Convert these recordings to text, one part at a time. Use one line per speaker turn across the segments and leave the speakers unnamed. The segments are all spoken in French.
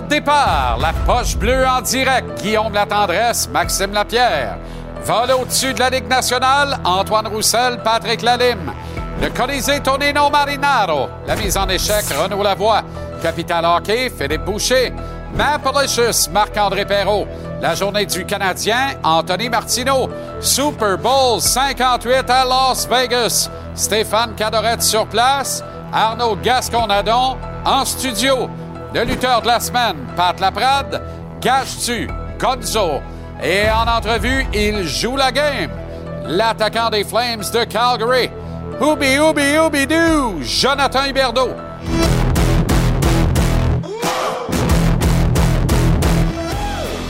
De
départ, la poche bleue en direct, Guillaume Latendresse, Maxime Lapierre. Vol au-dessus de la Ligue nationale, Antoine Roussel, Patrick Lalime. Le Colisée Tonino Marinaro, la mise en échec, Renaud Lavoie. Capital Hockey, Philippe Boucher. Maplicious, Marc-André Perrault. La journée du Canadien, Anthony Martineau. Super Bowl 58 à Las Vegas. Stéphane Cadorette sur place. Arnaud Gasconadon en studio. Le lutteur de la semaine, Pat Laprade, Gage-tu, Gonzo? Et en entrevue, il joue la game. L'attaquant des Flames de Calgary, Oubi Oubi Oubi Doo, Jonathan Huberdeau.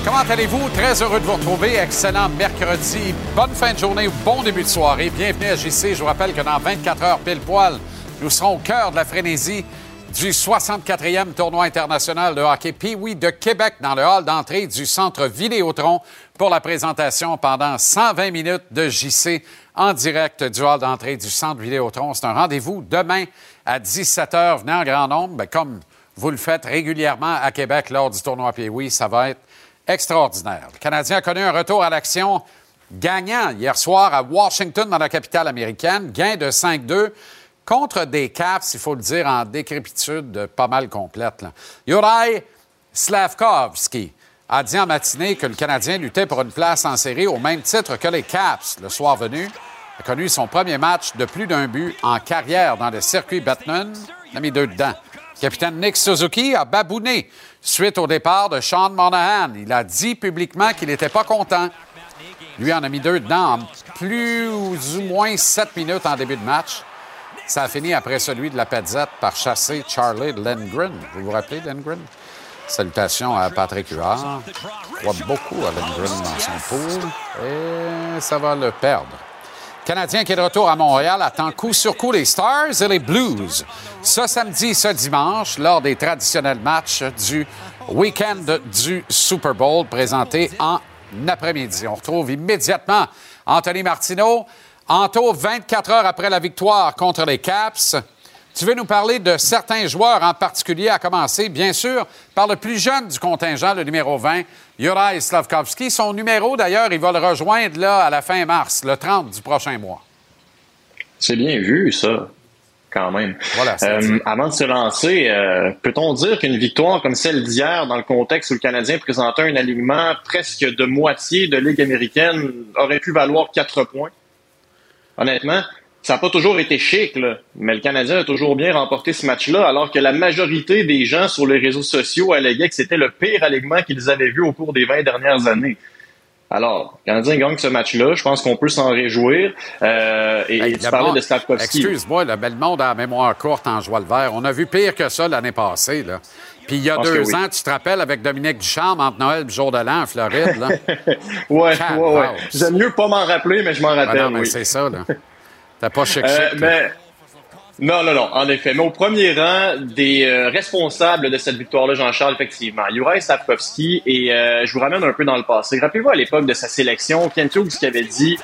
Comment allez-vous? Très heureux de vous retrouver. Excellent mercredi. Bonne fin de journée ou bon début de soirée. Bienvenue à JC. Je vous rappelle que dans 24 heures pile poil, nous serons au cœur de la frénésie du 64e tournoi international de hockey Pee-Wee de Québec dans le hall d'entrée du centre Vidéotron pour la présentation pendant 120 minutes de JC en direct du hall d'entrée du centre Vidéotron. C'est un rendez-vous demain à 17h. Venez en grand nombre, Bien, comme vous le faites régulièrement à Québec lors du tournoi Pee-Wee. Ça va être extraordinaire. Le Canadien a connu un retour à l'action gagnant hier soir à Washington, dans la capitale américaine. Gain de 5-2 contre des Caps, il faut le dire, en décrépitude pas mal complète. Là. Juraj Slavkovski a dit en matinée que le Canadien luttait pour une place en série au même titre que les Caps. Le soir venu, a connu son premier match de plus d'un but en carrière dans le circuit Batman. Il a mis deux dedans. Capitaine Nick Suzuki a babouné suite au départ de Sean Monahan. Il a dit publiquement qu'il n'était pas content. Lui en a mis deux dedans en plus ou moins sept minutes en début de match. Ça a fini après celui de la Petzette par chasser Charlie Lindgren. Vous vous rappelez Lindgren? Salutations à Patrick Huard. Je crois beaucoup à Lindgren dans son pool. Et ça va le perdre. Canadien qui est de retour à Montréal attend coup sur coup les Stars et les Blues. Ce samedi, ce dimanche, lors des traditionnels matchs du week-end du Super Bowl présenté en après-midi. On retrouve immédiatement Anthony Martineau. Anto, 24 heures après la victoire contre les Caps, tu veux nous parler de certains joueurs en particulier, à commencer, bien sûr, par le plus jeune du contingent, le numéro 20, Juraj Slavkovski. Son numéro, d'ailleurs, il va le rejoindre là à la fin mars, le 30 du prochain mois.
C'est bien vu, ça, quand même.
Voilà,
euh, avant de se lancer, euh, peut-on dire qu'une victoire comme celle d'hier, dans le contexte où le Canadien présentait un alignement presque de moitié de Ligue américaine, aurait pu valoir quatre points? Honnêtement, ça n'a pas toujours été chic, là, mais le Canadien a toujours bien remporté ce match-là, alors que la majorité des gens sur les réseaux sociaux alléguaient que c'était le pire alignement qu'ils avaient vu au cours des 20 dernières années. Alors, le Canadien gagne ce match-là. Je pense qu'on peut s'en réjouir. Euh, et,
Hey,
tu parlais
monde-
de Slavkovski.
Excuse-moi, le bel monde a la mémoire courte en joie le vert. On a vu pire que ça l'année passée. Là. Puis il y a
pense
deux
oui.
ans, tu te rappelles, avec Dominique Ducharme, entre Noël et le jour de l'an en Floride. Là?
Ouais, ouais, ouais. J'aime mieux pas m'en rappeler, mais je m'en
Ah
rappelle,
non, mais
oui.
c'est ça. là. T'as pas chic
Euh,
chic.
mais non, non, non, en effet. Mais au premier rang des euh, responsables de cette victoire-là, Jean-Charles, effectivement, Juraj Slavkovski, et euh, je vous ramène un peu dans le passé. Rappelez-vous à l'époque de sa sélection, Kent Hughes qui avait dit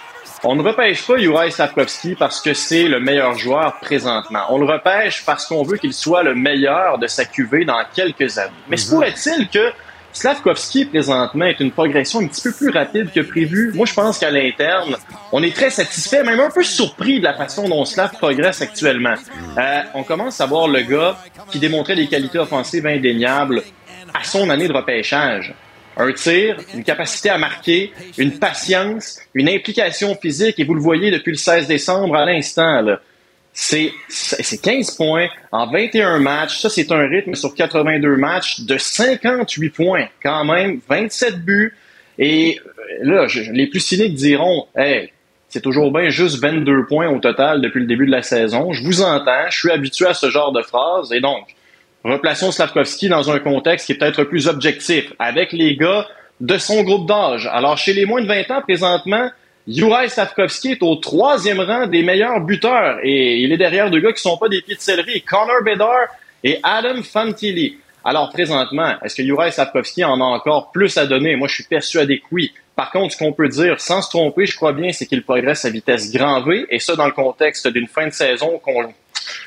on ne repêche pas Juraj Slavkovski parce que c'est le meilleur joueur présentement. On le repêche parce qu'on veut qu'il soit le meilleur de sa cuvée dans quelques années. Mais se pourrait-il que Slavkovski, présentement, est une progression un petit peu plus rapide que prévu? Moi, je pense qu'à l'interne, on est très satisfait, même un peu surpris de la façon dont Slav progresse actuellement. Euh, on commence à voir le gars qui démontrait des qualités offensives indéniables à son année de repêchage. Un tir, une capacité à marquer, une patience, une implication physique, et vous le voyez depuis le 16 décembre à l'instant, là. C'est c'est 15 points en 21 matchs. Ça, c'est un rythme sur 82 matchs de 58 points quand même, 27 buts. Et euh, là, les plus cyniques diront, hey, c'est toujours bien juste 22 points au total depuis le début de la saison. Je vous entends, je suis habitué à ce genre de phrase. Et donc, replaçons Slavkovski dans un contexte qui est peut-être plus objectif, avec les gars de son groupe d'âge. Alors, chez les moins de 20 ans, présentement, Juraj Stavkovski est au troisième rang des meilleurs buteurs et il est derrière deux gars qui sont pas des pieds de céleri, Connor Bedard et Adam Fantilli. Alors présentement, est-ce que Juraj Stavkovski en a encore plus à donner? Moi, je suis persuadé que oui. Par contre, ce qu'on peut dire, sans se tromper, je crois bien, c'est qu'il progresse à vitesse grand V, et ça dans le contexte d'une fin de saison qu'on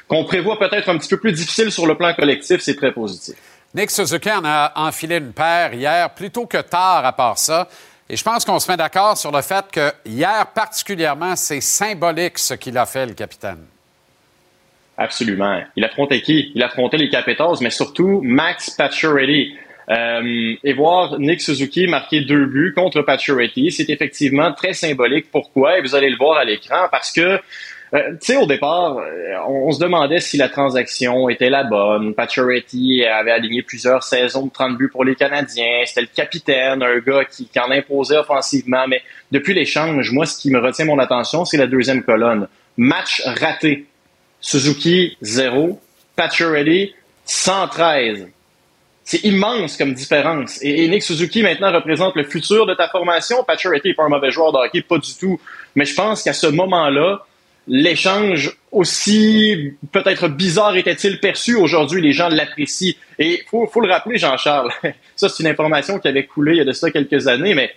qu'on prévoit peut-être un petit peu plus difficile sur le plan collectif, c'est très positif.
Nick Suzuki en a enfilé une paire hier, plutôt que tard à part ça. Et je pense qu'on se met d'accord sur le fait que hier, particulièrement, c'est symbolique ce qu'il a fait, le capitaine.
Absolument. Il affrontait qui? Il affrontait les Capitals, mais surtout Max Pacioretty. Euh, et voir Nick Suzuki marquer deux buts contre Pacioretty, c'est effectivement très symbolique. Pourquoi? Et vous allez le voir à l'écran parce que euh, tu sais, au départ, euh, on, se demandait si la transaction était la bonne. Pacioretty avait aligné plusieurs saisons de 30 buts pour les Canadiens. C'était le capitaine, un gars qui, en imposait offensivement. Mais depuis l'échange, moi, ce qui me retient mon attention, c'est la deuxième colonne. Match raté. Suzuki, 0. Pacioretty, 113. C'est immense comme différence. Et, Nick Suzuki maintenant représente le futur de ta formation. Pacioretty n'est pas un mauvais joueur de hockey, pas du tout. Mais je pense qu'à ce moment-là, l'échange aussi peut-être bizarre était-il perçu aujourd'hui, les gens l'apprécient. Et faut, faut le rappeler, Jean-Charles. Ça, c'est une information qui avait coulé il y a de ça quelques années, mais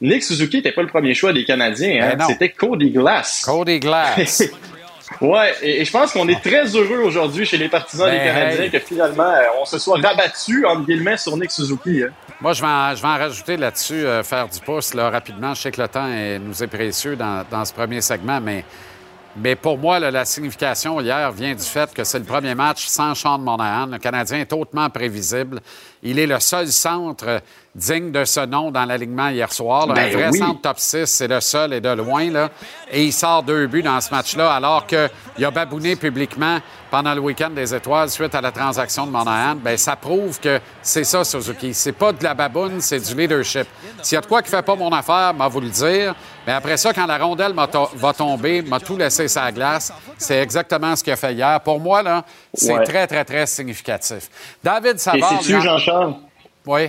Nick Suzuki n'était pas le premier choix des Canadiens. Hein. Ben C'était Cody Glass.
Cody Glass.
ouais, et, je pense qu'on est très heureux aujourd'hui chez les partisans des ben, Canadiens que finalement euh, on se soit rabattu entre guillemets sur Nick Suzuki. Hein.
Moi, je vais en, je vais en rajouter là-dessus, euh, faire du pouce là, rapidement. Je sais que le temps nous est précieux dans, dans ce premier segment, mais mais pour moi, la signification hier vient du fait que c'est le premier match sans Sean Monahan. Le Canadien est hautement prévisible. Il est le seul centre digne de ce nom dans l'alignement hier soir. un ben vrai centre top 6, c'est le seul et de loin. Là. Et il sort deux buts dans ce match-là, alors qu'il a babouné publiquement pendant le week-end des étoiles suite à la transaction de Monahan. Bien, ça prouve que c'est ça, Suzuki. C'est pas de la baboune, c'est du leadership. S'il y a de quoi qui fait pas mon affaire, m'a vous le dire. Mais après ça, quand la rondelle va tomber, m'a tout laissé sa glace. C'est exactement ce qu'il a fait hier. Pour moi, là, c'est très, très, très significatif. David Savard...
Et Jean-Charles?
Oui.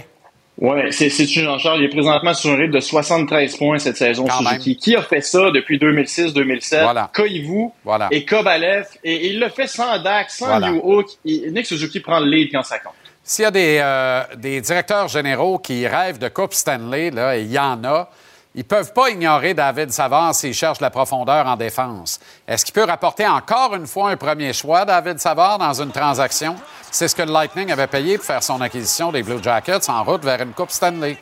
Oui, c'est-tu Jean-Charles? Il est présentement sur un rythme de 73 points cette saison, Suzuki. Qui a fait ça depuis 2006-2007? Voilà. Koivu et Kobalev. Et, il le fait sans Dax, sans voilà. Hook. Nick Suzuki prend le lead quand ça compte.
S'il y a des, euh, des directeurs généraux qui rêvent de Coupe Stanley, là, et il y en a, ils ne peuvent pas ignorer David Savard s'il cherche la profondeur en défense. Est-ce qu'il peut rapporter encore une fois un premier choix, David Savard, dans une transaction? C'est ce que le Lightning avait payé pour faire son acquisition des Blue Jackets en route vers une Coupe Stanley.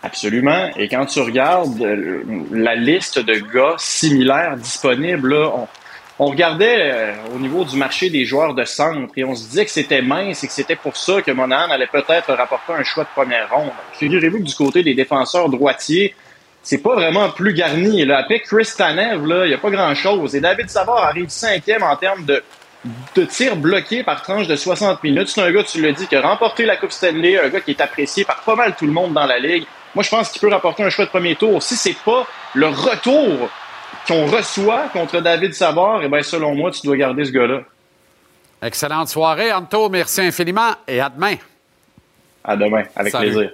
Absolument. Et quand tu regardes euh, la liste de gars similaires disponibles, on, regardait euh, au niveau du marché des joueurs de centre et on se disait que c'était mince et que c'était pour ça que Monahan allait peut-être rapporter un choix de première ronde. Figurez-vous que du côté des défenseurs droitiers, c'est pas vraiment plus garni. Là. Après Chris Tanev, il n'y a pas grand-chose. Et David Savard arrive cinquième en termes de, de tirs bloqués par tranche de 60 minutes. C'est un gars, tu l'as dit, qui a remporté la Coupe Stanley, un gars qui est apprécié par pas mal tout le monde dans la Ligue. Moi, je pense qu'il peut rapporter un choix de premier tour. Si c'est pas le retour qu'on reçoit contre David Savard, eh bien, selon moi, tu dois garder ce gars-là.
Excellente soirée, Anto. Merci infiniment et à demain.
À demain, avec plaisir.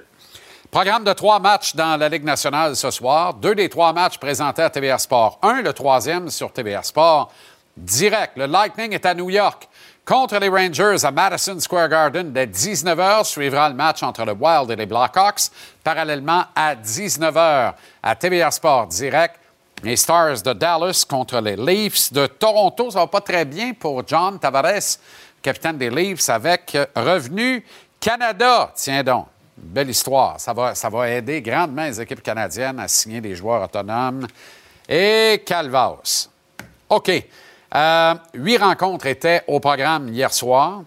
Programme de trois matchs dans la Ligue nationale ce soir. Deux des trois matchs présentés à TVR Sport. Un, le troisième sur TVR Sport. Direct. Le Lightning est à New York contre les Rangers à Madison Square Garden dès 19h. Suivra le match entre le Wild et les Blackhawks. Parallèlement à 19h à TVR Sport direct. Les Stars de Dallas contre les Leafs de Toronto. Ça va pas très bien pour John Tavares, capitaine des Leafs, avec Revenu Canada. Tiens donc. Belle histoire. Ça va, ça va aider grandement les équipes canadiennes à signer des joueurs autonomes. Et Calvas. OK. Euh, huit rencontres étaient au programme hier soir.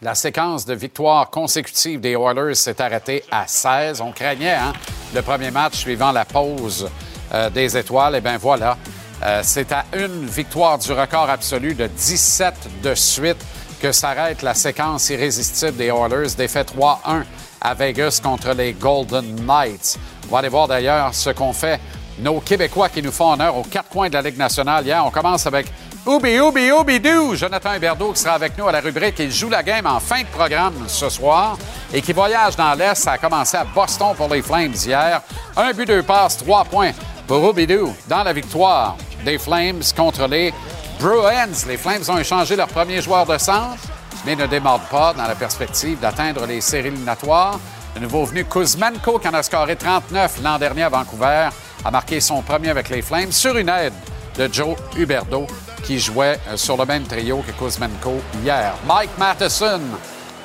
La séquence de victoires consécutives des Oilers s'est arrêtée à 16. On craignait hein, le premier match suivant la pause euh, des étoiles. Et eh bien voilà, euh, c'est à une victoire du record absolu de 17 de suite que s'arrête la séquence irrésistible des Oilers, défait 3-1 à Vegas contre les Golden Knights. On va aller voir d'ailleurs ce qu'ont fait nos Québécois qui nous font honneur aux quatre coins de la Ligue nationale hier. On commence avec Oubi, Oubi, Oubi, Dou! Jonathan Huberdeau qui sera avec nous à la rubrique. Il joue la game en fin de programme ce soir et qui voyage dans l'Est. Ça a commencé à Boston pour les Flames hier. Un but, deux passes, trois points pour Bidou dans la victoire des Flames contre les Bruins. Les Flames ont échangé leur premier joueur de centre, mais ne démordent pas dans la perspective d'atteindre les séries éliminatoires. Le nouveau venu Kuzmenko, qui en a scoré 39 l'an dernier à Vancouver, a marqué son premier avec les Flames sur une aide de Joe Huberdo, qui jouait euh, sur le même trio que Kuzmenko hier. Mike Matheson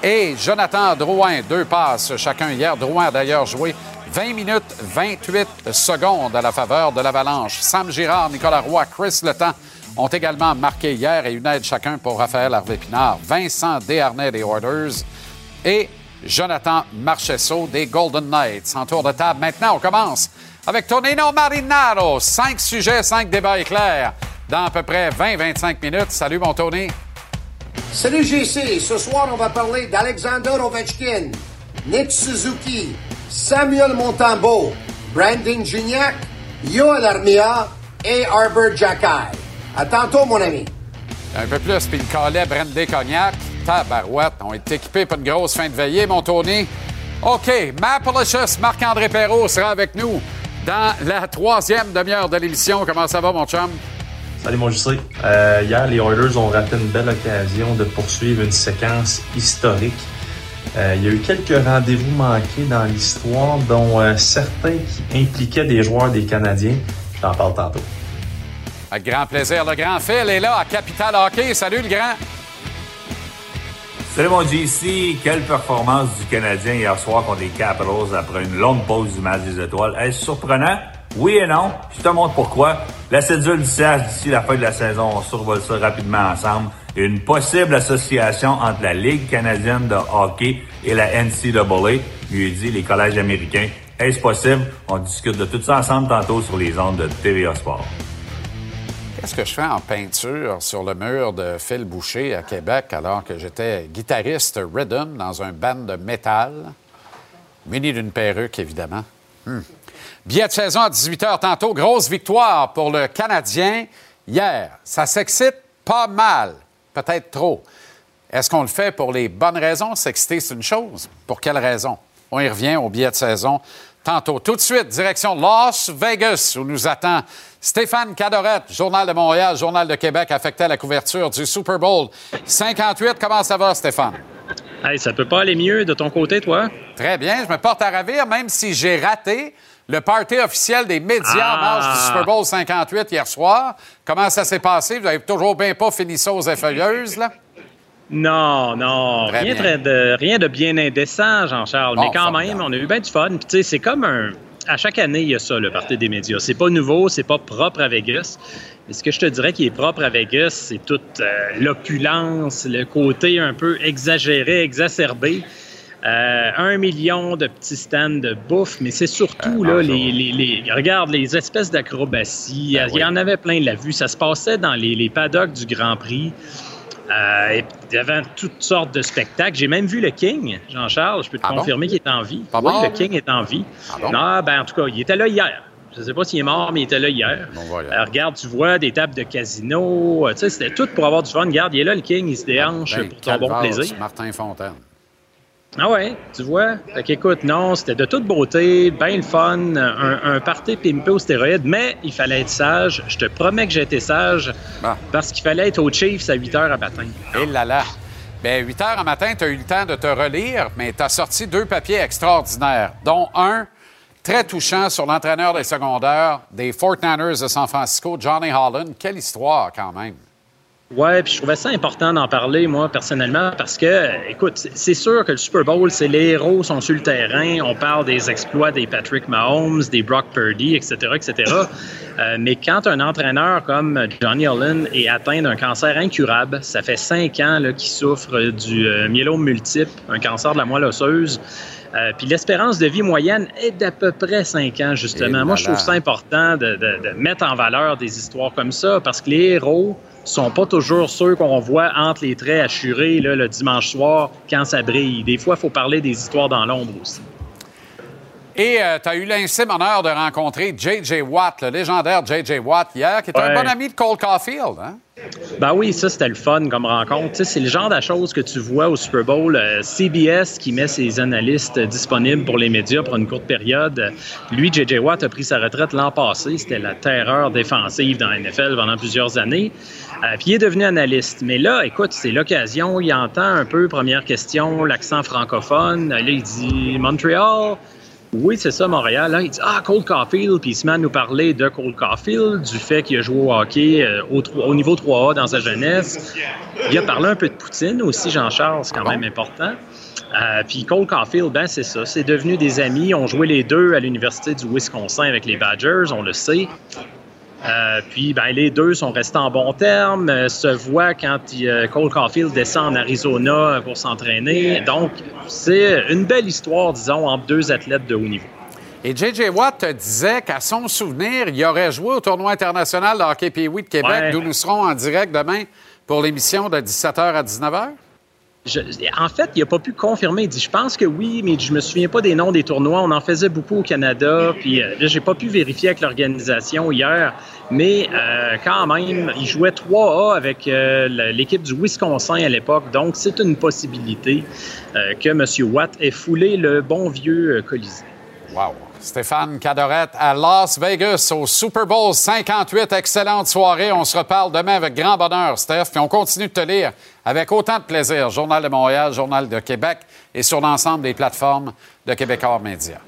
et Jonathan Drouin, deux passes chacun hier. Drouin a d'ailleurs joué 20 minutes 28 secondes à la faveur de l'Avalanche. Sam Girard, Nicolas Roy, Chris Letant ont également marqué hier et une aide chacun pour Raphaël Harvey-Pinard, Vincent Desharnais des Orders et Jonathan Marchesso des Golden Knights. En tour de table maintenant, on commence avec Tonino Marinaro. Cinq sujets, cinq débats éclairs dans à peu près 20-25 minutes. Salut, mon Tony.
Salut, GC. Ce soir, on va parler d'Alexander Ovechkin, Nick Suzuki, Samuel Montambeau, Brandon Gignac, Yoel Armia et Arbor Jackay. À tantôt, mon ami.
Un peu plus, puis le collet Brandé Cognac. Tabarouette, on est équipés pour une grosse fin de veillée, mon Tony. OK, Mapolicious, Marc-André Perrault sera avec nous dans la troisième demi-heure de l'émission. Comment ça va, mon chum?
Salut mon JC. Euh, hier, les Oilers ont raté une belle occasion de poursuivre une séquence historique. Euh, il y a eu quelques rendez-vous manqués dans l'histoire, dont euh, certains qui impliquaient des joueurs des Canadiens. Je t'en parle tantôt.
Avec grand plaisir. Le grand Phil est là à Capital Hockey. Salut, le grand.
Salut mon JC, quelle performance du Canadien hier soir contre les Capitals après une longue pause du match des étoiles. Est-ce surprenant? Oui et non. Je te montre pourquoi. La cédule du CH d'ici la fin de la saison, on survole ça rapidement ensemble. Une possible association entre la Ligue canadienne de hockey et la NCAA, lui dit les collèges américains. Est-ce possible? On discute de tout ça ensemble tantôt sur les ondes de TVA Sport.
Qu'est-ce que je fais en peinture sur le mur de Phil Boucher à Québec alors que j'étais guitariste rhythm dans un band de métal, muni d'une perruque, évidemment? Hmm. Billet de saison à 18 h tantôt. Grosse victoire pour le Canadien hier. Ça s'excite pas mal, peut-être trop. Est-ce qu'on le fait pour les bonnes raisons? S'exciter, c'est une chose. Pour quelle raison? On y revient au billet de saison tantôt. Tout de suite, direction Las Vegas, où nous attend Stéphane Cadorette, Journal de Montréal, Journal de Québec, affecté à la couverture du Super Bowl 58. Comment ça va, Stéphane?
Hey, ça peut pas aller mieux de ton côté, toi?
Très bien. Je me porte à ravir, même si j'ai raté le party officiel des médias en marge du Super Bowl 58 hier soir. Comment ça s'est passé? Vous avez toujours bien pas fini ça aux effeuilleuses, là?
Non, non, rien, de, rien de bien indécent, Jean-Charles. mais quand même, on a eu bien du fun. Puis, tu sais, c'est comme un. À chaque année, il y a ça, le parti des médias. C'est pas nouveau, c'est pas propre à Vegas. Mais ce que je te dirais qui est propre à Vegas, c'est toute euh, l'opulence, le côté un peu exagéré, exacerbé. Euh, un million de petits stands de bouffe, mais c'est surtout, euh, là, les, les, les, regarde, les espèces d'acrobatie.
Ben
il y en avait plein de la vue. Ça se passait dans les, les paddocks du Grand Prix. Euh, y avait toutes sortes de spectacles. J'ai même vu le King, Jean-Charles. Je peux te
Ah bon?
confirmer qu'il est en vie.
Pas
oui,
mort,
le? King est en vie.
Ah bon?
Non, ben en tout cas, il était là hier. Je ne sais pas s'il est mort, mais il était là hier.
Bon, voilà.
Regarde, tu vois des tables de casino. Euh, Tu sais, c'était tout pour avoir du fun. Regarde, il est là, le King, il se déhanche
Ben,
pour ton bon plaisir.
Martin Fontaine.
Ah ouais, tu vois? Fait qu'écoute, non, c'était de toute beauté, bien le fun, un, un party pimpé aux stéroïdes, mais il fallait être sage. Je te promets que j'ai été sage
Ah.
parce qu'il fallait être au Chiefs à 8 heures à matin.
Et là là. Bien, 8 heures en matin, tu as eu le temps de te relire, mais tu as sorti deux papiers extraordinaires, dont un très touchant sur l'entraîneur des secondaires des 49ers de San Francisco, Johnny Holland. Quelle histoire, quand même.
Ouais, puis je trouvais ça important d'en parler, moi, personnellement, parce que, écoute, c'est- sûr que le Super Bowl, c'est les héros sont sur le terrain. On parle des exploits des Patrick Mahomes, des Brock Purdy, etc., etc. Euh, mais quand un entraîneur comme Johnny Holland est atteint d'un cancer incurable, ça fait cinq ans qu'il souffre du euh, myélome multiple, un cancer de la moelle osseuse. Euh, puis l'espérance de vie moyenne est d'à peu près 5 ans, justement.
Et
Moi, je trouve ça important de, de- de mettre en valeur des histoires comme ça parce que les héros sont pas toujours ceux qu'on voit entre les traits assurés le dimanche soir quand ça brille. Des fois, il faut parler des histoires dans l'ombre aussi.
Et euh, tu as eu l'insigne honneur de rencontrer J.J. Watt, le légendaire J.J. Watt, hier, qui est un bon ami de Cole Caulfield. Hein?
Ben oui, ça, c'était le fun comme rencontre. c'est le genre de choses que tu vois au Super Bowl. Euh, CBS qui met ses analystes disponibles pour les médias pour une courte période. Lui, J.J. Watt a pris sa retraite l'an passé. C'était la terreur défensive dans la NFL pendant plusieurs années. Euh, puis il est devenu analyste. Mais là, écoute, c'est l'occasion. Il entend un peu, première question, l'accent francophone. Là, il dit Montréal. Oui, c'est ça, Montréal. Là, il dit Ah, Cole Caulfield. Puis il se met à nous parler de Cole Caulfield, du fait qu'il a joué au hockey euh, au, niveau 3A dans sa jeunesse. Il a parlé un peu de Poutine aussi, Jean-Charles, c'est quand même important. Euh, puis Cole Caulfield, ben c'est ça. C'est devenu des amis. On joué les deux à l'Université du Wisconsin avec les Badgers, on le sait. Euh, puis ben, les deux sont restés en bon terme, euh, se voient quand euh, Cole Caulfield descend en Arizona pour s'entraîner. Donc, c'est une belle histoire, disons, entre deux athlètes de haut niveau.
Et J.J. Watt disait qu'à son souvenir, il aurait joué au tournoi international de hockey Pee de Québec, d'où nous serons en direct demain pour l'émission de 17h à 19h
en fait, il n'a pas pu confirmer. Il dit Je pense que oui, mais je me souviens pas des noms des tournois. On en faisait beaucoup au Canada. Puis euh, j'ai pas pu vérifier avec l'organisation hier. Mais euh, quand même, il jouait 3A avec euh, l'équipe du Wisconsin à l'époque. Donc, c'est une possibilité que M. Watt ait foulé le bon vieux Colisée.
Wow! Stéphane Cadorette à Las Vegas au Super Bowl 58. Excellente soirée. On se reparle demain avec grand bonheur, Steph. Puis on continue de te lire avec autant de plaisir. Journal de Montréal, Journal de Québec et sur l'ensemble des plateformes de Québécois Média.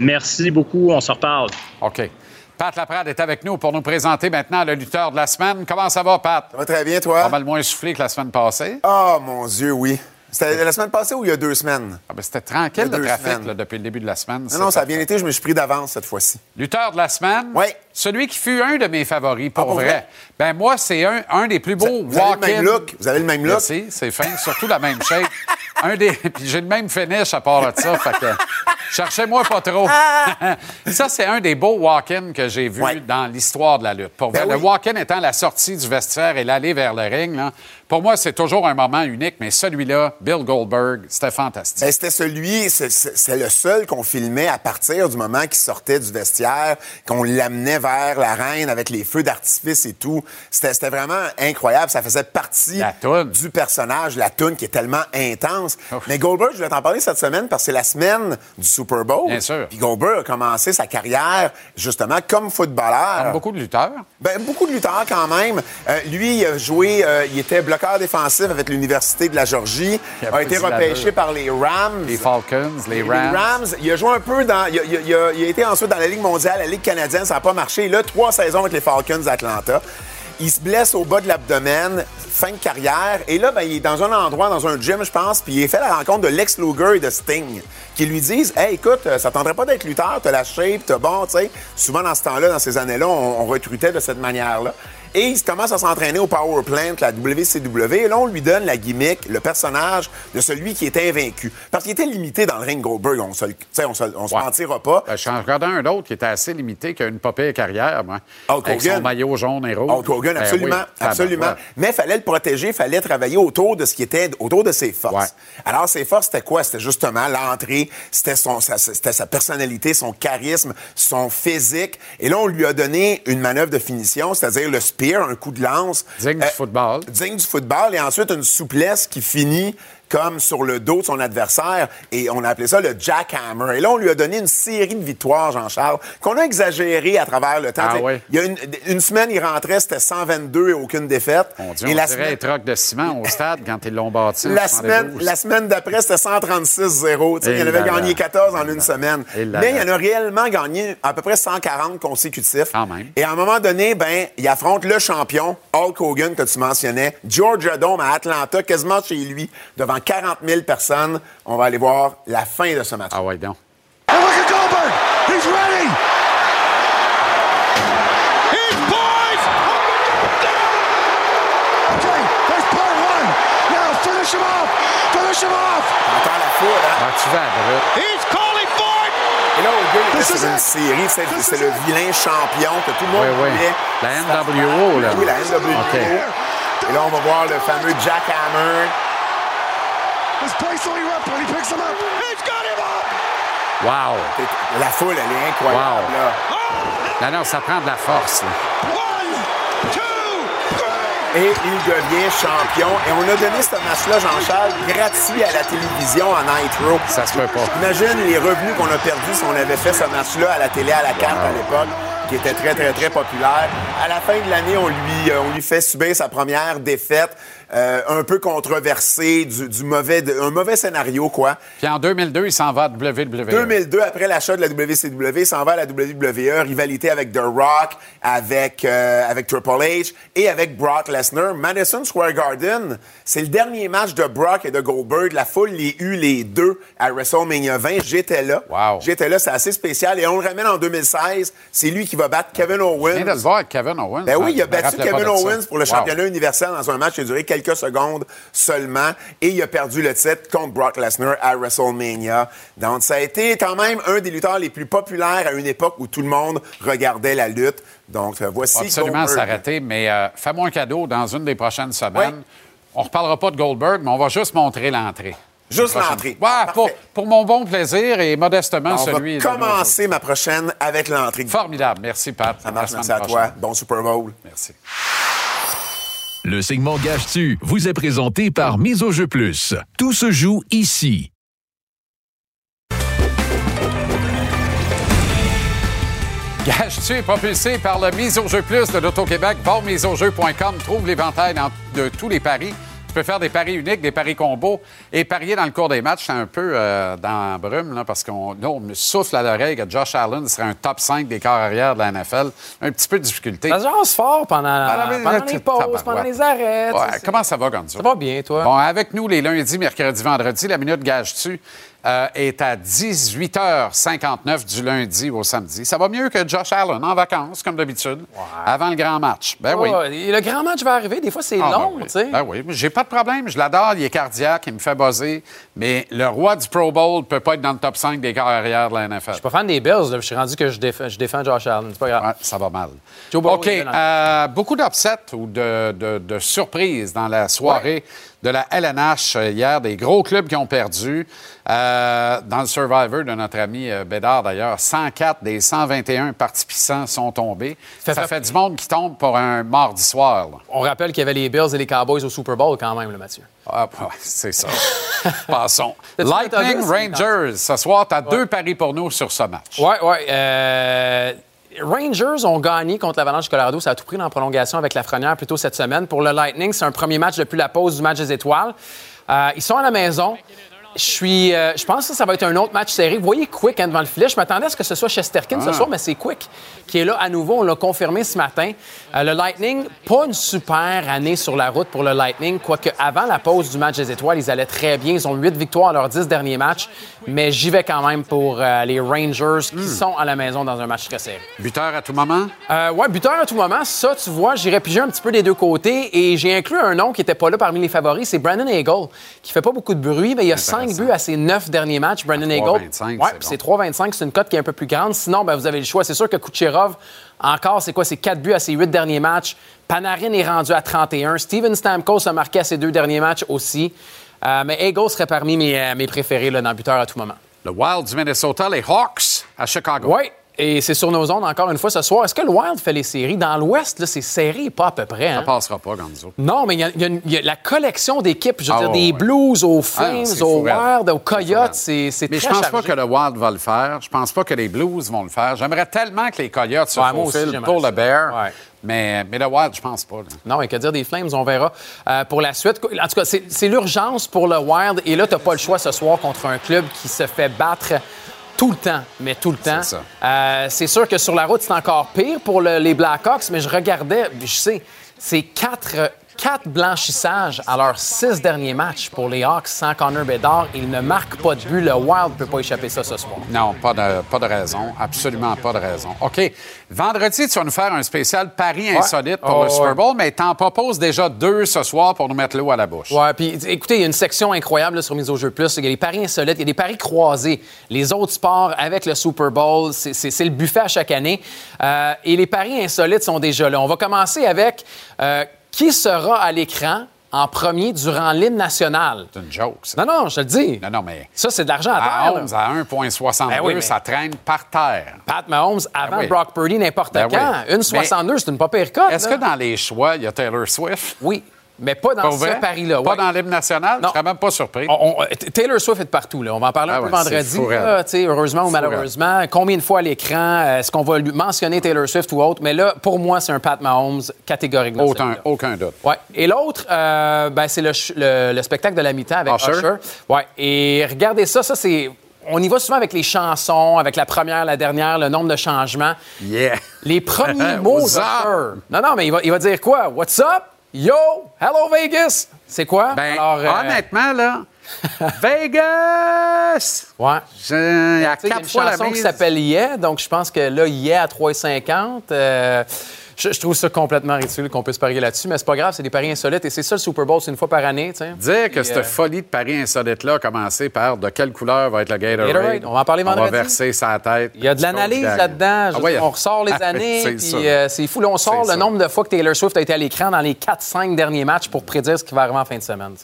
Merci beaucoup. On se reparle.
OK. Pat Laprade est avec nous pour nous présenter maintenant le lutteur de la semaine. Comment ça va, Pat?
Ça va très bien, toi?
Pas mal moins soufflé que la semaine passée.
Oh, mon Dieu, oui. C'était la semaine passée ou il y a deux semaines?
Ah ben c'était tranquille le trafic depuis le début de la semaine.
Non, non, ça a bien été. Je me suis pris d'avance cette fois-ci.
Lutteur de la semaine?
Oui.
Celui qui fut un de mes favoris, pour, ah, vrai. Ben moi, c'est un, un, des plus beaux
Vous avez le même look. Vous avez le même look.
Merci, c'est fin. Surtout la même shape. un des... Puis j'ai le même finish à part de ça. fait que... Cherchez-moi pas trop. ça, c'est un des beaux walk-in que j'ai vu dans l'histoire de la lutte. Pour ben Le walk-in étant la sortie du vestiaire et l'aller vers le ring, là, pour moi, c'est toujours un moment unique, mais celui-là, Bill Goldberg, c'était fantastique.
Ben, c'était celui, c'est le seul qu'on filmait à partir du moment qu'il sortait du vestiaire, qu'on l'amenait vers la reine avec les feux d'artifice et tout. C'était vraiment incroyable. Ça faisait partie du personnage, la toune qui est tellement intense. Mais Goldberg, je vais t'en parler cette semaine parce que c'est la semaine du Super Bowl.
Bien sûr.
Puis Goldberg a commencé sa carrière justement comme footballeur.
Comme beaucoup de lutteurs.
Ben, beaucoup de lutteurs quand même. Euh, lui, il a joué, euh, il était bloqueur défensif avec l'Université de la Georgie. Il a, été repêché par les Rams.
Les Falcons, les Rams.
Les Rams. Il a joué un peu dans. Il a, été ensuite dans la Ligue mondiale, la Ligue canadienne. Ça n'a pas marché. Là, trois saisons avec les Falcons d'Atlanta. Il se blesse au bas de l'abdomen, fin de carrière. Et là, ben, il est dans un endroit, dans un gym, je pense, puis il fait la rencontre de Lex Luger et de Sting, qui lui disent Hey, écoute, ça tendrait pas d'être lutteur, t'as la shape, t'as bon, tu sais. Souvent, dans ce temps-là, dans ces années-là, on recrutait de cette manière-là. Et il commence à s'entraîner au Power Plant, la WCW. Et là, on lui donne la gimmick, le personnage de celui qui était invaincu. Parce qu'il était limité dans le ring Goldberg, on se, on se, on se mentira pas.
Ben, je regardais un autre qui était assez limité, qui a une popée carrière, moi. Hulk avec son maillot jaune et rouge.
Hulk Hogan, ben absolument. absolument. Mais il fallait le protéger, il fallait travailler autour de ce qui était, autour de ses forces. Alors, ses forces, c'était quoi? C'était justement l'entrée, c'était sa, sa personnalité, son charisme, son physique. Et là, on lui a donné une manœuvre de finition, c'est-à-dire le speed un coup de lance.
Digne du euh, football.
Digne du football. Et ensuite, une souplesse qui finit comme sur le dos de son adversaire et on a appelé ça le jackhammer. Et là, on lui a donné une série de victoires, Jean-Charles, qu'on a exagéré à travers le temps.
Ah
Il y a une, semaine, il rentrait, c'était 122 et aucune défaite.
On dit, et la dirait semaine... de ciment au stade quand ils l'ont bâti.
La semaine, la semaine d'après, c'était 136-0. Il en avait gagné 14 en une semaine. Mais il en a réellement gagné à peu près 140 consécutifs. Et à un moment donné, ben, il affronte le champion, Hulk Hogan, que tu mentionnais, Georgia Dome à Atlanta, quasiment chez lui, devant 40 000 personnes. On va aller voir la fin de ce match.
Ah ouais, donc.
And look at Goldberg! He's ready! He's poised! Okay, there's part one. Now finish him off! Finish him off!
Entends la foule, hein?
Ah, tu vas,
He's calling for it!
Et là, au gars, c'est une série, c'est le vilain champion que tout le monde
oui, oui. La NWO, là.
Oui, la NWO. Okay. Et là, on va voir le fameux Jackhammer.
His place on erupted. He picks him up. He's got him up.
Wow!
La foule, elle est incroyable.
Là. Non, non, ça prend de la force.
Et il devient champion. Et on a donné ce match-là, Jean-Charles, gratuit à la télévision en Nitro.
Ça se peut pas.
Imagine les revenus qu'on a perdus si on avait fait ce match-là à la télé à la carte à l'époque qui était très, très, très populaire. À la fin de l'année, on lui, euh, on lui fait subir sa première défaite. Euh, un peu controversé, du, mauvais, un mauvais scénario, quoi.
Puis en 2002, il s'en va à WWE.
2002, après l'achat de la WCW, il s'en va à la WWE, rivalité avec The Rock, avec, euh, avec Triple H et avec Brock Lesnar. Madison Square Garden, c'est le dernier match de Brock et de Goldberg. La foule les eut les deux à WrestleMania 20. J'étais là.
Wow.
J'étais là, c'est assez spécial. Et on le ramène en 2016. C'est lui qui va battre Kevin Owens.
Je viens de le voir Kevin Owens.
Ben oui, il a battu Kevin Owens pour le championnat universel dans un match qui a duré quelques secondes seulement. Et il a perdu le titre contre Brock Lesnar à WrestleMania. Donc, ça a été quand même un des lutteurs les plus populaires à une époque où tout le monde regardait la lutte. Donc, euh, voici
Absolument s'arrêter, mais euh, fais-moi un cadeau dans une des prochaines semaines. On ne reparlera pas de Goldberg, mais on va juste montrer l'entrée.
Juste l'entrée.
Ouais, pour, mon bon plaisir et modestement celui.
On va commencer ma prochaine avec l'entrée.
Formidable. Merci, Pat.
Ça marche. Merci à toi. Bon Super Bowl.
Merci.
Le segment Gage-tu vous est présenté par Mise au jeu plus. Tout se joue ici.
Gage-tu est propulsé par le Mise au jeu plus de l'Auto-Québec. Va au trouve l'éventail de tous les paris peux faire des paris uniques, des paris combos et parier dans le cours des matchs. C'est un peu euh, dans la brume, là, parce qu'on me souffle à l'oreille que Josh Allen serait un top 5 des corps arrière de la NFL. Un petit peu de difficulté.
Ça se fort pendant, ah, pendant les pauses, pendant les arrêts.
comment ça va, Gonzo?
Ça va bien, toi?
Bon, avec nous les lundis, mercredis, vendredis, la minute gage-tu? Euh, est à 18h59 du lundi au samedi. Ça va mieux que Josh Allen en vacances, comme d'habitude, avant le grand match. Ben oui.
Le grand match va arriver. Des fois, c'est ah, ben long, tu sais.
Ben oui, j'ai pas de problème. Je l'adore. Il est cardiaque, il me fait buzzer. Mais le roi du Pro Bowl ne peut pas être dans le top 5 des carrières arrière de la NFL. Je
suis pas fan des Bills. Je suis rendu que je, défends, Josh Allen. C'est pas grave.
ça va mal. OK. Euh, beaucoup d'upsets ou de, surprises dans la soirée de la LNH euh, hier, des gros clubs qui ont perdu. Euh, dans le Survivor de notre ami euh, Bédard, d'ailleurs, 104 des 121 participants sont tombés. Ça, fait... du monde qui tombe pour un mardi soir.
On rappelle qu'il y avait les Bills et les Cowboys au Super Bowl quand même, le Mathieu.
Ah, c'est ça. Passons. Lightning Rangers, ce soir, tu as deux paris pour nous sur ce match.
Oui, oui. Rangers ont gagné contre l'Avalanche Colorado. Ça a tout pris dans la prolongation avec la Frenière plus tôt cette semaine. Pour le Lightning, c'est un premier match depuis la pause du match des étoiles. Euh, ils sont à la maison. Je suis, euh, je pense que ça va être un autre match serré. Vous voyez Quick hein, devant le filet. Je m'attendais à ce que ce soit Chesterkin ce ah. soir, mais c'est Quick qui est là à nouveau. On l'a confirmé ce matin. Euh, le Lightning, pas une super année sur la route pour le Lightning, quoique avant la pause du match des étoiles, ils allaient très bien. Ils ont huit victoires à leurs dix derniers matchs, mais j'y vais quand même pour euh, les Rangers qui hmm. sont à la maison dans un match très serré.
Buteur à tout moment?
Euh, oui, buteur à tout moment. Ça, tu vois, j'irai piger un petit peu des deux côtés et j'ai inclus un nom qui n'était pas là parmi les favoris, c'est Brandon Eagle, qui fait pas beaucoup de bruit, mais il y a cinq buts à ses neuf derniers matchs. Brandon Eagle. Ouais, c'est 3,25, c'est une cote qui est un peu plus grande. Sinon, ben, vous avez le choix. C'est sûr que Kucherov encore, c'est quoi? C'est quatre buts à ses huit derniers matchs. Panarin est rendu à 31. Steven Stamkos a marqué à ses deux derniers matchs aussi. Euh, mais Eagle serait parmi mes, euh, mes préférés là, dans le buteur à tout moment.
Le Wild du Minnesota, les Hawks à Chicago.
Oui, et c'est sur nos ondes encore une fois ce soir. Est-ce que le Wild fait les séries? Dans l'Ouest, c'est serré, pas à peu près. Hein?
Ça passera pas, Gonzo.
Non, mais il y, a la collection d'équipes, je veux dire, ah, des Blues aux ah, Flames, aux Wild, aux Coyotes, c'est très
Mais je pense pas que le Wild va le faire. Je pense pas que les Blues vont le faire. J'aimerais tellement que les Coyotes se faufilent pour le Bear. Mais, mais, le Wild, je pense pas.
Non, et que dire des Flames, on verra euh, pour la suite. En tout cas, c'est l'urgence pour le Wild. Et là, tu n'as pas le choix ce soir contre un club qui se fait battre tout le temps, mais tout le temps. Euh, c'est sûr que sur la route, c'est encore pire pour les Blackhawks, mais je regardais, je sais, c'est quatre quatre blanchissages à leurs six derniers matchs pour les Hawks sans Connor Bedard. Ils ne marquent pas de but. Le Wild ne peut pas échapper ça ce soir.
Non, pas de, pas de raison. Absolument pas de raison. OK. Vendredi, tu vas nous faire un spécial Paris insolite pour le oh, Super Bowl, mais t'en proposes déjà deux ce soir pour nous mettre l'eau à la bouche.
Ouais, puis écoutez, il y a une section incroyable sur Mise au jeu plus. Il y a des paris insolites, il y a des paris croisés. Les autres sports avec le Super Bowl, c'est le buffet à chaque année. Euh, et les paris insolites sont déjà là. On va commencer avec... Euh, qui sera à l'écran en premier durant l'hymne national?
C'est une joke, ça.
Non, non, je te le dis.
Non, non, mais.
Ça, c'est de l'argent à
À
terre.
11 à 1,62,
Ben oui, mais-
ça traîne par terre.
Pat Mahomes avant
Ben oui.
Brock Purdy n'importe
Ben
quand.
oui.
Une 62, c'est une pas pire cote.
Est-ce
là.
que dans les choix, il y a Taylor Swift?
Oui, mais pas dans ce
vrai?
pari-là.
Pas
ouais.
dans l'hymne national?
Non.
Je serais même pas surpris.
On- on- T- Taylor Swift est de partout. Là. On va en parler
Ah
un peu
ouais, c'est
vendredi. là, heureusement ou malheureusement. Combien de fois à l'écran? euh, Est-ce qu'on va lui mentionner Taylor Swift ou autre? Mais là, pour moi, c'est un Pat Mahomes catégorique. dans
Aucun, aucun doute.
Ouais. Et l'autre, euh, ben, c'est le, ch- le- le spectacle de la mi-temps avec
Usher.
Usher. Ouais. Et regardez ça, ça c'est. On y va souvent avec les chansons, avec la première, la dernière, le nombre de changements.
Yeah!
Les premiers mots. Non, non, mais il va, il va dire quoi? What's up? Yo! Hello Vegas! C'est quoi?
Ben,
Alors, euh,
honnêtement, là, Vegas!
Ouais.
Je- Il y a
il y a
quatre
une
fois la
chanson qui s'appelle Yeah, donc je pense que là, Yeah à 3,50. euh, je, je trouve ça complètement ridicule qu'on puisse parier là-dessus, mais c'est pas grave, c'est des paris insolites et c'est ça le Super Bowl, c'est une fois par année. tu sais.
Dire que cette
euh,
folie de Paris insolite-là a commencé par de quelle couleur va être le Gatorade?
Gatorade, on va en parler
On
vendredi.
va verser sa tête.
Il y a de l'analyse là-dedans.
Ah ouais.
on ressort les années.
C'est
euh, c'est fou. Là, on sort le nombre de fois que Taylor Swift a été à l'écran dans les 4-5 derniers matchs pour prédire ce qui va arriver en fin de semaine.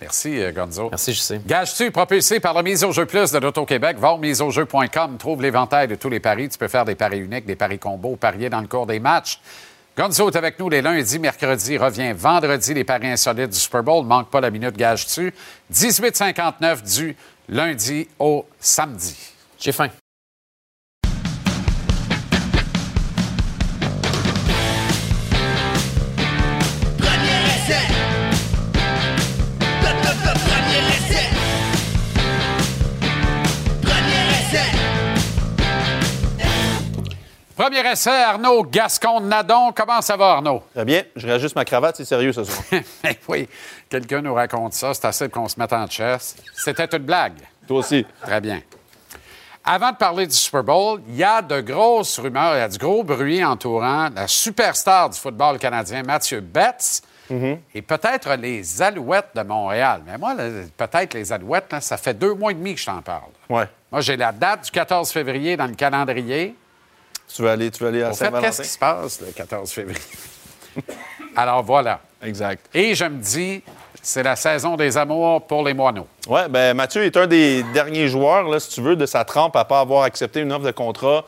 Merci, euh, Gonzo.
Merci, je sais.
Gage-tu, propulsé par la mise au jeu plus de l'Auto-Québec? Va au miseaujeu.com, trouve l'éventail de tous les paris. Tu peux faire des paris uniques, des paris combos, parier dans le cours des matchs. Gonzo est avec nous les lundis, mercredis, revient vendredi, les paris insolites du Super Bowl. Manque pas la minute gage-tu. 18,59 du lundi au samedi.
J'ai faim.
Premier essai,
Arnaud Gascon-Nadon. Comment ça va, Arnaud?
Très bien. Je réajuste ma cravate, c'est sérieux ce soir.
Eh oui, quelqu'un nous raconte ça. C'est assez qu'on se mette en chess. C'était une blague.
Toi aussi.
Très bien. Avant de parler du Super Bowl, il y a de grosses rumeurs, il y a du gros bruit entourant la superstar du football canadien, Mathieu Betts, et peut-être les Alouettes de Montréal. Mais moi, peut-être les Alouettes, là, ça fait deux mois et demi que je t'en parle.
Ouais.
Moi, j'ai la date du 14 février dans le calendrier.
Tu veux aller, tu veux aller à Saint-Valentin?
qu'est-ce qui se passe le 14 février? Alors voilà.
Exact.
Et je me dis, c'est la saison des amours pour les moineaux.
Oui, ben Mathieu est un des derniers joueurs, là, si tu veux, de sa trempe à pas avoir accepté une offre de contrat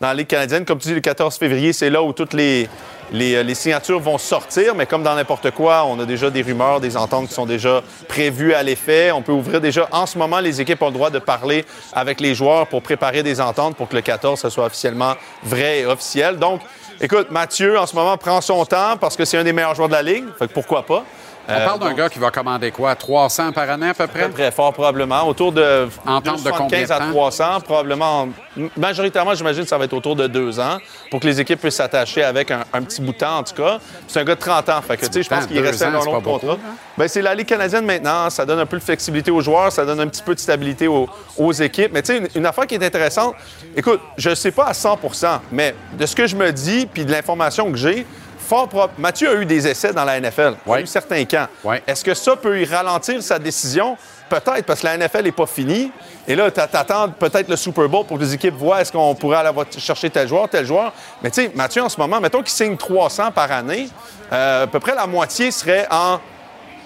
dans la Ligue canadienne. Comme tu dis, le 14 février, c'est là où toutes les, les, euh, les signatures vont sortir, mais comme dans n'importe quoi, on a déjà des rumeurs, des ententes qui sont déjà prévues à l'effet. On peut ouvrir déjà, en ce moment, les équipes ont le droit de parler avec les joueurs pour préparer des ententes pour que le 14, ce soit officiellement vrai et officiel. Donc, écoute, Mathieu, en ce moment, prend son temps parce que c'est un des meilleurs joueurs de la Ligue. Fait que pourquoi pas?
On
Euh,
parle d'un gars qui va commander quoi? 300 par année à peu près?
Très fort, probablement. Autour de
Entente de
275
combien de
à
temps?
300, probablement. Majoritairement, j'imagine que ça va être autour de deux ans pour que les équipes puissent s'attacher avec un, un petit bout de temps, en tout cas. C'est un gars de 30 ans. Fait que, tu sais, je pense
de
qu'il restait
pas beaucoup,
contrat.
hein?
Ben, c'est la Ligue canadienne maintenant. Ça donne un peu de flexibilité aux joueurs, ça donne un petit peu de stabilité aux, aux équipes. Mais tu sais, une, une affaire qui est intéressante, écoute, je ne sais pas à 100% mais de ce que je me dis puis de l'information que j'ai, fort propre. Mathieu a eu des essais dans la NFL. Il a eu certains camps. Est-ce que ça peut y ralentir sa décision? Peut-être, parce que la NFL n'est pas finie. Et là, t'a- t'attends peut-être le Super Bowl pour que les équipes voient est-ce qu'on pourrait aller voir- chercher tel joueur, tel joueur. Mais tu sais, Mathieu, en ce moment, mettons qu'il signe 300 par année, euh, à peu près la moitié serait en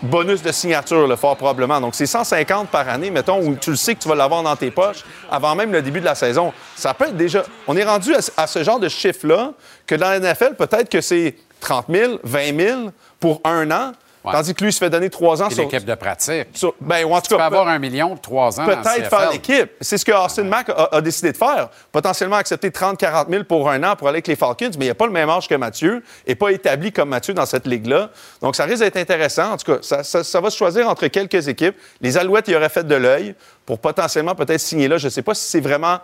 bonus de signature, le fort probablement. Donc, c'est 150 par année, mettons, où tu le sais que tu vas l'avoir dans tes poches avant même le début de la saison. Ça peut être déjà... On est rendu à, ce genre de chiffre-là que dans la NFL, peut-être que c'est 30 000, 20 000 pour un an, tandis que lui, il se fait donner trois ans
Puis
sur...
l'équipe de pratique.
sur- ben, ou en tout
Tu peux
cas,
avoir un million de trois ans
Peut-être faire l'équipe. C'est ce que Austin Mack a, a décidé de faire. Potentiellement accepter 30-40 000 pour un an pour aller avec les Falcons, mais il n'a pas le même âge que Mathieu et pas établi comme Mathieu dans cette ligue-là. Donc, ça risque d'être intéressant. En tout cas, ça, ça- ça va se choisir entre quelques équipes. Les Alouettes y auraient fait de l'œil pour potentiellement peut-être signer là. Je ne sais pas si c'est vraiment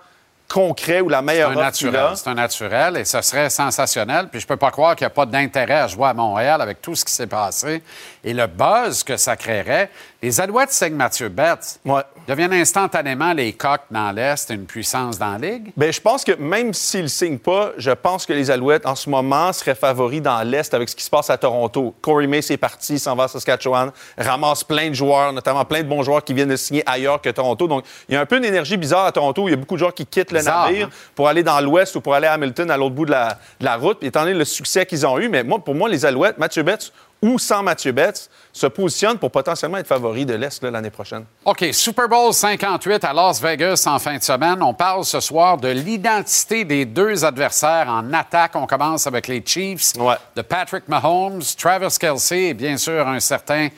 concret ou la meilleure offre
naturel. C'est un naturel et ce serait sensationnel. Puis je peux pas croire qu'il n'y a pas d'intérêt à jouer à Montréal avec tout ce qui s'est passé et le buzz que ça créerait. Les Alouettes signent Mathieu Betts. Deviennent instantanément les coqs dans l'Est, une puissance dans la Ligue.
Bien, je pense que même s'ils ne signent pas, je pense que les Alouettes, en ce moment, seraient favoris dans l'Est avec ce qui se passe à Toronto. Corey Mace est parti, s'en va à Saskatchewan, ramasse plein de joueurs, notamment plein de bons joueurs qui viennent de signer ailleurs que Toronto. Donc, il y a un peu une énergie bizarre à Toronto. Il y a beaucoup de joueurs qui quittent le
Bizarre,
navire
hein?
pour aller dans l'Ouest ou pour aller à Hamilton, à l'autre bout de la, de la route. Puis, étant donné le succès qu'ils ont eu, mais moi, pour moi, les Alouettes, Mathieu Betts, ou sans Mathieu Betts, se positionnent pour potentiellement être favoris de l'Est l'année prochaine.
OK, Super Bowl 58 à Las Vegas en fin de semaine. On parle ce soir de l'identité des deux adversaires en attaque. On commence avec les Chiefs de Patrick Mahomes, Travis Kelsey et bien sûr un certain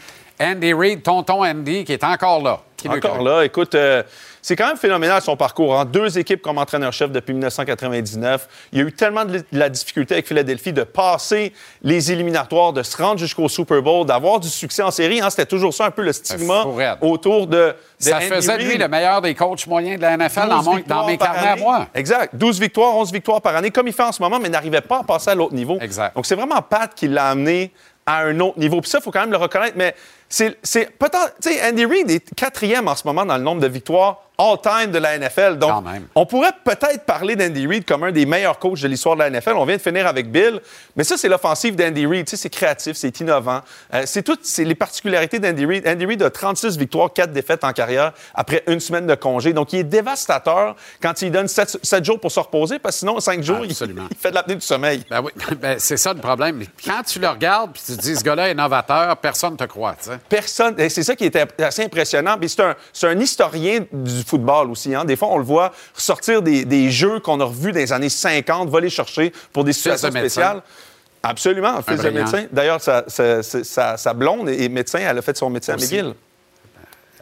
Andy Reid, tonton Andy, qui est encore là.
Encore là, écoute, euh, c'est quand même phénoménal son parcours. En deux équipes comme entraîneur-chef depuis 1999. Il y a eu tellement de la difficulté avec Philadelphie de passer les éliminatoires, de se rendre jusqu'au Super Bowl, d'avoir du succès en série. hein. C'était toujours ça un peu le stigma autour de, de
Ça
Andy
faisait de lui le meilleur des coachs moyens de la NFL
12
dans, mon- dans mes carnets à moi.
Exact. 12 victoires, 11 victoires par année, comme il fait en ce moment, mais n'arrivait pas à passer à l'autre niveau.
Exact.
Donc, c'est vraiment Pat qui l'a amené à un autre niveau. Puis ça, il faut quand même le reconnaître. Mais c'est c'est peut-être. Tu sais, Andy Reid est quatrième en ce moment dans le nombre de victoires all-time de la NFL. Donc,
Quand même.
on pourrait peut-être parler d'Andy Reid comme un des meilleurs coachs de l'histoire de la NFL. On vient de finir avec Bill. Mais ça, c'est l'offensive d'Andy Reid. Tu sais, c'est créatif, c'est innovant. Euh, c'est toutes c'est les particularités d'Andy Reid. Andy Reid a 36 victoires, 4 défaites en carrière après une semaine de congé. Donc, il est dévastateur quand il donne 7, jours pour se reposer parce que sinon, 5 jours, il, fait de l'apnée du sommeil.
Ben oui, ben, c'est ça le problème. Quand tu le regardes puis tu te dis, ce gars-là est novateur, personne ne te croit. tu sais.
Personne. et C'est ça qui était assez impressionnant. Puis c'est un, historien du football aussi. Hein. Des fois, on le voit sortir des, des jeux qu'on a revus dans les années 50, va les chercher pour des situations spéciales. Absolument, fils de médecin. D'ailleurs, sa, sa- sa- sa- sa blonde est médecin. Elle a fait son médecin à. McGill.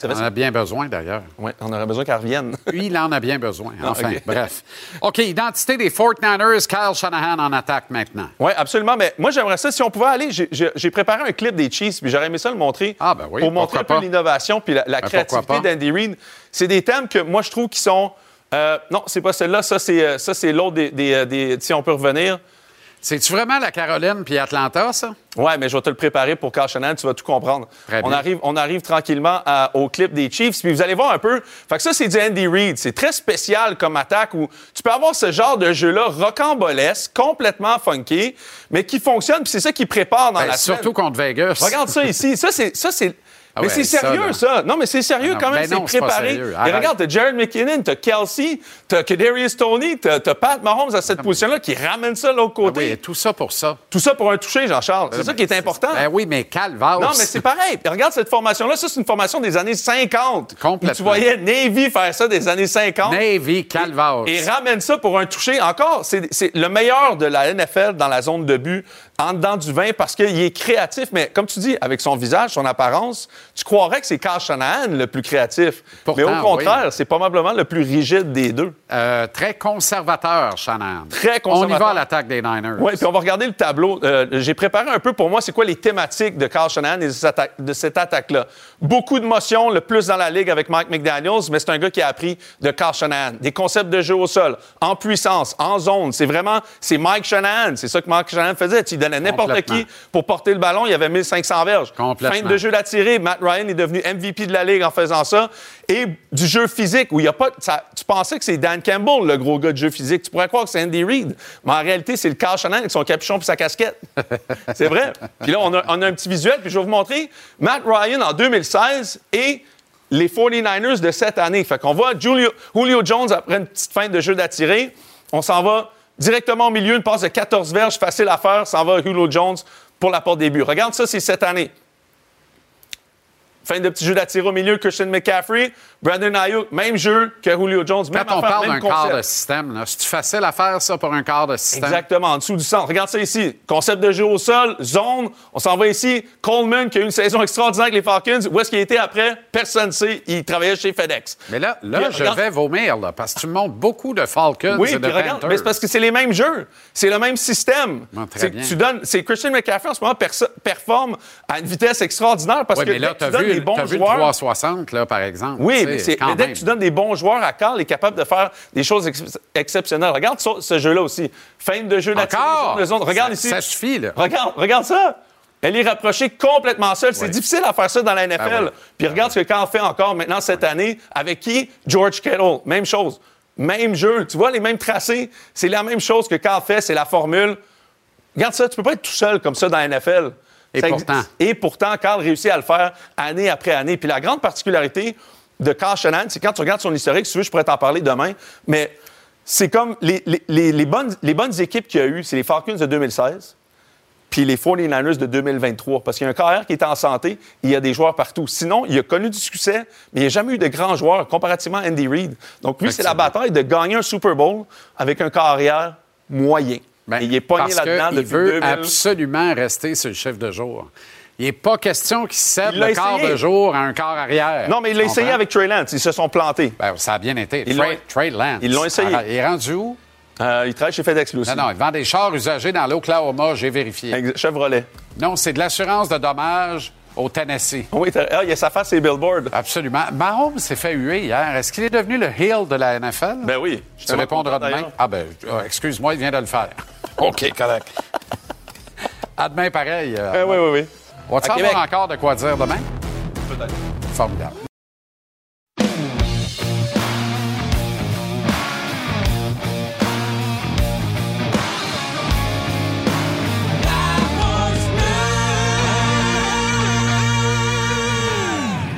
On en a bien besoin, d'ailleurs.
Oui, on aurait besoin qu'elle revienne.
Il en a bien besoin. Enfin, bref. OK, identité des 49ers, Kyle Shanahan en attaque maintenant.
Oui, absolument. Mais moi, j'aimerais ça. Si on pouvait aller, j'ai- préparé un clip des Chiefs, puis j'aurais aimé ça le montrer
Ah, ben oui,
pour montrer un peu l'innovation puis la, la
Ben,
créativité d'Andy Reid. C'est des thèmes que moi, je trouve qui sont. euh, non, c'est pas celle-là. Ça, c'est euh, ça, c'est l'autre des, des, euh, des- Si on peut revenir.
C'est-tu vraiment la Caroline puis Atlanta, ça?
Ouais, mais je vais te le préparer pour Carl Shanahan, tu vas tout comprendre.
Très
on arrive, on arrive tranquillement à- au clip des Chiefs, puis vous allez voir un peu. Fait que ça, c'est du Andy Reid. C'est très spécial comme attaque où tu peux avoir ce genre de jeu-là rocambolesque, complètement funky, mais qui fonctionne, puis c'est ça qui prépare dans
Ben,
la semaine.
surtout contre Vegas.
Regarde ça ici. Ça, c'est. Ça, c'est...
Ah
mais
ouais,
c'est sérieux, ça. Non, mais c'est sérieux
Ah non,
quand même.
ben
c'est préparé. Et regarde, t'as Jared McKinnon, t'as Kelsey, t'as Kadarius Tony, t'as, Pat Mahomes à cette position-là qui ramène ça de l'autre
Ah
côté.
oui, tout ça pour ça.
Tout ça pour un toucher, Jean-Charles. C'est ça qui est important.
Ben oui, mais calvaire.
Non, mais c'est pareil. Puis regarde cette formation-là. Ça, c'est une formation des années 50.
Complètement.
Où tu voyais Navy faire ça des années 50.
Navy, calvaire.
Et ramène ça pour un toucher. Encore, c'est le meilleur de la NFL dans la zone de but, en dedans du 20, parce qu'il est créatif. Mais comme tu dis, avec son visage, son apparence, tu croirais que c'est Carl Shanahan le plus créatif.
Pourtant,
mais au contraire,
oui.
c'est probablement le plus rigide des deux.
Euh, très conservateur, Shanahan.
Très
On y
conservateur.
va à l'attaque des Niners.
Oui, puis on va regarder le tableau. Euh, J'ai préparé un peu pour moi, c'est quoi les thématiques de Carl Shanahan et de cette attaque-là. Beaucoup de motion, le plus dans la ligue avec Mike McDaniels, mais c'est un gars qui a appris de Carl Shanahan. Des concepts de jeu au sol, en puissance, en zone. C'est vraiment, c'est Mike Shanahan. C'est ça que Mike Shanahan faisait. Il n'importe qui pour porter le ballon. Il y avait 1500 verges. Fin de jeu d'attirer. Matt Ryan est devenu MVP de la ligue en faisant ça. Et du jeu physique, où il y a pas. ça- tu pensais que c'est Dan Campbell, le gros gars de jeu physique. Tu pourrais croire que c'est Andy Reid. Mais en réalité, c'est le Carl Shanahan avec son capuchon et sa casquette. c'est vrai. Puis là, on a, on a un petit visuel, puis je vais vous montrer Matt Ryan en 2016 et les 49ers de cette année. Fait qu'on voit Julio, Julio Jones après une petite fin de jeu d'attirer. On s'en va directement au milieu, une passe de 14 verges, facile à faire. S'en va Julio Jones pour la porte début. Regarde ça, c'est cette année. Fin de petit jeu d'attirer au milieu, Christian McCaffrey, Brandon Ayuk, même jeu que Julio Jones. Même
Quand on
affaire,
parle d'un quart de système, c'est facile à faire ça pour un quart de système?
Exactement, en dessous du centre. Regarde ça ici. Concept de jeu au sol, zone. On s'en va ici. Coleman, qui a eu une saison extraordinaire avec les Falcons. Où est-ce qu'il été après? Personne ne sait. Il travaillait chez FedEx.
Mais là, là
Puis,
je
regarde-
vais vomir, là, parce que tu me montres beaucoup de Falcons
Oui,
et de
regarde, mais c'est parce que c'est les mêmes jeux. C'est le même système.
Très bien.
tu donnes, c'est Christian McCaffrey en ce moment performe à une vitesse extraordinaire parce
Oui,
que
mais là, tu as vu,
des bons
t'as vu le
joueurs.
360, là, par exemple.
Oui, mais, mais dès que tu donnes des bons joueurs à Carl, il est capable de faire des choses ex- exceptionnelles. Regarde ça- ce jeu-là aussi. Fin de jeu de zone. Regarde
Ça-
ici.
Ça suffit, là.
Regarde, regarde ça. Elle est rapprochée complètement seule. C'est
Oui.
difficile à faire ça dans la NFL.
Ah oui.
Puis regarde ce que Carl fait encore maintenant cette année. Avec qui? George Kittle. Même chose. Même jeu. Tu vois les mêmes tracés. C'est la même chose que Carl fait. C'est la formule. Regarde ça. Tu peux pas être tout seul comme ça dans la NFL.
Et
Ça
pourtant.
existe. Et pourtant, Carl réussit à le faire année après année. Puis la grande particularité de Carl Shanahan, c'est quand tu regardes son historique, si tu veux, je pourrais t'en parler demain, mais c'est comme les, les- les- les bonnes, les bonnes équipes qu'il y a eues, c'est les Falcons de 2016, puis les 49ers de 2023. Parce qu'il y a un carrière qui est en santé, il y a des joueurs partout. Sinon, il a connu du succès, mais il n'y a jamais eu de grands joueurs comparativement à Andy Reid. Donc, lui, c'est la bataille de gagner un Super Bowl avec un carrière moyen.
Ben,
il est pogné là-dedans depuis
veut
2000.
absolument rester sur le chef de jour. Il n'est pas question qu'il cède le quart
essayé.
de jour à un quart arrière.
Non, mais il l'a essayé avec Trey Lance. Ils se sont plantés.
Ben, ça a bien été.
Ils
Trey, Lance.
Ils l'ont essayé.
Alors, il est rendu où?
Euh, il travaille chez FedEx, lui aussi.
Non, non, il vend des chars usagés dans l'Oklahoma, j'ai vérifié.
Ex- Chevrolet.
Non, c'est de l'assurance de dommages au Tennessee.
Oui, ah, il y a sa face et Billboard.
Absolument. Mahomes s'est fait huer hier. Est-ce qu'il est devenu le heel de la NFL?
Ben oui.
Je te répondrai demain. Ah ben, euh, excuse-moi, il vient de le faire. OK, correct. à demain, pareil. euh,
Euh, oui, oui, oui.
On va-tu
À
avoir
Québec.
encore de quoi dire demain?
Peut-être.
Formidable.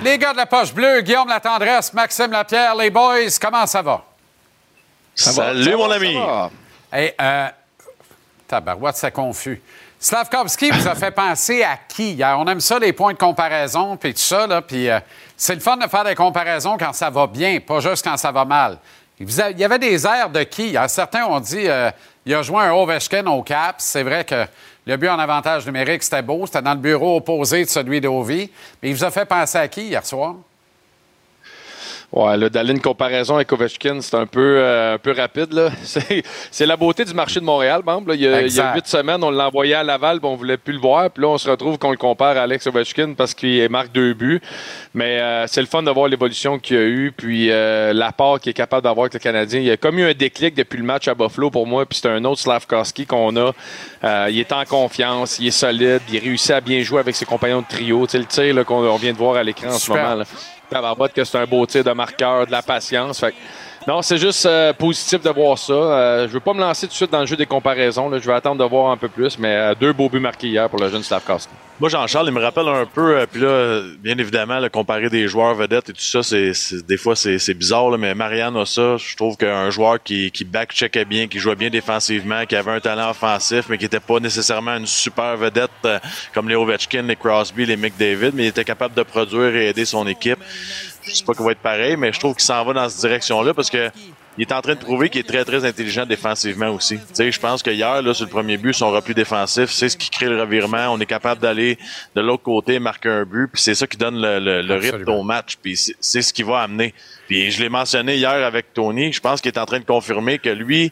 Les gars de la poche bleue, Guillaume Latendresse, Maxime Lapierre, les boys, comment ça va?
Salut, mon ami.
Hey, euh, tabarouette, c'est confus. Slavkovski vous a fait penser à qui? On aime ça, les points de comparaison, puis tout ça, là, puis euh, c'est le fun de faire des comparaisons quand ça va bien, pas juste quand ça va mal. Il y avait des airs de qui? Certains ont dit euh, il a joué un Ovechkin au cap. C'est vrai que le but en avantage numérique, c'était beau. C'était dans le bureau opposé de celui d'Ovi. Mais il vous a fait penser à qui hier soir?
Ouais, là, d'aller une comparaison avec Ovechkin, c'est un peu, euh, un peu rapide. là. C'est c'est la beauté du marché de Montréal, là. Il y a- il y a huit semaines, on l'a envoyé à Laval, puis on voulait plus le voir. Puis là, on se retrouve qu'on le compare à Alex Ovechkin parce qu'il marque deux buts. Mais euh, c'est le fun de voir l'évolution qu'il y a eu, puis euh, l'apport qu'il est capable d'avoir avec le Canadien. Il y a comme eu un déclic depuis le match à Buffalo pour moi, puis c'est un autre Slavkowski qu'on a. Euh, il est en confiance, il est solide, il réussit à bien jouer avec ses compagnons de trio. Tu sais, le tir là, qu'on on vient de voir à l'écran en ce moment. Là. Tabarouette que c'est un beau tir de marqueur, de la patience. Fait non, c'est juste euh, positif de voir ça. Euh, je veux pas me lancer tout de suite dans le jeu des comparaisons. là. Je vais attendre de voir un peu plus, mais euh, deux beaux buts marqués hier pour le jeune Slavkowski.
Moi, Jean-Charles, il me rappelle un peu, euh, puis là, bien évidemment, le comparer des joueurs vedettes et tout ça, c'est, des fois, c'est, bizarre, mais Marianne a ça. Je trouve qu'un joueur qui, qui back-checkait bien, qui jouait bien défensivement, qui avait un talent offensif, mais qui était pas nécessairement une super vedette comme les Ovechkin, les Crosby, les McDavid, mais il était capable de produire et aider son équipe. Je sais pas qu'il va être pareil, mais je trouve qu'il s'en va dans cette direction-là parce que il est en train de prouver qu'il est très, très intelligent défensivement aussi. Tu sais, je pense que hier, là, sur le premier but, son repli défensif, c'est ce qui crée le revirement. On est capable d'aller de l'autre côté, marquer un but, puis c'est ça qui donne le, le- le rythme au match, puis c'est c'est ce qui va amener. Puis je l'ai mentionné hier avec Tony, je pense qu'il est en train de confirmer que lui,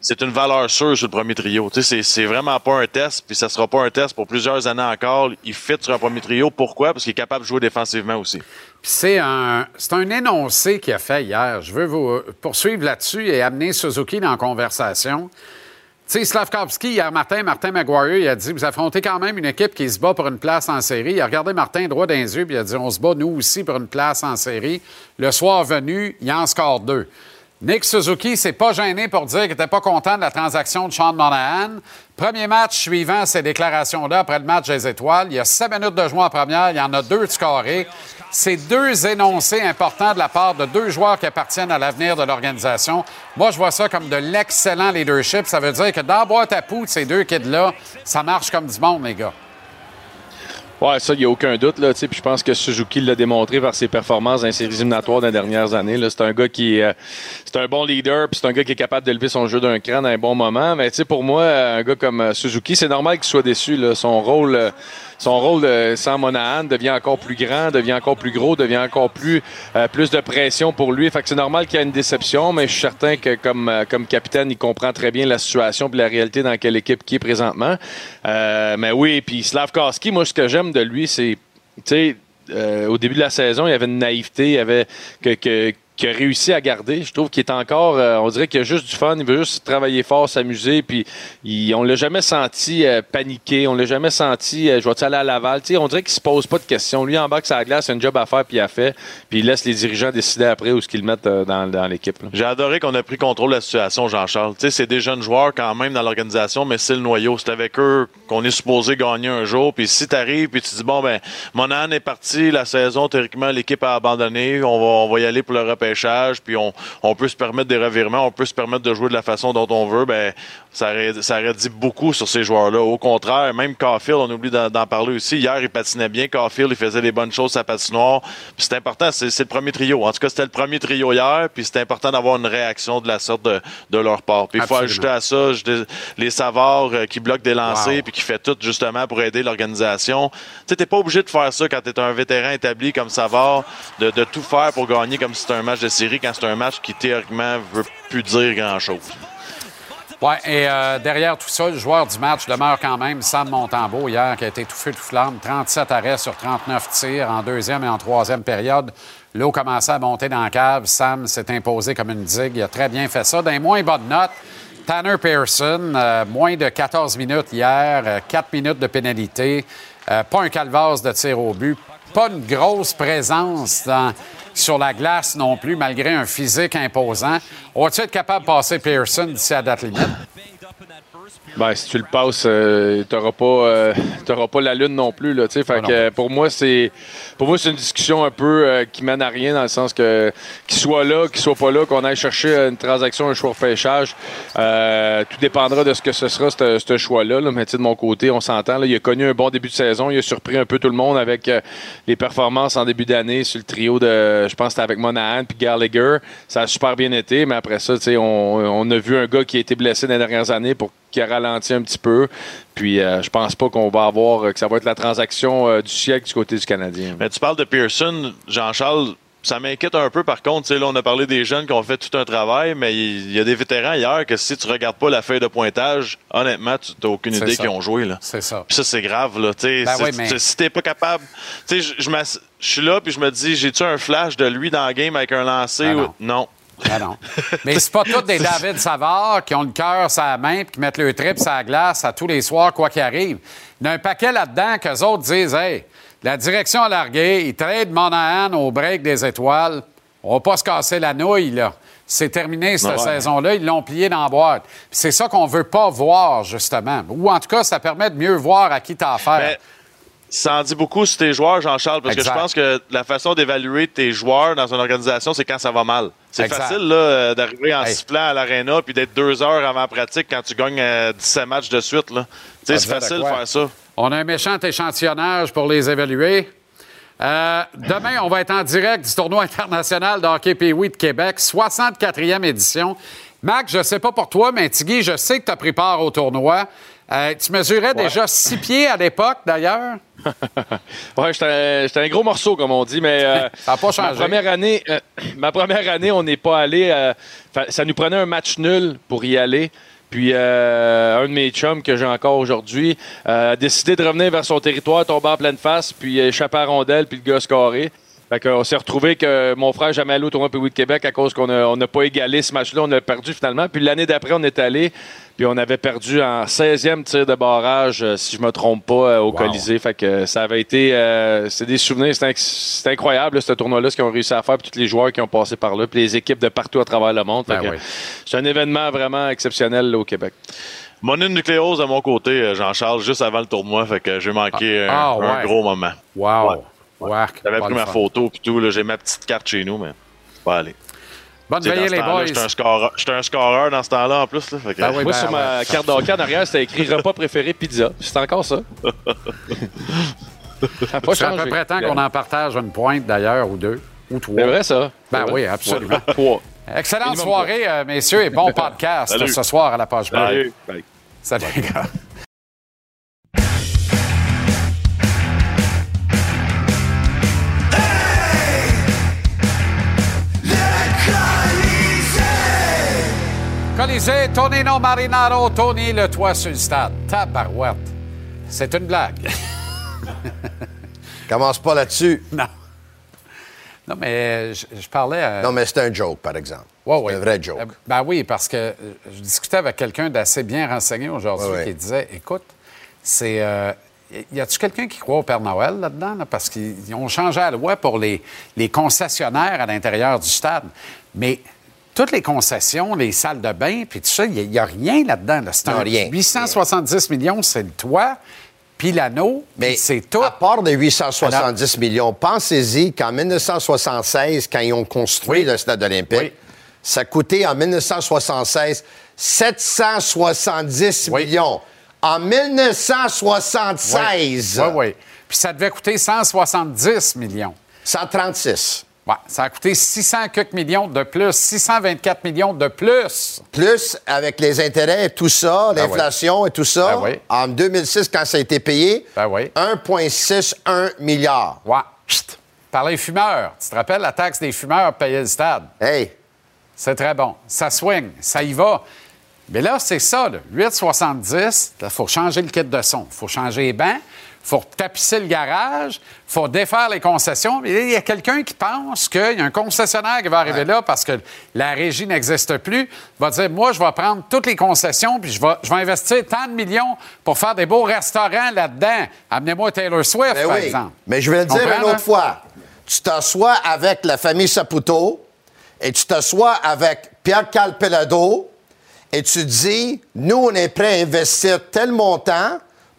c'est une valeur sûre sur le premier trio. Tu sais, c'est- vraiment pas un test, puis ça sera pas un test pour plusieurs années encore. Il fit sur un premier trio. Pourquoi? Parce qu'il est capable de jouer défensivement aussi.
C'est un, un énoncé qu'il a fait hier. Je veux vous poursuivre là-dessus et amener Suzuki dans la conversation. Tu sais, Slavkovski, hier matin, Martin Maguire, il a dit Vous affrontez quand même une équipe qui se bat pour une place en série. Il a regardé Martin droit dans les yeux, puis il a dit On se bat nous aussi pour une place en série. Le soir venu, il en score deux. Nick Suzuki s'est pas gêné pour dire qu'il n'était pas content de la transaction de Sean Monahan. Premier match suivant ces déclarations-là après le match des Étoiles. Il y a sept minutes de jouer en première, il y en a deux de scorés. C'est deux énoncés importants de la part de deux joueurs qui appartiennent à l'avenir de l'organisation. Moi, je vois ça comme de l'excellent leadership. Ça veut dire que dans la boîte à poudre, ces deux kids-là, ça marche comme du monde, les gars.
Ouais, ça, il n'y a aucun doute. Là, je pense que Suzuki l'a démontré par ses performances dans les séries éliminatoires des dernières années. C'est un gars qui euh, c'est un bon leader, puis c'est un gars qui est capable d'élever son jeu d'un cran à un bon moment. Mais pour moi, un gars comme euh, Suzuki, c'est normal qu'il soit déçu. Là. Son rôle, euh, son rôle euh, sans Monahan devient encore plus grand, devient encore plus gros, devient encore plus euh, plus de pression pour lui. Fait que c'est normal qu'il y ait une déception, mais je suis certain que comme euh, comme capitaine, il comprend très bien la situation et la réalité dans quelle équipe qui est présentement. Euh, mais oui, puis Slavkowski, moi, ce que j'aime de lui, c'est, tu sais, euh, au début de la saison, il y avait une naïveté, il y avait que, que qu'il a réussi à garder. Je trouve qu'il est encore, euh, on dirait qu'il a juste du fun, il veut juste travailler fort, s'amuser, puis il, on l'a jamais senti euh, paniquer, on l'a jamais senti, euh, je vais aller à Laval, on dirait qu'il se pose pas de questions. Lui, en bas sa glace, c'est un job à faire, puis il a fait, puis il laisse les dirigeants décider après où ce qu'ils mettent dans, l'équipe.
J'ai adoré qu'on a pris contrôle de la situation, Jean-Charles. C'est des jeunes joueurs quand même dans l'organisation, mais c'est le noyau. C'est avec eux qu'on est supposé gagner un jour. Puis si t'arrives puis tu dis bon ben Monahan est parti, la saison théoriquement l'équipe a abandonné, on va on va y aller pour le repêchage. Repêchage, puis on, on peut se permettre des revirements, on peut se permettre de jouer de la façon dont on veut, ben ça aurait, ça dit beaucoup sur ces joueurs-là. Au contraire, même Caulfield, on oublie d'en d'en parler aussi. Hier, il patinait bien. Caulfield, il faisait les bonnes choses à patinoire. Puis c'est important, c'est le premier trio. En tout cas, c'était le premier trio hier, puis c'est important d'avoir une réaction de la sorte de, de leur part. Puis il faut ajouter à ça je- les savoirs euh, qui bloquent des lancers,
Wow.
puis qui fait tout justement pour aider l'organisation. Tu sais, t'es pas obligé de faire ça quand t'es un vétéran établi comme Savard, de, de tout faire pour gagner comme si c'était un match de série, quand c'est un match qui théoriquement veut plus dire grand-chose.
Oui, et euh, derrière tout ça, le joueur du match demeure quand même Sam Montembeau hier, qui a été tout feu, tout flamme. 37 arrêts sur 39 tirs en deuxième et en troisième période. L'eau commençait à monter dans la cave. Sam s'est imposé comme une digue. Il a très bien fait ça. D'un moins bonne note, Tanner Pearson, euh, moins de 14 minutes hier, euh, 4 minutes de pénalité, euh, pas un calvasse de tir au but, pas une grosse présence dans- sur la glace non plus, malgré un physique imposant. Va-tu être capable de passer Pearson d'ici à date limite?
Ben, si tu le passes, euh, t'auras pas, euh, pas la lune non plus, là, tu. Fait
Ah
que, pour moi, c'est, pour moi, c'est une discussion un peu euh, qui mène à rien dans le sens que qu'il soit là, qu'il soit pas là, qu'on aille chercher une transaction, un choix de pêchage, euh, tout dépendra de ce que ce sera, ce choix-là. Là. Mais tu de mon côté, on s'entend. Il a connu un bon début de saison, il a surpris un peu tout le monde avec les performances en début d'année sur le trio de, je pense, que c'était avec Monahan puis Gallagher. Ça a super bien été, mais après ça, tu on, on a vu un gars qui a été blessé dans les dernières années pour qui a ralenti un petit peu. Puis euh, je pense pas qu'on va avoir euh, que ça va être la transaction euh, du siècle du côté du Canadien.
Mais tu parles de Pearson, Jean-Charles. Ça m'inquiète un peu, par contre. Là, on a parlé des jeunes qui ont fait tout un travail, mais il y a des vétérans hier que si tu regardes pas la feuille de pointage, honnêtement, tu n'as aucune idée qu'ils ont joué. Là.
C'est ça.
Puis ça, c'est grave. Là. Tu sais,
Ben
si-
oui, mais-
tu- Si pas capable. Tu sais, je- suis là, puis je me dis, j'ai-tu un flash de lui dans la game avec un lancer?
Ben
ou-
non.
non.
Ah non. Mais c'est pas tous des David Savard qui ont le cœur sur la main et qui mettent le trip sur la glace à tous les soirs, quoi qu'il arrive. Il y a un paquet là-dedans qu'eux autres disent Hey, la direction a largué, ils trade Monahan au break des étoiles. On va pas se casser la nouille, là. C'est terminé cette
Ouais.
saison-là. Ils l'ont plié dans la boîte. C'est ça qu'on veut pas voir, justement. Ou en tout cas, ça permet de mieux voir à qui t'as affaire.
Ben, ça en dit beaucoup sur tes joueurs, Jean-Charles, parce
Exact.
que je pense que la façon d'évaluer tes joueurs dans une organisation, c'est quand ça va mal. C'est facile là, euh, d'arriver en
Hey.
sifflant à l'aréna puis d'être deux heures avant la pratique quand tu gagnes euh, 17 matchs de suite.
Pas
C'est facile de faire ça.
On a un méchant échantillonnage pour les évaluer. Euh, demain, on va être en direct du tournoi international de hockey Pee-Wee de Québec, 64e édition. Mac, je sais pas pour toi, mais Tigui, je sais que tu as pris part au tournoi. Euh, tu mesurais déjà six pieds à l'époque, d'ailleurs?
Ouais, j'étais un- gros morceau, comme on dit, mais euh,
Ça pas changé.
ma première année, euh, ma première année, on n'est pas allé. ça nous prenait un match nul pour y aller. Puis euh, un de mes chums que j'ai encore aujourd'hui euh, a décidé de revenir vers son territoire, tomber en pleine face, puis échapper à la rondelle, puis le gars scoré. Fait qu'on s'est retrouvé que mon frère jamais allé au tournoi Pee-Wee de Québec à cause qu'on a- on n'a pas égalé ce match-là, on a perdu finalement. Puis l'année d'après, on est allé, puis on avait perdu en 16e tir de barrage, euh, si je me trompe pas, euh, au Colisée. Fait que ça avait été, euh, c'est des souvenirs, c'est inc- c'est incroyable là, ce tournoi-là, ce qu'ils ont réussi à faire, puis tous les joueurs qui ont passé par là, puis les équipes de partout à travers le monde. Fait
Ben oui.
C'est un événement vraiment exceptionnel là, au Québec.
Mononucléose de mon côté, euh, Jean-Charles, juste avant le tournoi, fait que j'ai manqué un,
Ah,
un
ouais.
gros moment.
Wow.
Ouais.
Wark.
J'avais pris ma
fun.
photo puis tout, là, j'ai ma petite carte chez nous, mais pas aller.
Bonne veillée, les boys.
J'étais un scoreur, un scoreur dans ce temps-là en plus. Là, fait que-
Ben oui,
Moi,
ben
sur ma
ouais.
carte d'hockey en arrière, c'était écrit repas préféré pizza. C'est encore ça. Ça
C'est à peu près temps qu'on en partage une pointe, d'ailleurs, ou deux, ou trois.
C'est vrai, ça.
Ben
C'est
oui,
vrai.
absolument.
Trois.
Excellente soirée, euh, messieurs, et bon podcast
Salut.
ce soir à la page bleue.
Salut.
Salut, les gars. Colisée, Tonino Marinaro, Tony, le toit sur le stade. Tabarouette. C'est une blague.
Commence pas là-dessus.
non. Non, mais je, je parlais à...
Non, mais c'est un joke, par exemple.
Ouais, ouais.
Un vrai joke.
Euh, Ben oui, parce que euh, je discutais avec quelqu'un d'assez bien renseigné aujourd'hui
Ouais, ouais.
qui disait écoute, c'est. euh, y a-tu quelqu'un qui croit au Père Noël là-dedans? là? Parce qu'ils ils ont changé la loi pour les, les concessionnaires à l'intérieur du stade. Mais toutes les concessions, les salles de bain, puis tout ça, il n'y a, rien là-dedans. là. C'est un
rien.
870 millions, c'est le toit. puis l'anneau,
Mais
c'est tout.
À part de 870 millions, pensez-y qu'en 1976, quand ils ont construit le stade olympique, ça coûtait en 1976 770 millions. En 1976.
Oui, oui. Puis ça devait coûter 170 millions.
136.
Ouais, ça a coûté 600 quelques millions de plus, 624 millions de plus.
Plus avec les intérêts et tout ça,
Ben
l'inflation et tout ça.
Ben oui.
En 2006, quand ça a été payé,
Ben oui.
1,61 milliard.
Ouais. Chut. Par les fumeurs. Tu te rappelles, la taxe des fumeurs payait le stade?
Hey.
C'est très bon. Ça swing, ça y va. Mais là, c'est ça, là. 8,70, il faut changer le kit de son. Il faut changer les bancs, faut tapisser le garage, il faut défaire les concessions. Il y a quelqu'un qui pense qu'il y a un concessionnaire qui va arriver là parce que la régie n'existe plus, va dire Moi, je vais prendre toutes les concessions puis je vais, je vais investir tant de millions pour faire des beaux restaurants là-dedans. Amenez-moi Taylor Swift,
Ben
par
oui.
exemple.
Mais je vais le dire
Comprends,
une autre
hein?
fois. Tu t'assois avec la famille Saputo et tu t'assois avec Pierre Calpelado et tu dis, nous, on est prêt à investir tel montant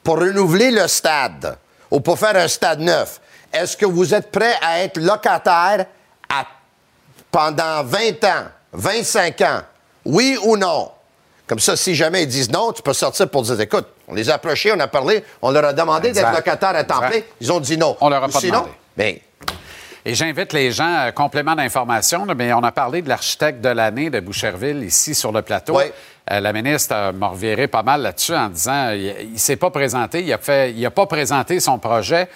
pour renouveler le stade ou pour faire un stade neuf. Est-ce que vous êtes prêt à être locataire à- pendant 20 ans, 25 ans? Oui ou non? Comme ça, si jamais ils disent non, tu peux sortir pour dire, écoute, on les a approchés, on a parlé, on leur a demandé d'être locataire à temps plein. Ils ont dit non.
On leur a pas
Sinon,
demandé.
ben,
Et j'invite les gens, euh, complément d'information, mais on a parlé de l'architecte de l'année de Boucherville ici sur le plateau.
Oui.
Euh, la ministre euh, m'a reviré pas mal là-dessus en disant il ne s'est pas présenté, il a, fait, il a pas présenté son projet.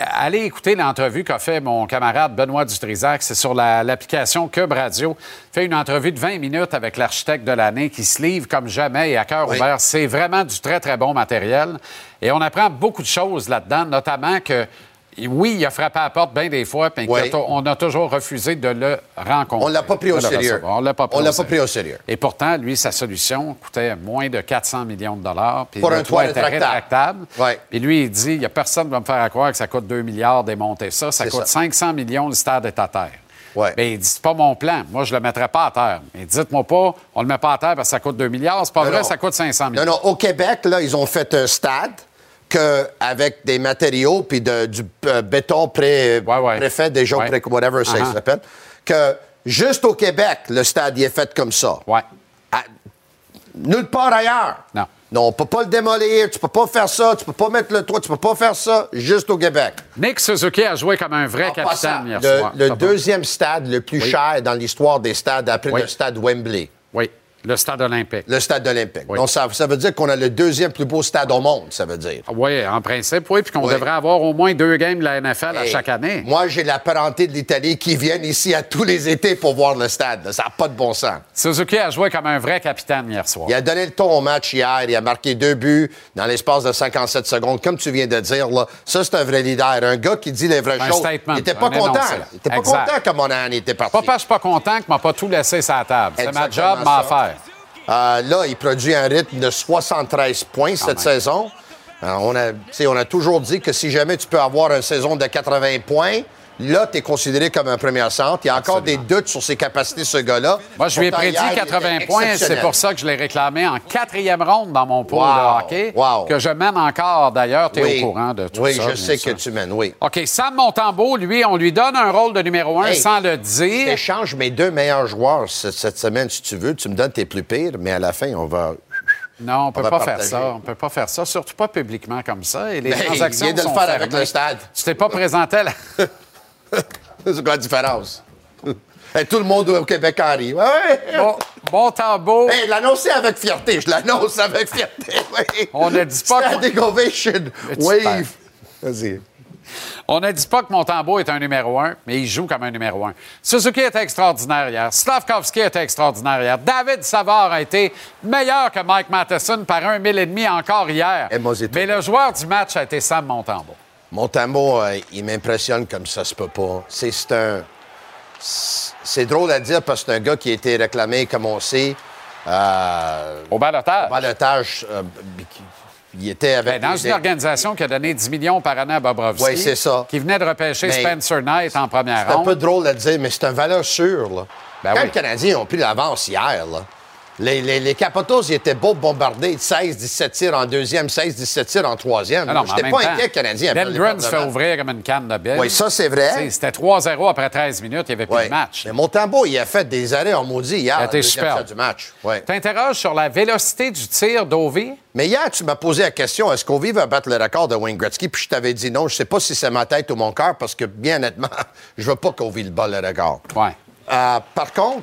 Euh, Allez écouter l'entrevue qu'a fait mon camarade Benoît Dutrisac. C'est sur la- l'application Cube Radio. Il fait une entrevue de 20 minutes avec l'architecte de l'année qui se livre comme jamais et à cœur
Oui.
ouvert. C'est vraiment du très, très bon matériel. Et on apprend beaucoup de choses là-dedans, notamment que, oui, il a frappé à la porte bien des fois, puis
Oui.
qu'on a toujours refusé de le rencontrer.
On l'a pas pris au sérieux.
recevoir. On l'a pas pris
On
au
l'a pas
sérieux.
pris au sérieux.
Et pourtant, lui, sa solution coûtait moins de 400 millions de dollars. Puis
Pour
le
un toit
était
rétractable.
Puis lui, il dit, il n'y a personne qui va me faire croire que ça coûte 2 milliards démonter ça. Ça coûte
ça.
500 millions, le stade est à terre.
Ouais.
Mais il dit, c'est pas mon plan. Moi, je le mettrais pas à terre. Mais dites-moi pas, on le met pas à terre parce que ça coûte 2 milliards. C'est pas
Non,
vrai,
non.
ça coûte 500 millions.
Non, non, au Québec, là, ils ont fait un stade que, avec des matériaux puis de- du euh, béton pré,
ouais.
préfet, déjà
Ouais.
pré, whatever ça
Uh-huh.
s'appelle, que juste au Québec, le stade il est fait comme ça.
Ouais.
À- nulle part ailleurs.
Non.
Non, on peut pas le démolir, tu peux pas faire ça, tu peux pas mettre le toit, tu peux pas faire ça, juste au Québec.
Nick Suzuki a joué comme un vrai
En
capitaine hier
le,
soir.
le deuxième stade le plus
Oui.
cher dans l'histoire des stades après
Oui.
le stade Wembley.
Oui, le stade olympique.
Le stade olympique.
Oui.
Donc, ça, ça veut dire qu'on a le deuxième plus beau stade au monde, ça veut dire.
Oui, en principe, oui. Puis qu'on
Oui.
devrait avoir au moins deux games de la NFL à chaque année.
Moi, j'ai la parenté de l'Italie qui viennent ici à tous les étés pour voir le stade. Ça n'a pas de bon sens.
Suzuki a joué comme un vrai capitaine hier soir.
Il a donné le ton au match hier. Il a marqué deux buts dans l'espace de 57 secondes. Comme tu viens de dire, là, ça, c'est un vrai leader. Un gars qui dit les vraies
Un
choses.
statement,
il n'était pas content. Il n'était pas
Exact.
content comme on en était parti.
Pas parce que je suis pas content qu'il m'a pas tout laissé sur la table. C'est ma job, ma affaire.
Euh, là, il produit un rythme de 73 points cette saison. Euh, a, on a toujours dit que si jamais tu peux avoir une saison de 80 points, là, tu es considéré comme un premier centre. Il y a encore des doutes sur ses capacités, ce gars-là.
Moi, je lui ai prédit
hier, il
80
était
points. C'est pour ça que je l'ai réclamé en quatrième ronde dans mon pool
Wow.
de hockey.
Wow.
Que je mène encore, d'ailleurs. Tu es
Oui.
au courant de tout
oui,
ça.
je
bien
sais que tu mènes, oui.
OK, Sam Montembeau, lui, on lui donne un rôle de numéro un
Hey,
sans le
Je
dire.
t'échange mes deux meilleurs joueurs cette, semaine, si tu veux. Tu me donnes tes plus pires, mais à la fin, on va...
Non, on peut
va
pas faire ça. On peut pas faire ça, surtout pas publiquement comme ça. Et les
Ben, il
transactions
vient de le
sont
faire avec le stade.
Tu t'es pas présenté à la...
C'est quoi la différence? Et tout le monde au Québec en rit. Ouais.
Bon.
Hey, l'annoncer avec fierté. Je l'annonce avec fierté. oui.
On ne dit pas
Standing ovation. Wave. Vas-y.
On ne dit pas que Montembeau est un numéro un, mais il joue comme un numéro un. Suzuki était extraordinaire hier. Slavkovski était extraordinaire hier. David Savard a été meilleur que Mike Matheson par un mille et demi encore hier. Mais le joueur du match a été Sam Montembeau.
Montembeau, euh, il m'impressionne comme ça se peut pas. C'est un. C'est drôle à dire parce que c'est un gars qui a été réclamé, comme on sait. euh,
Au balotage.
Au balotage. euh, il était avec.
Ben, dans une organisation qui a donné 10 millions par année à Bobrovski.
Oui, c'est ça.
Qui venait de repêcher
Mais
Spencer Knight en première
C'est un
ronde.
peu drôle à dire, mais c'est un valeur sûre. Là.
Ben
Quand
oui.
les Canadiens ont pris l'avance hier, là, Les, les, ils étaient beaux bombardés. 16-17 tirs en deuxième, 16-17 tirs en troisième.
Ah
J'étais
même
pas inquiet, Canadien.
Lindgren se fait ouvrir comme une canne de bière.
Oui, ça, c'est vrai.
C'était 3-0 après 13 minutes, il n'y avait plus de match.
Mais Montembeau, il a fait des arrêts en maudit hier.
Il a été
tiers du match.
T'interroges sur la vélocité du tir d'Ovi?
Mais hier, tu m'as posé la question est-ce qu'Ovi va battre le record de Wayne Gretzky? Puis je t'avais dit non. Je sais pas si c'est ma tête ou mon cœur parce que, bien honnêtement, je veux pas qu'Ovi le bat le record.
Ouais.
Euh, par contre,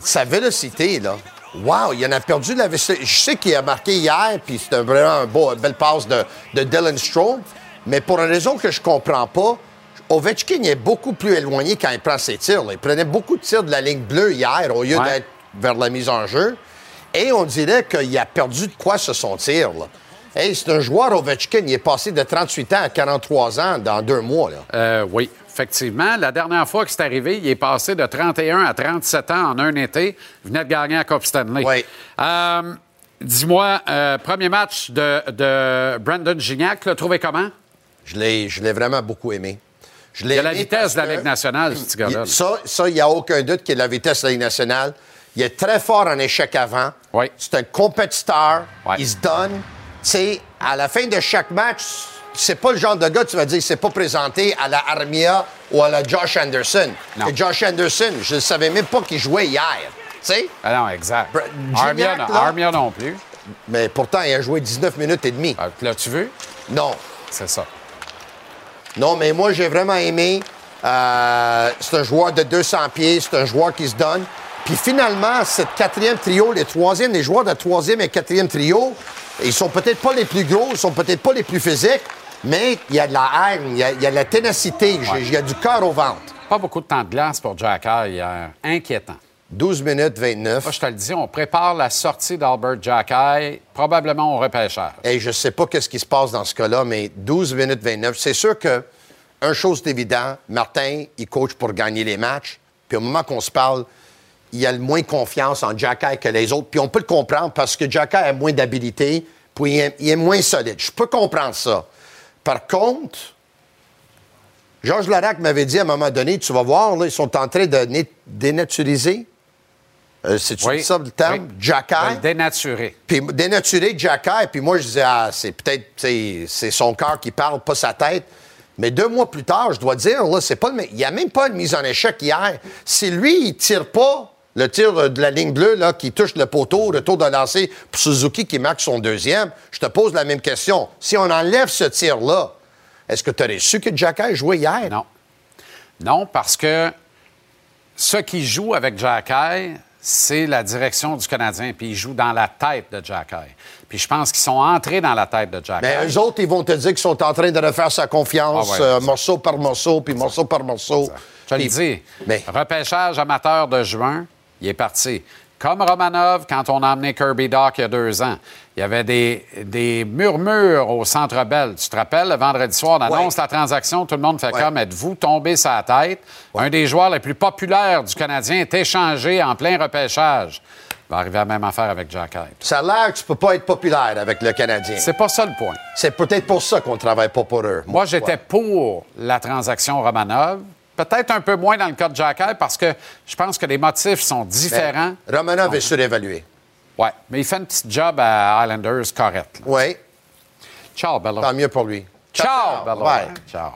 sa vélocité, là, wow, il en a perdu de la. Je sais qu'il a marqué hier, puis c'était vraiment un beau, une belle passe de, de Dylan Strome, mais pour une raison que je comprends pas, Ovechkin est beaucoup plus éloigné quand il prend ses tirs. là. Il prenait beaucoup de tirs de la ligne bleue hier au lieu
Ouais.
d'être vers la mise en jeu. Et on dirait qu'il a perdu de quoi sur son tir. Là. Hey, c'est un joueur Ovechkin. Il est passé de 38 ans à 43 ans dans deux mois. Là.
Euh, oui, effectivement. La dernière fois que c'est arrivé, il est passé de 31 à 37 ans en un été. Il venait de gagner la Coupe Stanley.
Oui.
Euh, Dis-moi, euh, premier match de, de Brandon Gignac, l'as trouvé comment?
Je l'ai, vraiment beaucoup aimé. Je
Il a la vitesse de la Ligue nationale, ce petit gars-là.
Il- Ça, ça, il n'y a aucun doute qu'il a la vitesse de la Ligue nationale. Il est très fort en échec avant.
Oui.
C'est un compétiteur.
Ouais.
Il se donne. Tu sais, à la fin de chaque match, c'est pas le genre de gars, tu vas dire, il s'est pas présenté à la Armia ou à la Josh Anderson.
Non.
Et Josh Anderson, je ne savais même pas qu'il jouait hier. Tu sais?
Ah non, exact. Armia,
Gignac,
non,
là-
Armia non plus.
Mais pourtant, il a joué 19 minutes et demie.
Euh, L'as-tu vu?
Non.
C'est ça.
Non, mais moi, j'ai vraiment aimé. Euh, c'est un joueur de 200 pieds, c'est un joueur qui se donne. Puis finalement, cette quatrième trio, les troisièmes, les joueurs de troisième et quatrième trio, ils sont peut-être pas les plus gros, ils sont peut-être pas les plus physiques, mais il y a de la haine, il y a, il y a de la ténacité, il y a du cœur au ventre.
Pas beaucoup de temps de glace pour Jack High hier. Inquiétant.
12 minutes 29.
Moi, je te le dis, on prépare la sortie d'Albert Jack High, probablement au repêchage.
Et je sais pas qu'est-ce qui se passe dans ce cas-là, mais 12 minutes 29. C'est sûr que, une chose est évidente, Martin, il coach pour gagner les matchs. Puis au moment qu'on se parle, il a le moins confiance en Jacky que les autres. Puis on peut le comprendre parce que Jacky a moins d'habilité, puis il est, il est moins solide. Je peux comprendre ça. Par contre, Georges Larac m'avait dit à un moment donné, tu vas voir, là, ils sont en train de dénaturiser. Euh, C'est-tu
Oui.
ça le terme?
Oui. De le dénaturer.
Puis dénaturer Jacky, puis moi, je disais, ah, c'est peut-être, c'est son cœur qui parle, pas sa tête. Mais deux mois plus tard, je dois dire, là, c'est pas le, il n'y a même pas une mise en échec hier. Si lui, il tire pas le tir de la ligne bleue, là, qui touche le poteau, retour de lancer pour Suzuki qui marque son deuxième, je te pose la même question. Si on enlève ce tir-là, est-ce que tu aurais su que Jacky jouait hier?
Non. Non, parce que ce qui joue avec Jack c'est la direction du Canadien, puis ils jouent dans la tête de Jack High. Puis je pense qu'ils sont entrés dans la tête de Jack
Mais
High.
eux autres, ils vont te dire qu'ils sont en train de refaire sa confiance,
Ah ouais,
euh, morceau par morceau, puis morceau par morceau.
Je te le
Puis-
dis.
Mais-
Repêchage amateur de juin, il est parti. Comme Romanov, quand on a emmené Kirby Doc il y a deux ans, il y avait des, des murmures au Centre Bell. Tu te rappelles, le vendredi soir, on annonce la transaction, tout le monde fait
Ouais.
comme êtes-vous tombé sa tête? Un des joueurs les plus populaires du Canadien est échangé en plein repêchage. Il va arriver à la même affaire avec Jack Hyde.
Ça a l'air que tu peux pas être populaire avec le Canadien.
C'est pas ça le point.
C'est peut-être pour ça qu'on travaille pas pour eux.
Moi, j'étais pour la transaction Romanov. Peut-être un peu moins dans le cas de Hyde parce que je pense que les motifs sont différents.
Ben, Romanov est surévalué.
Oui, mais il fait un petit job à Islanders correct.
Oui.
Ciao, Bella.
Tant mieux pour lui.
Ciao, Bella.
Bye.
Ciao.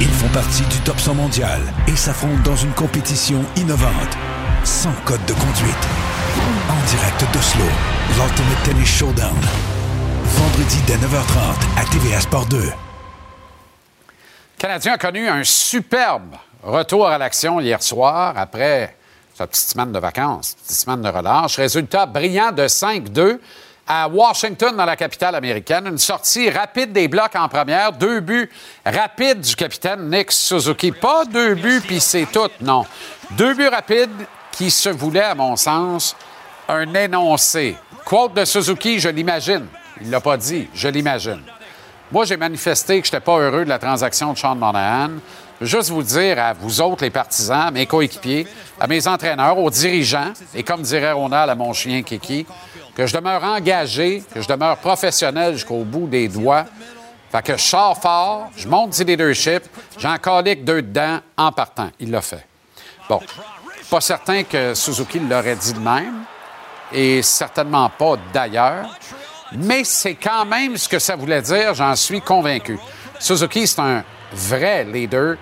Ils font partie du top 100 mondial et s'affrontent dans une compétition innovante, sans code de conduite. En direct d'Oslo, l'Ultimate Tennis Showdown. Vendredi dès 9h30 à TVA Sport 2.
Canadien a connu un superbe retour à l'action hier soir après sa petite semaine de vacances, petite semaine de relâche. Résultat brillant de 5-2 à Washington, dans la capitale américaine. Une sortie rapide des blocs en première. Deux buts rapides du capitaine Nick Suzuki. Pas deux buts, puis c'est tout, non. Deux buts rapides qui se voulaient, à mon sens, un énoncé. Quote de Suzuki, je l'imagine. Il l'a pas dit, je l'imagine. Moi, j'ai manifesté que je n'étais pas heureux de la transaction de Sean Monahan. Juste vous dire à vous autres, les partisans, à mes coéquipiers, à mes entraîneurs, aux dirigeants, et comme dirait Ronald à mon chien Kiki, que je demeure engagé, que je demeure professionnel jusqu'au bout des doigts. Fait que je sors fort, je monte du leadership, j'en calique deux dedans en partant. Il l'a fait. Bon, pas certain que Suzuki l'aurait dit de même, et certainement pas d'ailleurs. Mais c'est quand même ce que ça voulait dire, j'en suis convaincu. Suzuki, c'est un vrai leader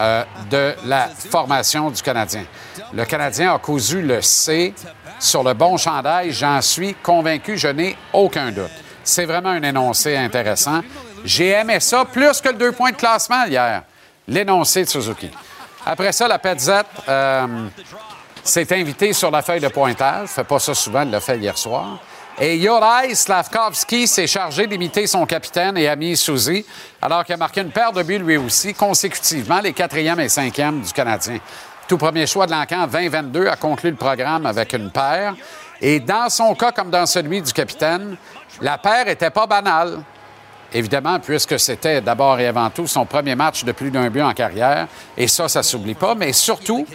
euh, de la formation du Canadien. Le Canadien a cousu le C sur le bon chandail, j'en suis convaincu, je n'ai aucun doute. C'est vraiment un énoncé intéressant. J'ai aimé ça plus que le deux points de classement hier, l'énoncé de Suzuki. Après ça, la Petzette euh, s'est invitée sur la feuille de pointage. fait pas ça souvent, elle l'a fait hier soir. Et Yorai Slavkovski s'est chargé d'imiter son capitaine et ami Suzy, alors qu'il a marqué une paire de buts lui aussi, consécutivement, les quatrième et cinquième du Canadien. Tout premier choix de l'encan 2022 a conclu le programme avec une paire. Et dans son cas, comme dans celui du capitaine, la paire était pas banale. Évidemment, puisque c'était d'abord et avant tout son premier match de plus d'un but en carrière. Et ça, ça s'oublie pas. Mais surtout,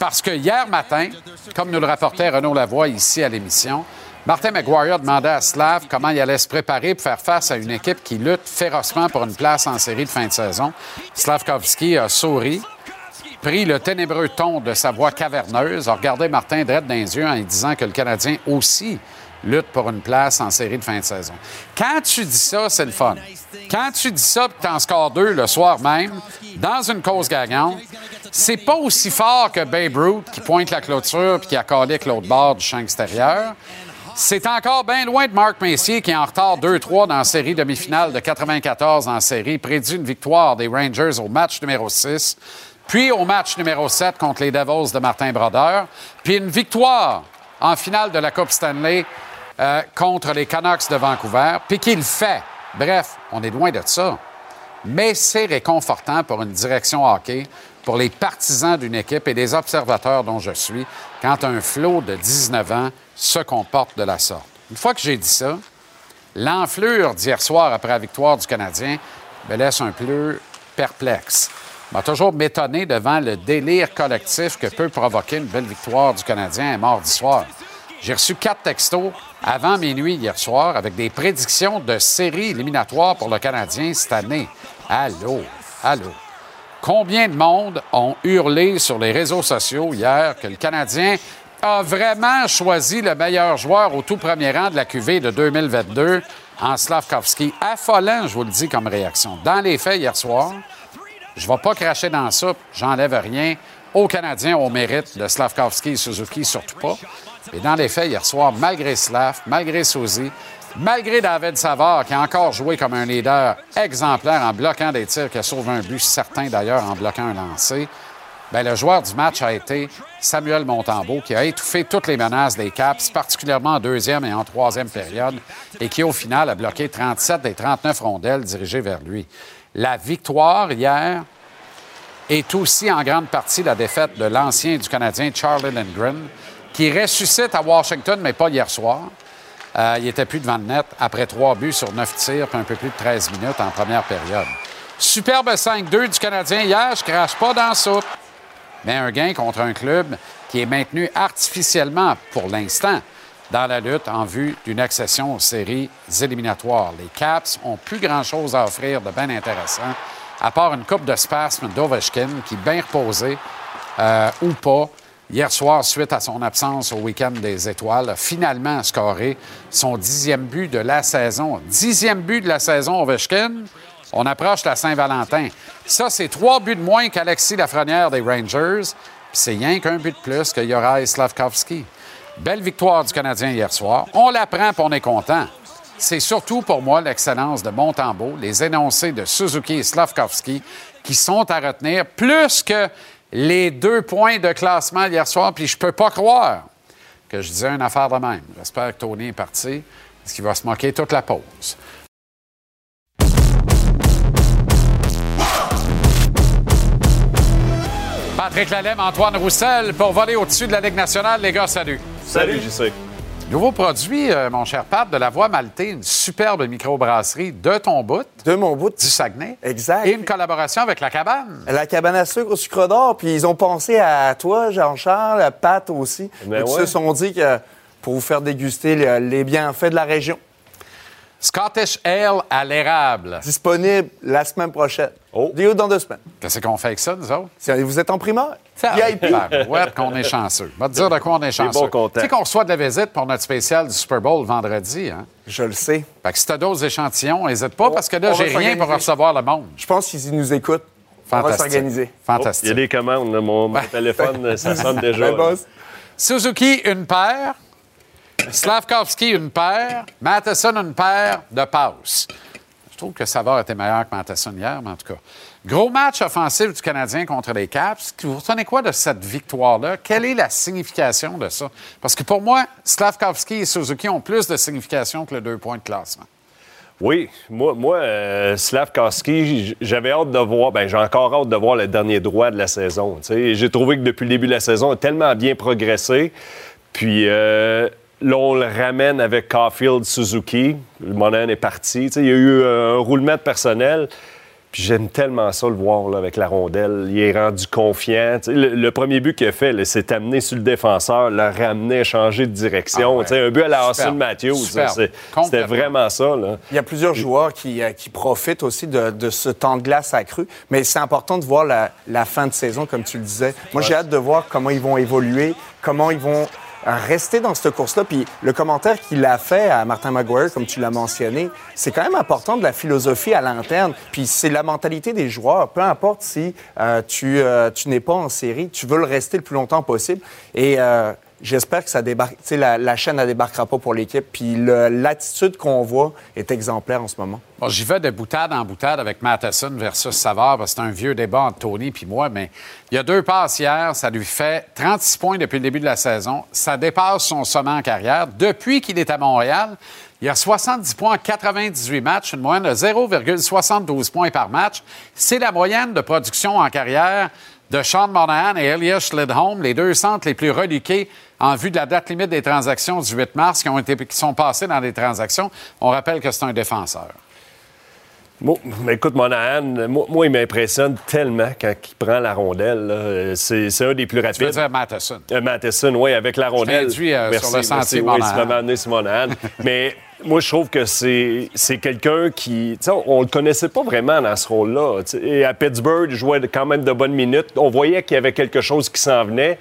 parce que hier matin, comme nous le rapportait Renaud Lavoie ici à l'émission, Martin McGuire demandait à Slav comment il allait se préparer pour faire face à une équipe qui lutte férocement pour une place en série de fin de saison. Slavkovski a souri, pris le ténébreux ton de sa voix caverneuse, a regardé Martin Dredd dans les yeux en lui disant que le Canadien aussi lutte pour une place en série de fin de saison. Quand tu dis ça, c'est le fun. Quand tu dis ça et tu en scores deux le soir même, dans une cause gagnante, c'est pas aussi fort que Babe Ruth qui pointe la clôture puis qui a collé l'autre bord du champ extérieur. C'est encore bien loin de Marc Messier qui est en retard 2-3 dans la série demi-finale de 94 en série, prédit une victoire des Rangers au match numéro 6, puis au match numéro 7 contre les Devils de Martin Brodeur, puis une victoire en finale de la Coupe Stanley euh, contre les Canucks de Vancouver, puis qu'il fait. Bref, on est loin de ça. Mais c'est réconfortant pour une direction hockey, pour les partisans d'une équipe et des observateurs dont je suis, quand un flot de 19 ans se comporte de la sorte. Une fois que j'ai dit ça, l'enflure d'hier soir après la victoire du Canadien me laisse un peu perplexe. m'a toujours m'étonné devant le délire collectif que peut provoquer une belle victoire du Canadien un mardi soir. J'ai reçu quatre textos avant minuit hier soir avec des prédictions de séries éliminatoires pour le Canadien cette année. Allô, allô? Combien de monde ont hurlé sur les réseaux sociaux hier que le Canadien a vraiment choisi le meilleur joueur au tout premier rang de la QV de 2022 en Slavkovski. Affolant, je vous le dis, comme réaction. Dans les faits, hier soir, je ne vais pas cracher dans la soupe, j'enlève rien aux Canadiens au mérite de Slavkovski et Suzuki, surtout pas. Mais dans les faits, hier soir, malgré Slav, malgré Suzy, malgré David Savard, qui a encore joué comme un leader exemplaire en bloquant des tirs, qui a sauvé un but certain d'ailleurs en bloquant un lancer, Bien, le joueur du match a été Samuel Montembeau, qui a étouffé toutes les menaces des Caps, particulièrement en deuxième et en troisième période, et qui, au final, a bloqué 37 des 39 rondelles dirigées vers lui. La victoire hier est aussi en grande partie la défaite de l'ancien du Canadien Charlie Lindgren, qui ressuscite à Washington, mais pas hier soir. Euh, il était plus devant le net après trois buts sur neuf tirs, puis un peu plus de 13 minutes en première période. Superbe 5-2 du Canadien hier, je crache pas dans ça mais un gain contre un club qui est maintenu artificiellement pour l'instant dans la lutte en vue d'une accession aux séries éliminatoires. Les Caps ont plus grand-chose à offrir de bien intéressant, à part une coupe de spasmes d'Ovechkin qui, bien reposé euh, ou pas, hier soir, suite à son absence au week-end des étoiles, a finalement scoré son dixième but de la saison. Dixième but de la saison, Ovechkin. On approche la Saint-Valentin. Ça, c'est trois buts de moins qu'Alexis Lafrenière des Rangers. c'est rien qu'un but de plus que Yorai Slavkovski. Belle victoire du Canadien hier soir. On la prend et on est content. C'est surtout pour moi l'excellence de Montembeau, les énoncés de Suzuki et Slavkovski qui sont à retenir, plus que les deux points de classement hier soir. Puis je peux pas croire que je disais une affaire de même. J'espère que Tony est parti, parce qu'il va se moquer toute la pause. Patrick Lalem, Antoine Roussel pour voler au-dessus de la Ligue nationale. Les gars, salut.
Salut, JC.
Nouveau produit, euh, mon cher Pat, de la Voix Maltais, une superbe microbrasserie de ton bout.
De mon bout.
Du Saguenay.
Exact.
Et une collaboration avec la cabane.
La cabane à sucre au sucre d'or. Puis ils ont pensé à toi, Jean-Charles, à Pat aussi.
Ben
ils
ouais.
se sont dit que pour vous faire déguster les bienfaits de la région.
Scottish Ale à l'érable.
Disponible la semaine prochaine. Oh. Dis dans deux semaines.
Qu'est-ce qu'on fait avec ça, nous autres?
Vous êtes en primeur?
VIP. Ouais, qu'on est chanceux. Va te dire de quoi on est chanceux.
Bon
tu sais qu'on reçoit de la visite pour notre spécial du Super Bowl vendredi, hein?
Je le sais.
Fait que si t'as d'autres échantillons, n'hésite pas, parce que là, j'ai rien pour recevoir le monde.
Je pense qu'ils nous écoutent. On va s'organiser.
Fantastique.
Il y a des commandes, là. mon, mon téléphone, ça sonne déjà.
Suzuki, une paire. Slavkovski, une paire. Matheson, une paire de passes. Je trouve que Savard était meilleur que Matheson hier, mais en tout cas. Gros match offensif du Canadien contre les Caps. Vous retenez quoi de cette victoire-là? Quelle est la signification de ça? Parce que pour moi, Slavkovski et Suzuki ont plus de signification que le deux points de classement.
Oui, moi, moi euh, Slavkovski, j'avais hâte de voir, ben j'ai encore hâte de voir le dernier droit de la saison. J'ai trouvé que depuis le début de la saison, il a tellement bien progressé. Puis euh, là, on le ramène avec Caulfield, Suzuki. Le Monahan est parti. il y a eu un roulement de personnel. Puis j'aime tellement ça le voir là, avec la rondelle. Il est rendu confiant. Le, premier but qu'il a fait, c'est amené sur le défenseur, le ramener, changer de direction. Ah un but à la Austin Matthews. C'était vraiment ça. Là.
Il y a plusieurs joueurs qui, euh, qui profitent aussi de, de, ce temps de glace accru. Mais c'est important de voir la, la, fin de saison, comme tu le disais. Moi, j'ai hâte de voir comment ils vont évoluer, comment ils vont rester dans cette course-là. Puis le commentaire qu'il a fait à Martin Maguire, comme tu l'as mentionné, c'est quand même important de la philosophie à l'interne. Puis c'est la mentalité des joueurs. Peu importe si euh, tu, euh, tu n'es pas en série, tu veux le rester le plus longtemps possible. Et euh, J'espère que ça débarque, la, la chaîne ne débarquera pas pour l'équipe. Puis l'attitude qu'on voit est exemplaire en ce moment.
Bon, J'y vais de boutade en boutade avec Matheson versus Savard, parce que c'est un vieux débat entre Tony et moi, mais il y a deux passes hier, ça lui fait 36 points depuis le début de la saison. Ça dépasse son sommet en carrière. Depuis qu'il est à Montréal, il a 70 points en 98 matchs, une moyenne de 0,72 points par match. C'est la moyenne de production en carrière de Sean Monahan et Elias Lidholm, les deux centres les plus reliqués en vue de la date limite des transactions du 8 mars qui, ont été, qui sont passées dans des transactions. On rappelle que c'est un défenseur.
Bon, écoute, Monahan, moi, il m'impressionne tellement quand il prend la rondelle. C'est, un des plus rapides.
Dire Matheson?
Euh, Matheson, oui, avec la rondelle.
Je euh, sur le sentier Monahan.
Oui, Monahan. Mais moi, je trouve que c'est, quelqu'un qui... On, on le connaissait pas vraiment dans ce rôle-là. Et à Pittsburgh, il jouait quand même de bonnes minutes. On voyait qu'il y avait quelque chose qui s'en venait.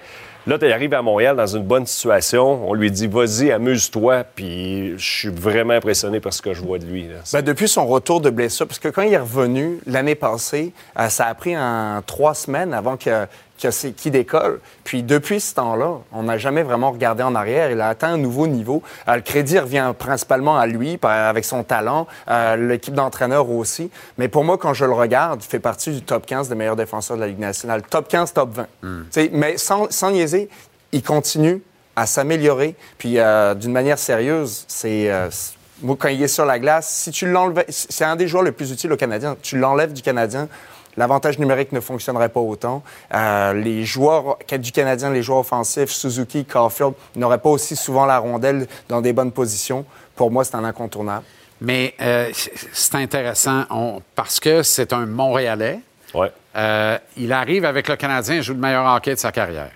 Là, tu arrives à Montréal dans une bonne situation. On lui dit, vas-y, amuse-toi. Puis je suis vraiment impressionné par ce que je vois de lui.
Ben, depuis son retour de blessure, parce que quand il est revenu l'année passée, euh, ça a pris en trois semaines avant que qui décolle. Puis depuis ce temps-là, on n'a jamais vraiment regardé en arrière. Il a atteint un nouveau niveau. Euh, le crédit revient principalement à lui, avec son talent, euh, l'équipe d'entraîneurs aussi. Mais pour moi, quand je le regarde, il fait partie du top 15 des meilleurs défenseurs de la Ligue nationale. Top 15, top 20. Hmm. Mais sans, sans niaiser, il continue à s'améliorer. Puis euh, d'une manière sérieuse, c'est... moi, quand il est sur la glace, si tu l'enlèves, c'est un des joueurs les plus utiles au Canadien. Tu l'enlèves du Canadien, l'avantage numérique ne fonctionnerait pas autant. Euh, les joueurs du Canadien, les joueurs offensifs, Suzuki, Caulfield, n'auraient pas aussi souvent la rondelle dans des bonnes positions. Pour moi, c'est un incontournable.
Mais euh, c'est intéressant parce que c'est un Montréalais.
Ouais.
Euh, il arrive avec le Canadien et joue le meilleur hockey de sa carrière.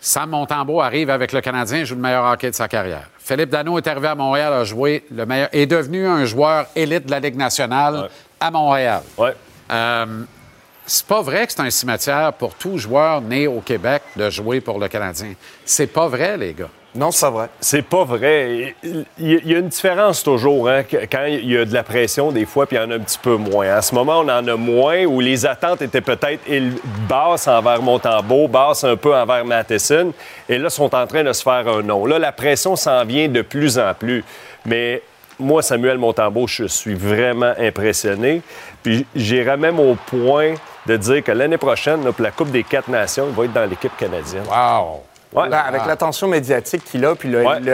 Sam Montembeau arrive avec le Canadien et joue le meilleur hockey de sa carrière. Philippe Dano est arrivé à Montréal, a joué le meilleur, est devenu un joueur élite de la Ligue nationale à Montréal.
Ouais
c'est pas vrai que c'est un cimetière pour tout joueur né au Québec de jouer pour le Canadien. C'est pas vrai, les gars.
Non, c'est vrai.
C'est pas vrai. Il y a une différence toujours, hein, quand il y a de la pression des fois, puis il y en a un petit peu moins. À ce moment, on en a moins, où les attentes étaient peut-être basses envers Montembeau, basses un peu envers Matheson, et là, sont en train de se faire un nom. Là, la pression s'en vient de plus en plus. Mais moi, Samuel Montembeau, je suis vraiment impressionné. Puis j'irai même au point de dire que l'année prochaine, pour la Coupe des quatre nations, il va être dans l'équipe canadienne.
Wow!
Ouais. avec l'attention médiatique qu'il a, puis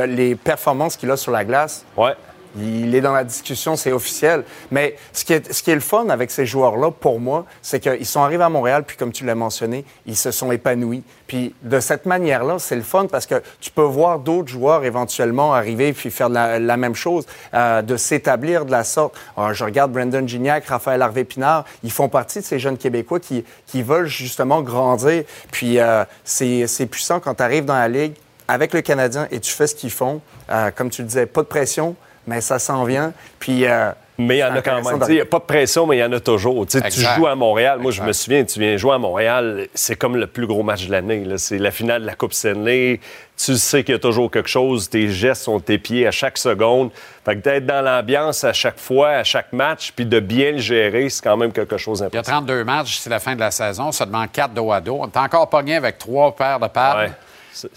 les performances qu'il a sur la glace.
Ouais.
Il est dans la discussion, c'est officiel. Mais ce qui, est, le fun avec ces joueurs-là, pour moi, c'est qu'ils sont arrivés à Montréal, puis comme tu l'as mentionné, ils se sont épanouis. Puis de cette manière-là, c'est le fun parce que tu peux voir d'autres joueurs éventuellement arriver puis faire la, même chose, euh, de s'établir de la sorte. Je regarde Brendan Gignac, Raphaël Harvey-Pinard, ils font partie de ces jeunes Québécois qui, qui veulent justement grandir. Puis euh, c'est puissant quand tu arrives dans la Ligue avec le Canadien et tu fais ce qu'ils font. Euh, comme tu le disais, pas de pression, mais ça s'en vient. Puis. euh,
Mais il y en a quand même. Il n'y a pas de pression, mais il y en a toujours. Tu sais, Tu
Exact.
joues à Montréal. Moi, je me souviens, tu viens jouer à Montréal, c'est comme le plus gros match de l'année. C'est la finale de la Coupe Stanley. Tu sais qu'il y a toujours quelque chose. Tes gestes sont tes pieds à chaque seconde. Fait que d'être dans l'ambiance à chaque fois, à chaque match, puis de bien le gérer, c'est quand même quelque chose
Il y a
d'important.
32 matchs, c'est la fin de la saison, seulement 4 dos à dos. On est encore pogné avec trois paires de pattes.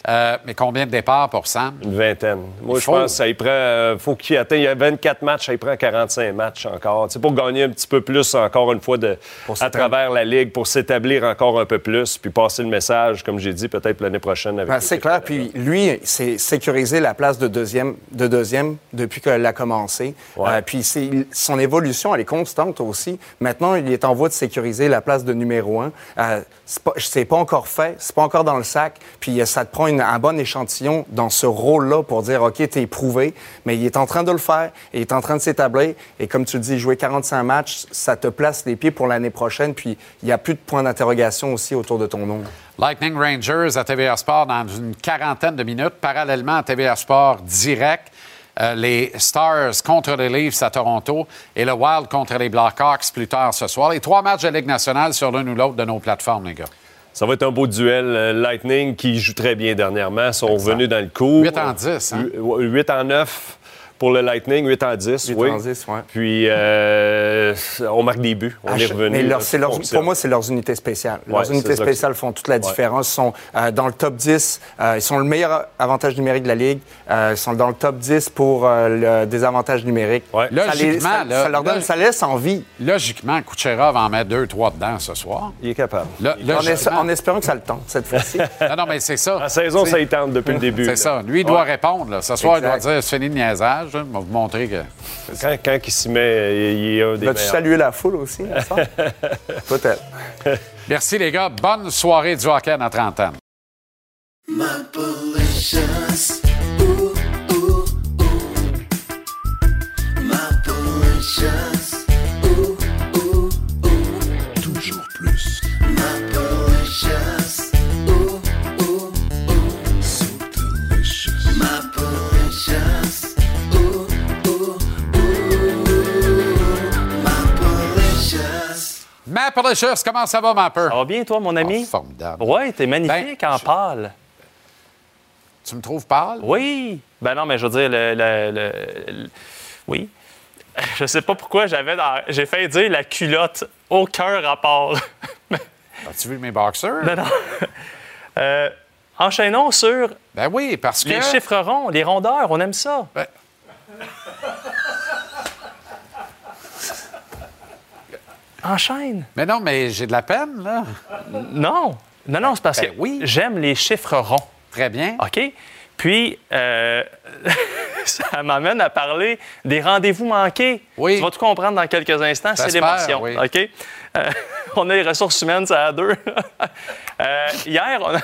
Euh, mais combien de départs pour Sam?
Une vingtaine. Moi,
Il
je
faut.
pense que ça y prend. euh, faut qu'il atteigne. Il y a 24 matchs, ça y prend 45 matchs encore. C'est pour gagner un petit peu plus, encore une fois, de, à travers la Ligue, pour s'établir encore un peu plus, puis passer le message, comme j'ai dit, peut-être l'année prochaine avec.
Ben, c'est clair. Puis lui, c'est sécuriser la place de deuxième, de deuxième depuis qu'elle a commencé. Euh, puis son évolution, elle est constante aussi. Maintenant, il est en voie de sécuriser la place de numéro un. Euh, c'est pas, pas encore fait, c'est pas encore dans le sac. Puis ça te prend un bon échantillon dans ce rôle-là pour dire, OK, t'es éprouvé. Mais il est en train de le faire, il est en train de s'établir. Et comme tu dis, jouer 45 matchs, ça te place les pieds pour l'année prochaine. Puis il n'y a plus de points d'interrogation aussi autour de ton nom.
Lightning Rangers à TVA Sport dans une quarantaine de minutes. Parallèlement à TVA Sport direct, euh, les Stars contre les Leafs à Toronto et le Wild contre les Blackhawks plus tard ce soir. Les trois matchs de Ligue nationale sur l'une ou l'autre de nos plateformes, les gars.
Ça va être un beau duel. Euh, Lightning, qui joue très bien dernièrement, sont revenus dans le coup.
8 en 10, hein?
8 en 9 pour le Lightning, 8 en 10,
8
oui.
en 10, ouais.
Puis, euh, on marque des buts. On
Ah,
est revenu.
mais leur- leur- pour moi, c'est leurs unités spéciales.
Ouais,
leurs unités spéciales font toute la
Ouais.
différence. Ils sont euh, dans le top 10. euh, ils sont le meilleur avantage numérique de la Ligue. Euh, ils sont dans le top 10 pour euh, le désavantage numérique. Ça, les-
Logiquement,
ça,
là,
ça leur donne,
là-
ça laisse envie.
Logiquement, Kucherov en met deux, trois dedans ce soir.
Il est capable.
Là,
En, en espérant que ça le tente cette fois-ci.
non, non, mais c'est ça.
La saison, ça y tente depuis le début.
C'est ça. Lui, il doit
Ouais.
répondre. Là. Ce soir, il doit dire c'est fini de niaisage. Là. Il va vous montrer que.
Quand, quand il s'y met, il, est un des
Vas-tu saluer la foule aussi? Peut-être.
Merci, les gars. Bonne soirée du hockey à notre antenne.
Malicious. Ooh, ooh, ooh. Malicious. Ooh,
Comment ça va, Mapper?
Ça va bien, toi, mon ami?
Oh, formidable.
Ouais, t'es magnifique
Ben,
en
je-
pâle.
Tu me trouves pâle?
Oui. Ben non, mais je veux dire, le. le- le- le- oui. Je sais pas pourquoi j'avais dans- j'ai fait dire la culotte. Aucun rapport.
As-tu vu mes boxers?
non, non. Euh, enchaînons sur
Ben oui, parce que.
les chiffres ronds, les rondeurs. On aime ça.
Ben-
Enchaîne.
Mais non, mais j'ai de la peine, là.
Non. Non, non, c'est parce
Ben
que
oui.
j'aime les chiffres ronds.
Très bien.
OK? Puis, euh, ça m'amène à parler des rendez-vous manqués.
Oui.
Tu vas tout comprendre dans quelques instants. C'est l'émotion.
oui.
OK? Euh, on a les ressources humaines, ça à deux. Euh, hier, on a,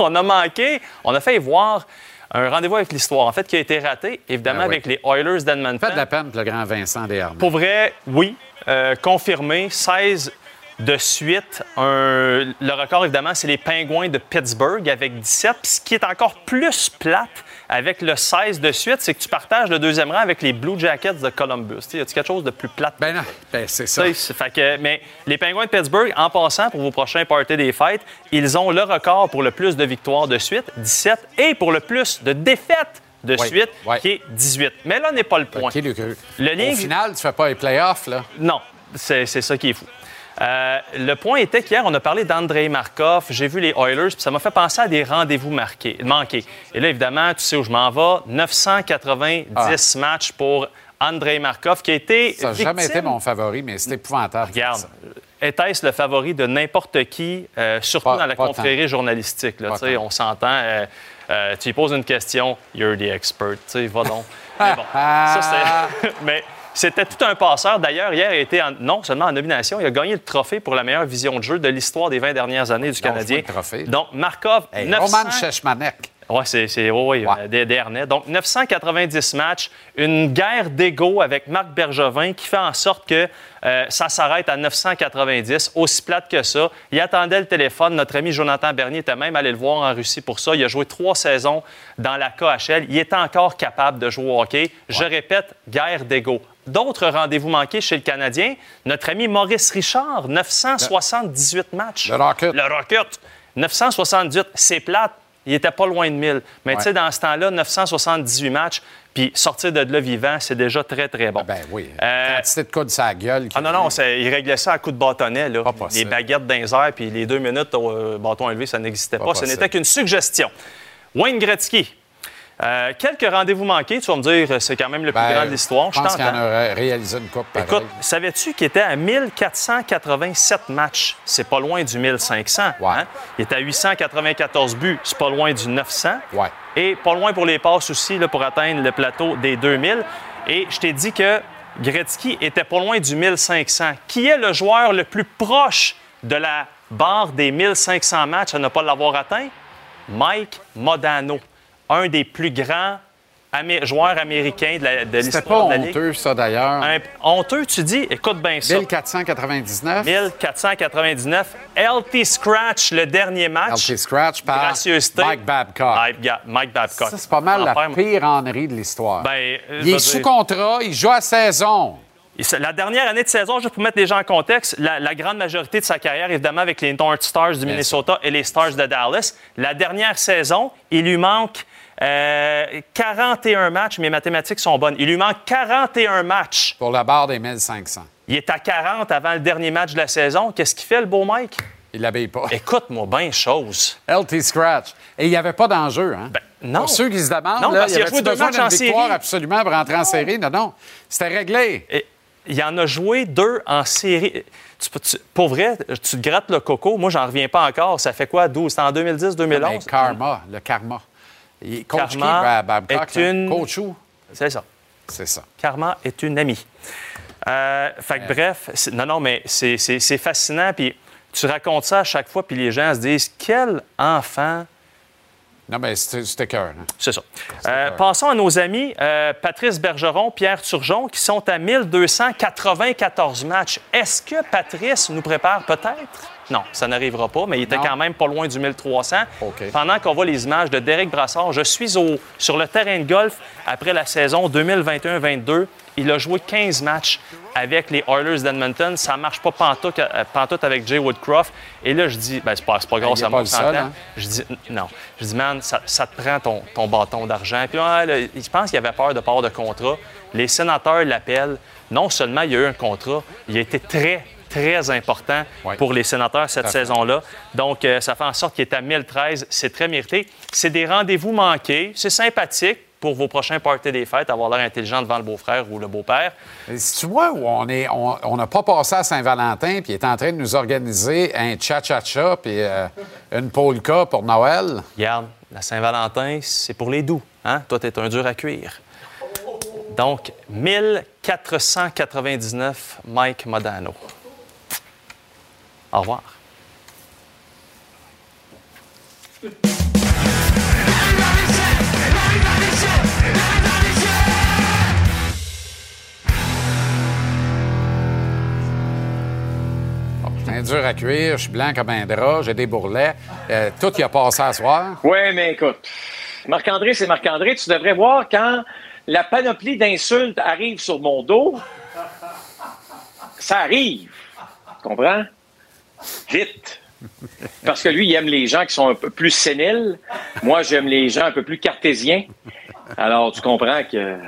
on a manqué, on a fait voir un rendez-vous avec l'histoire, en fait, qui a été raté, évidemment,
oui.
avec les Oilers d'Edmonton.
Fait de la peine pour le grand Vincent Desharnais.
Pour vrai, oui. Euh, confirmé, 16 de suite. Un- le record, évidemment, c'est les Pingouins de Pittsburgh avec 17. Puis ce qui est encore plus plate avec le 16 de suite, c'est que tu partages le deuxième rang avec les Blue Jackets de Columbus. Y a-t-il quelque chose de plus plate?
Ben non, ben c'est ça.
Fait que- mais les Pingouins de Pittsburgh, en passant pour vos prochains parties des fêtes, ils ont le record pour le plus de victoires de suite, 17, et pour le plus de défaites de
Oui,
suite,
oui.
qui est 18. Mais là n'est pas le point. Le lien-
Au final, tu fais pas les playoffs, là.
Non, c'est ça qui est fou. Euh, le point était qu'hier, on a parlé d'Andrei Markov, j'ai vu les Oilers, puis ça m'a fait penser à des rendez-vous manqués. Et là, évidemment, tu sais où je m'en vais, 990 matchs pour Andrei Markov, qui a été
Ça n'a jamais été mon favori, mais c'est épouvantable.
Regarde, était-ce le favori de n'importe qui, euh, surtout
Pas-
dans la confrérie journalistique? Là, on s'entend, euh, euh, tu lui poses une question, you're the expert, tu sais, va donc. Mais bon, ça, mais c'était tout un passeur. D'ailleurs, hier, il a été en- non seulement en nomination, il a gagné le trophée pour la meilleure vision de jeu de l'histoire des 20 dernières années du Canadien.
le trophée.
Donc, Markov,
Hey,
900
Roman Chechmanek.
Oui, c'est ouais, des, harnais. Donc, 990 matchs, une guerre d'ego avec Marc Bergevin qui fait en sorte que euh, ça s'arrête à 990, aussi plate que ça. Il attendait le téléphone. Notre ami Jonathan Bernier était même allé le voir en Russie pour ça. Il a joué trois saisons dans la KHL. Il est encore capable de jouer au hockey. Je répète, guerre d'ego. D'autres rendez-vous manqués chez le Canadien, notre ami Maurice Richard, 978 matchs.
Le Rocket.
Le Rocket. 978, c'est plate. Il était pas loin de 1000. Mais tu sais, dans ce temps-là, 978 matchs, puis sortir de là vivant, c'est déjà très, très bon.
Ben oui.
Euh,
Quantité de coups de sa gueule.
ah non, non, il réglait ça à coups de bâtonnet. Là. Les
possible.
baguettes les airs, puis les deux minutes au euh, bâton élevé, ça n'existait pas.
Pas
Ce n'était qu'une suggestion. Wayne Gretzky. Euh, quelques rendez-vous manqués, tu vas me dire, euh, c'est quand même le plus
Ben,
grand de l'histoire.
Je pense qu'il en a ré- réalisé une coupe.
Écoute, savais-tu qu'il était à 1487 matchs? C'est pas loin du 1500. hein? Il était à 894 buts. C'est pas loin du 900.
Ouais.
Et pas loin pour les passes aussi, là, pour atteindre le plateau des 2000. Et je t'ai dit que Gretzky était pas loin du 1500. Qui est le joueur le plus proche de la barre des 1500 matchs à ne pas l'avoir atteint? Mike Modano, un des plus grands amé- joueurs américains de l'histoire
pas
de la Ligue.
honteux, ça, d'ailleurs.
Honteux, tu dis? Écoute bien ça.
1499.
1499. LT Scratch, le dernier match.
LT Scratch par. Mike Babcock.
Mike, Babcock.
Ça, c'est pas mal la pire ennerie de l'histoire.
Ben, euh,
il est sous
dire-
contrat, il joue à saison.
La dernière année de saison, juste pour mettre les gens en contexte, la, la grande majorité de sa carrière, évidemment, avec les North Stars du Minnesota et les Stars de Dallas. La dernière saison, il lui manque euh, 41 matchs. Mes mathématiques sont bonnes. Il lui manque 41 matchs.
Pour la barre des 1500.
Il est à 40 avant le dernier match de la saison. Qu'est-ce qu'il fait, le beau Mike?
Il l'habille pas.
Écoute-moi bien chose.
LT Scratch. Et il n'y avait pas d'enjeu, hein?
non.
Pour ceux qui se demandent,
Non,
là,
parce
il
a
avait
joué deux matchs en série?
absolument pour rentrer en série? Non, non. C'était réglé.
Et il en a joué deux en série. Tu peux- tu- pour vrai, tu te grattes le coco. Moi, j'en reviens pas encore. Ça fait quoi, 12? C'était en 2010-2011?
Mais karma, le karma. Il coach qui,
Karma
Babcock?
est
hein?
une-
Coach où?
C'est ça.
C'est ça.
Karma est une amie. Euh, fait que bref, c'est- non, non, mais c'est fascinant. Puis tu racontes ça à chaque fois, puis les gens se disent quel enfant.
Non, mais c'était cœur. hein?
C'est ça. Euh, passons à nos amis euh, Patrice Bergeron, Pierre Turgeon, qui sont à 1294 matchs. Est-ce que Patrice nous prépare peut-être? Non, ça n'arrivera pas, mais il était
Non.
quand même pas loin du 1300.
OK.
Pendant qu'on voit les images de Derek Brassard, je suis au, sur le terrain de golf après la saison 2021-22. Il a joué 15 matchs avec les Oilers d'Edmonton. Ça marche pas pantoute, euh, pantoute avec Jay Woodcroft. Et là, je dis, ben, c'est pas, pas grave,
Il est
ça
seul, hein?
Je dis, non. Je dis, man, ça, ça te prend ton, ton bâton d'argent. Puis là, là, je pense qu'il avait peur de part de contrat. Les sénateurs l'appellent. Non seulement il y a eu un contrat, il a été très, très important
Ouais.
pour les sénateurs cette saison-là. Donc, euh, ça fait en sorte qu'il est à 1013. C'est très mérité. C'est des rendez-vous manqués. C'est sympathique pour vos prochains parties des fêtes, avoir l'air intelligent devant le beau-frère ou le beau-père.
Si tu vois où on est, on on n'a pas passé à Saint-Valentin, puis il est en train de nous organiser un cha-cha-cha, puis euh, une polka pour Noël.
Regarde, la Saint-Valentin, c'est pour les doux. Hein? Toi, t'es un dur à cuire. Donc, 1499, Mike Modano. Au revoir.
Un dur à cuire, je suis blanc comme un drap, j'ai des bourrelets. Euh, tout y a passé à soir.
Oui, mais écoute, Marc-André, c'est Marc-André. Tu devrais voir quand la panoplie d'insultes arrive sur mon dos. Ça arrive. Tu comprends? Vite. Parce que lui, il aime les gens qui sont un peu plus séniles. Moi, j'aime les gens un peu plus cartésiens. Alors, tu comprends que.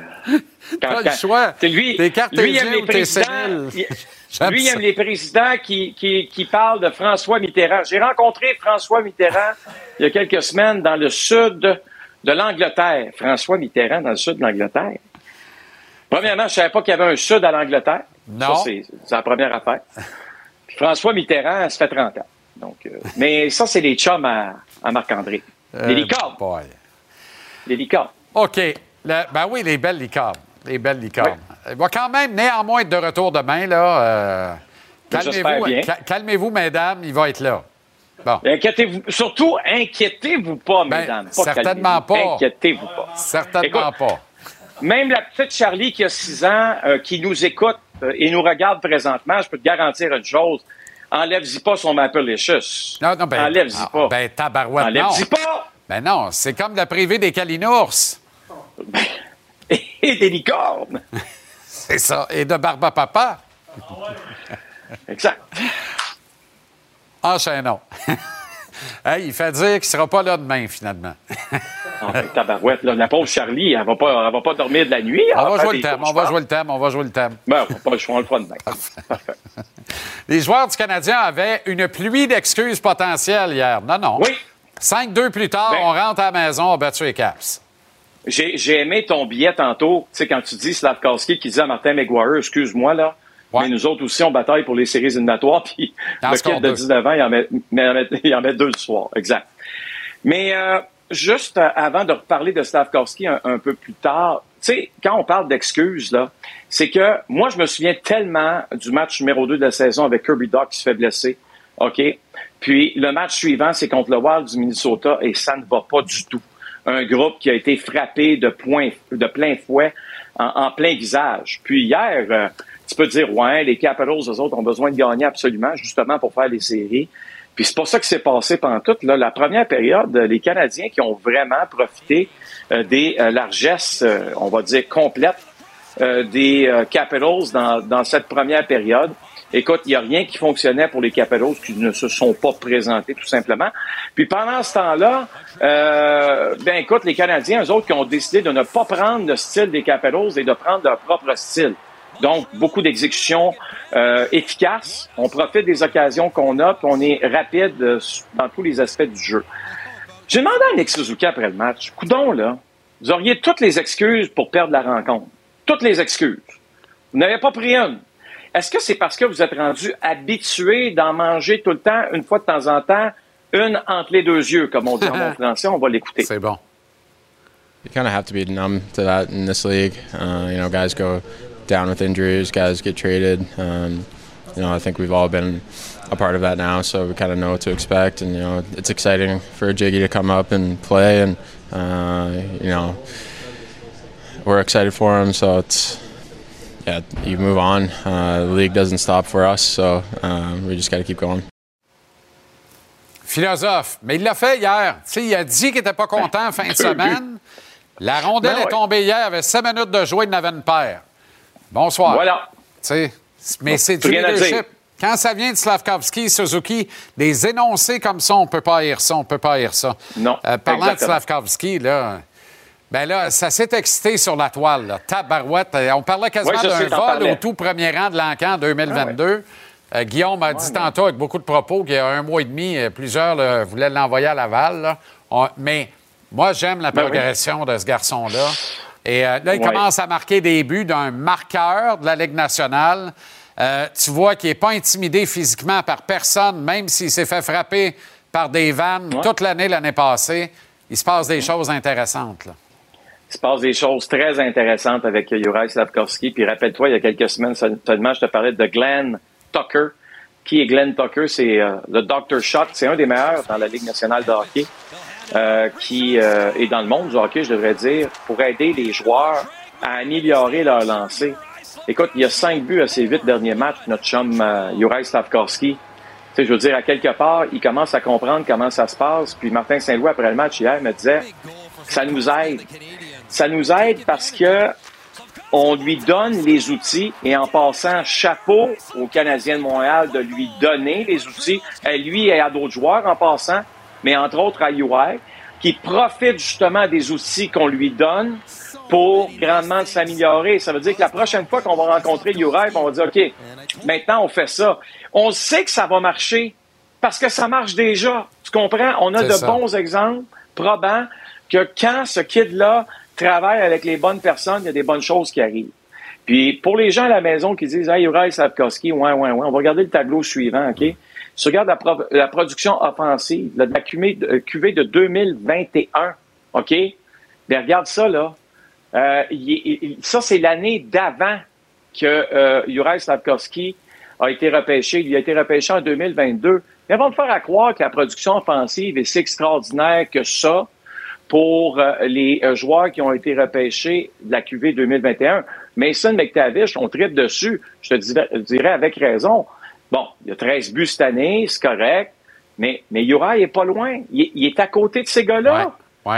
Pas le choix.
C'est lui,
T'es
lui, aime les présidents. Lui,
ça.
aime les présidents qui, qui, qui parlent de François Mitterrand. J'ai rencontré François Mitterrand il y a quelques semaines dans le sud de l'Angleterre. François Mitterrand dans le sud de l'Angleterre. Premièrement, je ne savais pas qu'il y avait un sud à l'Angleterre.
Non.
Ça, c'est la première affaire. Puis François Mitterrand, ça fait 30 ans. Donc, euh, mais ça, c'est les chums à, à Marc-André.
Euh,
Les licornes.
boy.
Les licornes.
OK. Ben oui, les belles licornes. Les belles licornes. Il va quand même néanmoins être de retour demain, là. Euh, calmez-vous, calmez-vous, mesdames, il va être là.
Inquiétez-vous. Surtout, inquiétez-vous pas,
Ben,
mesdames.
certainement pas.
Inquiétez-vous pas.
Certainement
Écoute,
pas.
Même la petite Charlie qui a 6 ans, euh, qui nous écoute euh, et nous regarde présentement, je peux te garantir une chose. Enlève-y pas son Mapalicious.
Non, non, ben,
Enlève-y
ah,
pas.
Ben, tabarouette, non.
Enlève-y pas.
Ben non, c'est comme la privée des calinours.
Et des licornes.
C'est ça. Et de Barba Papa.
Exact.
Enchaînons. hey, il fait dire qu'il ne sera pas là demain, finalement.
Ah, ben, tabarouette, là, la pauvre Charlie, elle va pas, elle va pas dormir de la nuit.
On va jouer le thème, on va jouer le thème, on va jouer le thème.
Ben, on va le on le fera demain.
Les joueurs du Canadien avaient une pluie d'excuses potentielles hier. Non, non.
Oui.
5-2 plus tard,
Ben-
on rentre à la maison, on a battu les Caps.
J'ai aimé ton billet tantôt, tu sais, quand tu dis Slavkowski qui disait à Martin McGuire, excuse-moi, là, mais nous autres aussi, on bataille pour les séries éliminatoires, puis le kid de
deux.
19 ans, il en met, mais il en met- il en met deux du soir. Exact. Mais euh, juste euh, avant de reparler de Slavkowski un, un peu plus tard, tu sais, quand on parle d'excuses, là, c'est que moi, je me souviens tellement du match numéro 2 de la saison avec Kirby Dock qui se fait blesser. OK? Puis le match suivant, c'est contre le Wild du Minnesota et ça ne va pas du tout. Un groupe qui a été frappé de, point, de plein fouet en, plein visage. Puis hier, euh, tu peux dire, ouais, les Capitals, eux autres, ont besoin de gagner absolument, justement pour faire les séries. Puis c'est pas ça qui s'est passé pendant toute là. La première période, euh, les Canadiens qui ont vraiment profité euh, des largesses, on va dire, complètes des Capitals dans, dans cette première période. Écoute, il n'y a rien qui fonctionnait pour les Capitals qui ne se sont pas présentés, tout simplement. Puis pendant ce temps-là, euh, ben écoute, les Canadiens, eux autres, qui ont décidé de ne pas prendre le style des Capitals et de prendre leur propre style. Donc, beaucoup d'exécutions euh, efficaces. On profite des occasions qu'on a, puis on est rapide euh, dans tous les aspects du jeu. J'ai demandé à Nick Suzuki après le match, coudon là, vous auriez toutes les excuses pour perdre la rencontre. Toutes les excuses. Vous n'avez pas pris une. Est-ce que c'est parce que vous êtes rendu habitué d'en manger tout le temps, une fois de temps en temps, une entre les deux yeux, comme on dit en bon français? On va l'écouter.
C'est bon.
you kind of have to be numb to that in this league. Uh, you know, guys go down with injuries, guys get traded. Um, you know, I think we've all been a part of that now, so we kind of know what to expect. And you know, it's exciting for Jiggy to come up and play, and uh, you know, we're excited for him. So it's yeah, you move on. Uh, the league doesn't stop for us, so uh, we just got to keep going.
Philosophe. Mais il l'a fait hier. Tu sais, il a dit qu'il n'était pas content fin de semaine. La rondelle
Ben
est
ouais.
tombée hier, il avait 7 minutes de jouer, il en avait une paire. Bonsoir.
Voilà.
Tu sais, mais c'est du leadership. Quand ça vient de Slavkovski, Suzuki, des énoncés comme ça, on ne peut pas haïr ça, on ne peut pas haïr ça.
Non.
Euh, parlant
exactement.
de Slavkovski, là, ben là, ça s'est excité sur la toile. Là. Tabarouette. Euh, On parlait quasiment d'un vol au tout premier rang de l'encan en 2022. Euh, Guillaume a dit tantôt avec beaucoup de propos qu'il y a un mois et demi, euh, plusieurs là, voulaient l'envoyer à Laval. là. On- mais moi, j'aime la
Ben oui.
progression de ce garçon-là. Et euh, là, il commence à marquer des buts d'un marqueur de la Ligue nationale. Euh, tu vois qu'il n'est pas intimidé physiquement par personne, même s'il s'est fait frapper par des vannes toute l'année, l'année passée. Il se passe des choses intéressantes. Là.
Il se passe des choses très intéressantes avec Juraj Slavkovski. Puis rappelle-toi, il y a quelques semaines seulement, je te parlais de Glenn Tucker. Qui est Glenn Tucker? C'est euh, le Dr. Shot. C'est un des meilleurs dans la Ligue nationale de hockey. euh, qui euh, est dans le monde du hockey, je devrais dire, pour aider les joueurs à améliorer leur lancer. Écoute, il y a cinq buts à ses huit derniers matchs, notre chum euh, Juraj Slavkovski. Tu sais, je veux dire, à quelque part, il commence à comprendre comment ça se passe. Puis Martin Saint-Louis, après le match hier, me disait, ça nous aide. Ça nous aide parce que on lui donne les outils et en passant, chapeau aux Canadiens de Montréal de lui donner les outils, à lui et à d'autres joueurs en passant, mais entre autres à UI, qui profite justement des outils qu'on lui donne pour grandement s'améliorer. Ça veut dire que la prochaine fois qu'on va rencontrer Uri, on va dire, OK, maintenant on fait ça. On sait que ça va marcher parce que ça marche déjà. Tu comprends? On a de
ça.
bons exemples probants que quand ce kid-là travaille avec les bonnes personnes, il y a des bonnes choses qui arrivent. Puis pour les gens à la maison qui disent Hey, Uri Savkoski, ouais, ouais, ouais, on va regarder le tableau suivant, OK? Si tu regardes la, pro- la production offensive, la, la de- euh, cuvée de 2021, OK? Ben regarde ça, là. Euh, ça, c'est l'année d'avant que euh, Juraj Slavkovski a été repêché. Il a été repêché en 2022. Ils vont te faire à croire que la production offensive est si extraordinaire que ça pour euh, les euh, joueurs qui ont été repêchés de la QV 2021. Mason McTavish, on tripe dessus. Je te dirais, avec raison. Bon, il y a 13 buts cette année, c'est correct. Mais, mais Uri est pas loin. Il, il est à côté de ces gars-là.
Oui.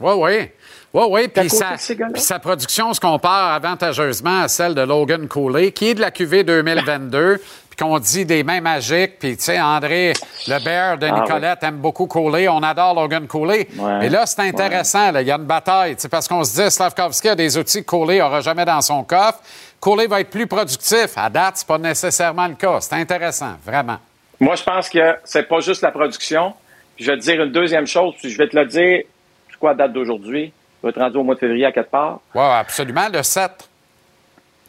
Oui, oui. Oui, oui.
T'as
Puis sa, sa production se compare avantageusement à celle de Logan Cooley, qui est de la QV 2022, puis qu'on dit des mains magiques. Puis, tu sais, André Lebert de
Ah,
Nicolette aime beaucoup Cooley. On adore Logan Cooley.
Ouais.
Mais là, c'est intéressant. Il y a une bataille. tu Parce qu'on se dit, Slavkovski a des outils que Cooley n'aura jamais dans son coffre. Cooley va être plus productif. À date, c'est pas nécessairement le cas. C'est intéressant, vraiment.
Moi, je pense que c'est pas juste la production. Puis je vais te dire une deuxième chose, puis je vais te le dire, c'est quoi la date d'aujourd'hui? Je vais être rendu au mois de février à quelque part.
Oui, absolument. Le 7.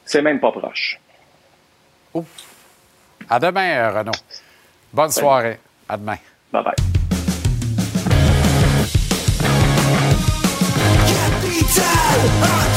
C'est même pas proche.
À demain, euh, Renaud. Bonne soirée. À demain.
Bye bye.
Capital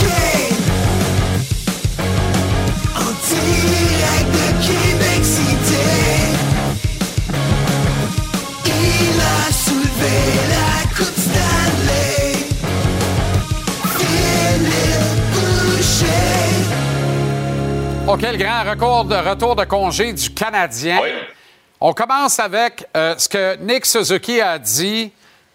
OK, le grand record de retour de congé du Canadien. On commence avec euh, ce que Nick Suzuki a dit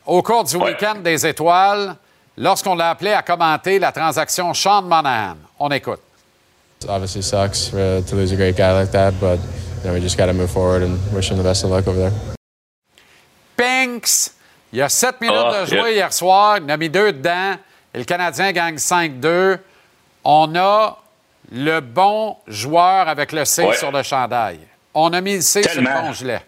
au cours du week-end des étoiles lorsqu'on l'a appelé à commenter la transaction Sean Monahan. On écoute.
It obviously sucks uh, to lose a great guy like that, but you know, we just got to move forward and wish him the best of luck over there.
Pinks, il y a 7 minutes
Ah,
de jouer
yeah.
hier soir. Il en a mis deux dedans. Et le Canadien gagne 5-2. On a le bon joueur avec le C
Ouais.
sur le chandail. On a mis le C sur le
Tellement.
bon gilet.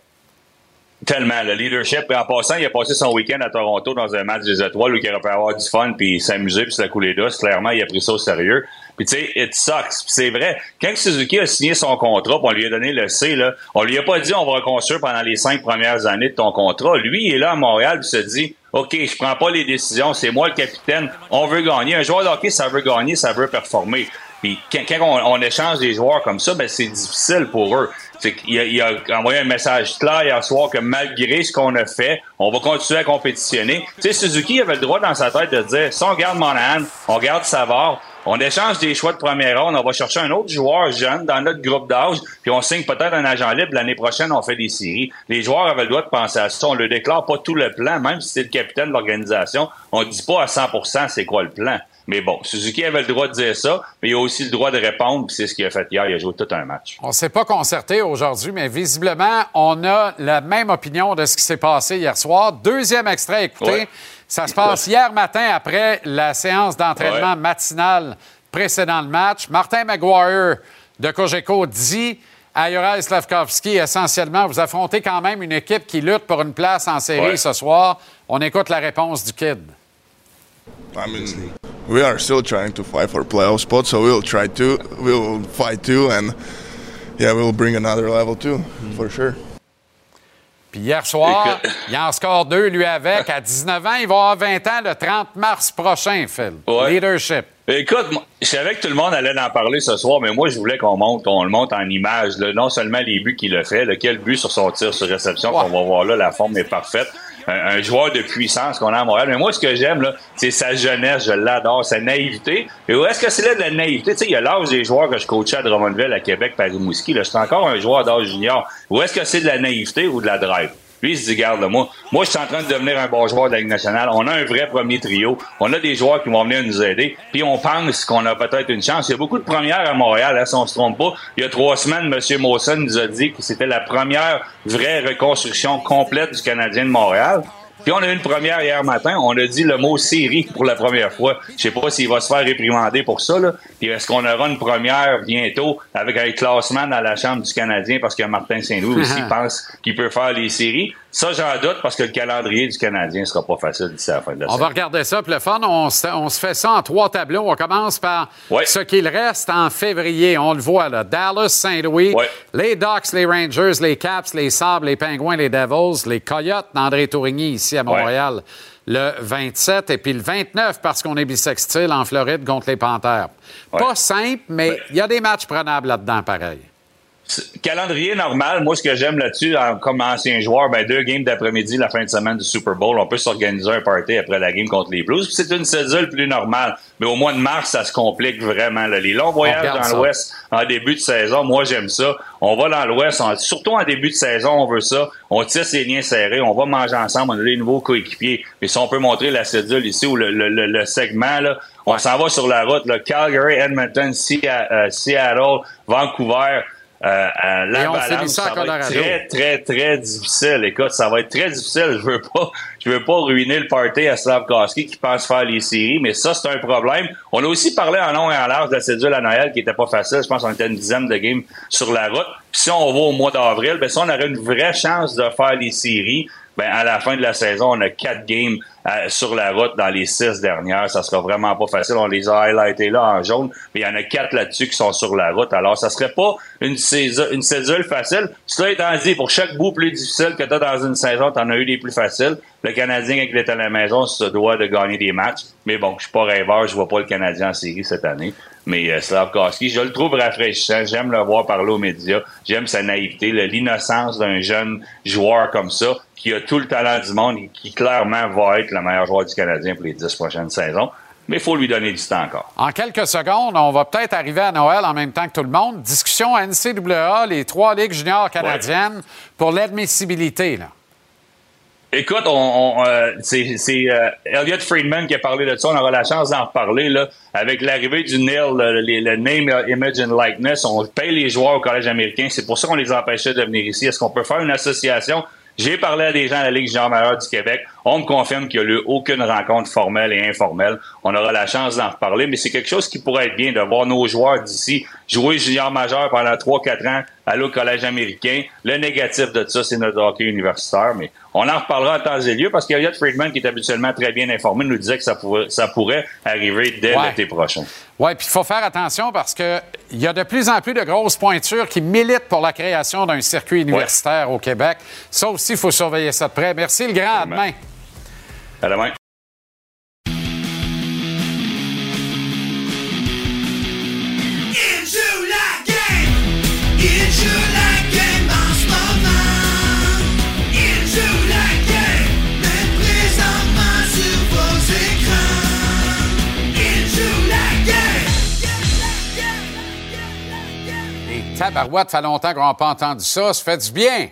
Tellement. Le leadership. Et en passant, il a passé son week-end à Toronto dans un match des étoiles où il aurait pu avoir du fun puis s'amuser puis se la couler douce. Clairement, il a pris ça au sérieux. Puis tu sais, it sucks. Puis c'est vrai. Quand Suzuki a signé son contrat, puis on lui a donné le C, là, on lui a pas dit on va reconstruire pendant les cinq premières années de ton contrat. Lui, il est là à Montréal puis se dit OK, je prends pas les décisions, c'est moi le capitaine. On veut gagner. Un joueur de hockey, ça veut gagner, ça veut performer. Puis quand, on, échange des joueurs comme ça, ben c'est difficile pour eux. Qu'il a, il a envoyé un message clair hier soir que malgré ce qu'on a fait, on va continuer à compétitionner. Tu sais, Suzuki avait le droit dans sa tête de dire si on garde Monahan, on garde Savard, on échange des choix de première ronde, on va chercher un autre joueur jeune dans notre groupe d'âge, puis on signe peut-être un agent libre. L'année prochaine, on fait des séries. Les joueurs avaient le droit de penser à ça. On ne déclare pas tout le plan, même si c'est le capitaine de l'organisation. On ne dit pas à 100% c'est quoi le plan. Mais bon, Suzuki avait le droit de dire ça, mais il a aussi le droit de répondre, puis c'est ce qu'il a fait hier. Il a joué tout un match.
On ne s'est pas concerté aujourd'hui, mais visiblement, on a la même opinion de ce qui s'est passé hier soir. Deuxième extrait, écoutez.
Ouais.
Ça se passe hier matin après la séance d'entraînement
Ouais.
matinale précédant le match. Martin Maguire de Cogeco dit à Juraj Slavkovski, essentiellement, vous affrontez quand même une équipe qui lutte pour une place en série
Ouais.
ce soir. On écoute la réponse du Kid.
I mean, we are still trying to fight for playoff spots, so we'll try to, we'll fight too, and yeah, we'll bring another level too, for sure.
Puis hier soir, il en score deux, lui, avec. À 19 ans, il va avoir 20 ans le 30 mars prochain, Phil. Leadership.
Écoute, moi, je savais que tout le monde allait en parler ce soir, mais moi, je voulais qu'on monte, qu'on le monte en image. là. Non seulement les buts qu'il a fait, là, quel but sur son tir sur réception, qu'on va voir là, la forme est parfaite. Un, un joueur de puissance qu'on a à Montréal. Mais moi, ce que j'aime, c'est sa jeunesse. Je l'adore, sa naïveté. Et où est-ce que c'est là de la naïveté? Tu sais, il y a l'âge des joueurs que je coachais à Drummondville, à Québec, par Rimouski. Là, je suis encore un joueur d'âge junior. Où est-ce que c'est de la naïveté ou de la drive? Lui, il se dit, garde, moi, moi, je suis en train de devenir un bon joueur de la Ligue nationale. On a un vrai premier trio. On a des joueurs qui vont venir nous aider. Puis on pense qu'on a peut-être une chance. Il y a beaucoup de premières à Montréal, hein, si on se trompe pas. Il y a trois semaines, M. Mawson nous a dit que c'était la première vraie reconstruction complète du Canadien de Montréal. Puis on a eu une première hier matin. On a dit le mot série pour la première fois. Je sais pas s'il va se faire réprimander pour ça. Là. Puis est-ce qu'on aura une première bientôt avec un classement dans la Chambre du Canadien parce que Martin Saint-Louis aussi pense qu'il peut faire les séries? Ça, j'en doute parce que le calendrier du Canadien sera pas facile d'ici à la fin de la
On va regarder ça. Puis le fun, on se, on se fait ça en trois tableaux. On commence par ce qu'il reste en février. On le voit là. Dallas, Saint-Louis, les Ducks, les Rangers, les Caps, les Sabres, les Pingouins, les Devils, les Coyotes d'André Tourigny ici à Montréal le 27 et puis le 29 parce qu'on est bisextile en Floride contre les Panthères. Pas simple, mais il y a des matchs prenables là-dedans pareil.
Calendrier normal, moi, ce que j'aime là-dessus, comme ancien joueur, ben, deux games d'après-midi la fin de semaine du Super Bowl. On peut s'organiser un party après la game contre les Blues. C'est une cédule plus normale. Mais au mois de mars, ça se complique vraiment. Là. Les longs voyages dans l'Ouest en début de saison, moi, j'aime ça. On va dans l'Ouest, surtout en début de saison, on veut ça. On tisse les liens serrés, on va manger ensemble, on a les nouveaux coéquipiers. Mais si on peut montrer la cédule ici ou le, le, le, segment, là, on s'en va sur la route. Là. Calgary, Edmonton, euh, Seattle, Vancouver. Euh, euh, balance, ça, va être très, très, très difficile. Écoute, ça va être très difficile. Je veux pas, je veux pas ruiner le party à Slavkowski qui pense faire les séries, mais ça, c'est un problème. On a aussi parlé en long et en large de la cédule à Noël qui était pas facile. Je pense qu'on était une dizaine de games sur la route. Puis si on va au mois d'avril, ben, si on aurait une vraie chance de faire les séries, ben, à la fin de la saison, on a quatre games euh, sur la route dans les six dernières. Ça sera vraiment pas facile. On les a highlightés là en jaune, mais il y en a quatre là-dessus qui sont sur la route. Alors, ça serait pas une, cédule facile. Cela étant dit, pour chaque bout plus difficile que tu as dans une saison, tu en as eu des plus faciles. Le Canadien, quand il est à la maison, se doit de gagner des matchs. Mais bon, je suis pas rêveur, je vois pas le Canadien en série cette année. Mais euh, Slavkowski, je le trouve rafraîchissant. J'aime le voir parler aux médias. J'aime sa naïveté, l'innocence d'un jeune joueur comme ça qui a tout le talent du monde et qui clairement va être le meilleur joueur du Canadien pour les dix prochaines saisons. Mais il faut lui donner du temps encore.
En quelques secondes, on va peut-être arriver à Noël en même temps que tout le monde. Discussion NCAA, les trois ligues juniors canadiennes pour l'admissibilité.
Écoute, on, euh, c'est euh, Elliot Friedman qui a parlé de ça. On aura la chance d'en reparler là. Avec l'arrivée du NIL, le, Name, Image and Likeness, on paye les joueurs au Collège américain. C'est pour ça qu'on les empêchait de venir ici. Est-ce qu'on peut faire une association? J'ai parlé à des gens à la Ligue junior majeure du Québec. On me confirme qu'il n'y a eu aucune rencontre formelle et informelle. On aura la chance d'en reparler, mais c'est quelque chose qui pourrait être bien de voir nos joueurs d'ici jouer junior majeur pendant 3-4 ans, aller au collège américain. Le négatif de ça, c'est notre hockey universitaire, mais on en reparlera à temps et lieu parce qu'Eliott Friedman, qui est habituellement très bien informé, nous disait que ça pourrait, ça pourrait arriver dès l'été prochain.
Oui, puis il faut faire attention parce qu'il y a de plus en plus de grosses pointures qui militent pour la création d'un circuit universitaire au Québec. Ça aussi, il faut surveiller ça de près. Merci, le grand. À demain.
À demain.
Tabarouette, ça fait longtemps qu'on n'a pas entendu ça. Ça fait du bien.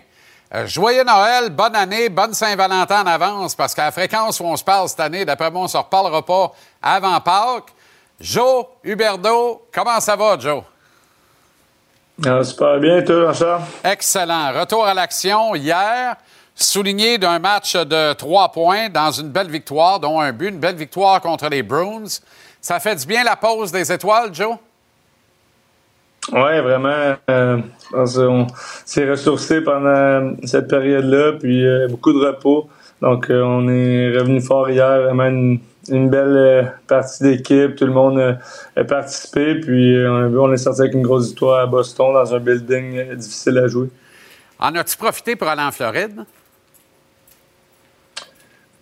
Euh, joyeux Noël, bonne année, bonne Saint-Valentin en avance, parce qu'à la fréquence où on se parle cette année, d'après moi, on ne se reparlera pas avant Pâques. Joe, Huberdo, comment ça va, Joe?
Ah, super bien, toi, jean
Excellent. Retour à l'action hier, souligné d'un match de trois points dans une belle victoire, dont un but, une belle victoire contre les Bruins. Ça fait du bien la pause des étoiles, Joe?
Oui, vraiment. Euh, on s'est ressourcé pendant cette période-là, puis euh, beaucoup de repos. Donc, euh, on est revenu fort hier, vraiment une, belle partie d'équipe. Tout le monde a participé, puis on, on est sorti avec une grosse victoire à Boston dans un building difficile à jouer.
En as-tu profité pour aller en Floride?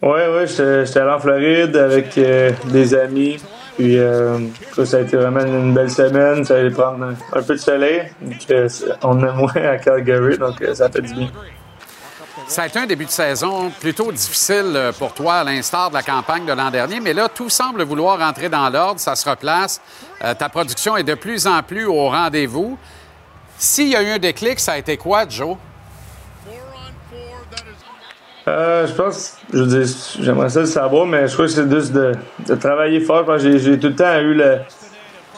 Oui, oui, j'étais allé en Floride avec des amis. Puis euh, ça, a été vraiment une belle semaine. Ça allait prendre un, peu de soleil. on est moins à Calgary, donc euh, ça fait du bien.
Ça a été un début de saison plutôt difficile euh, pour toi, à l'instar de la campagne de l'an dernier, mais là, tout semble vouloir rentrer dans l'ordre, ça se replace. ta production est de plus en plus au rendez-vous. S'il y a eu un déclic, ça a été quoi, Joe?
Euh, je pense, je dis, j'aimerais ça le savoir, mais je crois que c'est juste de, de, travailler fort. J'ai tout le temps eu le.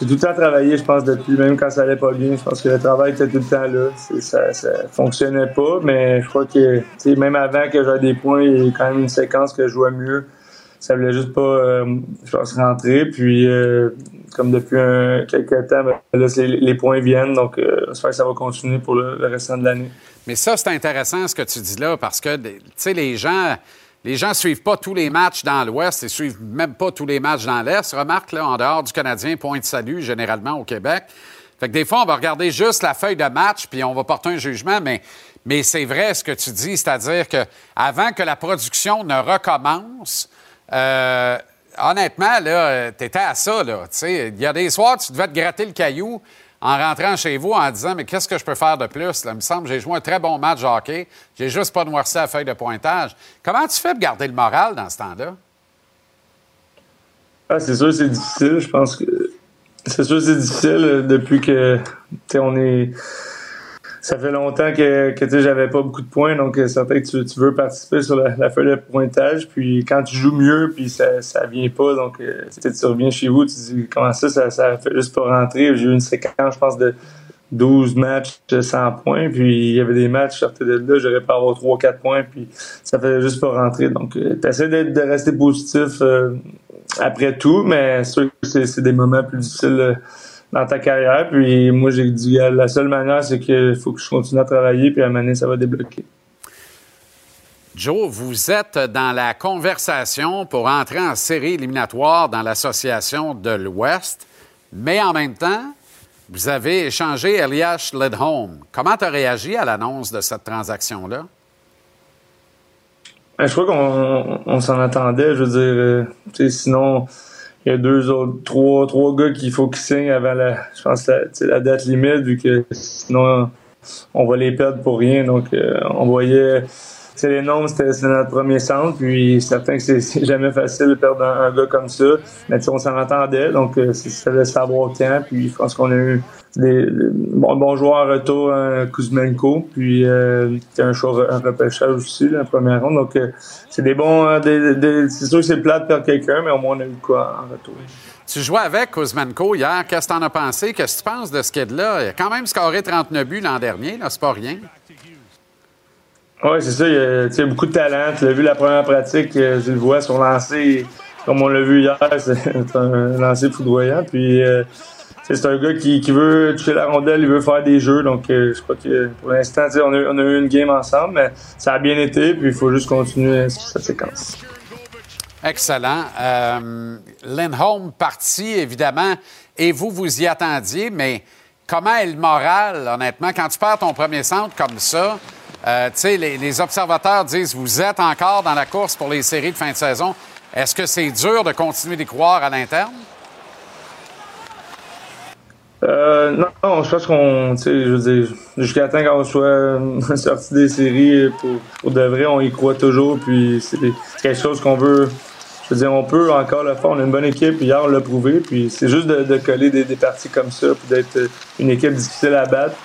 J'ai tout le temps travaillé, je pense, depuis, même quand ça allait pas bien. Je pense que le travail était tout le temps là. Ça, fonctionnait pas, mais je crois que, même avant que j'aie des points, il y a quand même une séquence que je jouais mieux. Ça voulait juste pas, euh, je pense, rentrer. Puis, euh, comme depuis un, quelques temps, ben, là, les, points viennent. Donc, euh, j'espère que ça va continuer pour le, le restant de l'année.
Mais ça, c'est intéressant ce que tu dis là, parce que, tu sais, les gens. Les gens ne suivent pas tous les matchs dans l'Ouest et suivent même pas tous les matchs dans l'Est. Remarque, là, en dehors du Canadien, point de salut, généralement, au Québec. Fait que des fois, on va regarder juste la feuille de match puis on va porter un jugement, mais, c'est vrai ce que tu dis, c'est-à-dire que avant que la production ne recommence, euh, honnêtement, là, tu étais à ça. Il y a des soirs, tu devais te gratter le caillou en rentrant chez vous en disant Mais qu'est-ce que je peux faire de plus? Là, il me semble que j'ai joué un très bon match hockey. J'ai juste pas noirci la feuille de pointage. Comment tu fais pour garder le moral dans ce temps-là?
Ah, c'est sûr, c'est difficile. Je pense que c'est sûr, c'est difficile euh, depuis que on est. Ça fait longtemps que, que j'avais pas beaucoup de points, donc c'est euh, certain que tu, tu, veux participer sur la, feuille de pointage. Puis quand tu joues mieux, puis ça, ça vient pas, donc euh, tu reviens chez vous, tu dis comment ça, ça, ça fait juste pas rentrer. J'ai eu une séquence, je pense, de 12 matchs de 100 points, puis il y avait des matchs, sortais de là, j'aurais pas avoir 3-4 points, puis ça fait juste pas rentrer. Donc, tu essaies de, de, rester positif après tout, mais sûr que c'est des moments plus difficiles euh, dans ta carrière. Puis moi, j'ai dit, la seule manière, c'est qu'il faut que je continue à travailler, puis à un moment ça va débloquer.
Joe, vous êtes dans la conversation pour entrer en série éliminatoire dans l'Association de l'Ouest, mais en même temps, vous avez échangé Elias Ledholm. Comment tu as réagi à l'annonce de cette transaction-là?
Ben, je crois qu'on s'en attendait. Je veux dire, euh, sinon, il y a deux autres, trois, trois gars qu'il faut qu'ils signent avant la, je pense, la, la date limite, vu que sinon, on va les perdre pour rien. Donc, euh, on voyait c'est les noms, c'était notre premier centre, puis certain que c'est jamais facile de perdre un, gars comme ça. Mais on s'en attendait, donc euh, ça laisse savoir quand. Puis je pense qu'on a eu des, bons, joueurs en retour, un Kuzmenko, puis euh, un choix un repêchage aussi, la première ronde. Donc euh, c'est des bons. C'est sûr que c'est plat de perdre quelqu'un, mais au moins on a eu quoi en retour.
Tu jouais avec Kuzmenko hier. Qu'est-ce que tu en as pensé? Qu'est-ce que tu penses de ce kid-là? Il a quand même scoré 39 buts l'an dernier, là, c'est pas rien.
Oui, c'est ça. Il y a, beaucoup de talent. Tu l'as vu la première pratique, euh, je le vois, son lancer, comme on l'a vu hier, c'est un lancer foudroyant. Puis euh, c'est un gars qui, veut toucher la rondelle, il veut faire des jeux. Donc euh, je crois que pour l'instant, on a, on a eu une game ensemble, mais ça a bien été, puis il faut juste continuer cette séquence.
Excellent. Euh, Lindholm parti, évidemment, et vous, vous y attendiez, mais comment est le moral, honnêtement, quand tu perds ton premier centre comme ça? Euh, les, observateurs disent vous êtes encore dans la course pour les séries de fin de saison. Est-ce que c'est dur de continuer d'y croire à l'interne?
Euh, non, je pense qu'on, je veux dire, jusqu'à temps qu'on soit sorti des séries, pour, pour, de vrai, on y croit toujours, puis c'est quelque chose qu'on veut, je veux dire, on peut encore le faire, on a une bonne équipe, hier on l'a prouvé, puis c'est juste de, coller des, des, parties comme ça, puis d'être une équipe difficile à battre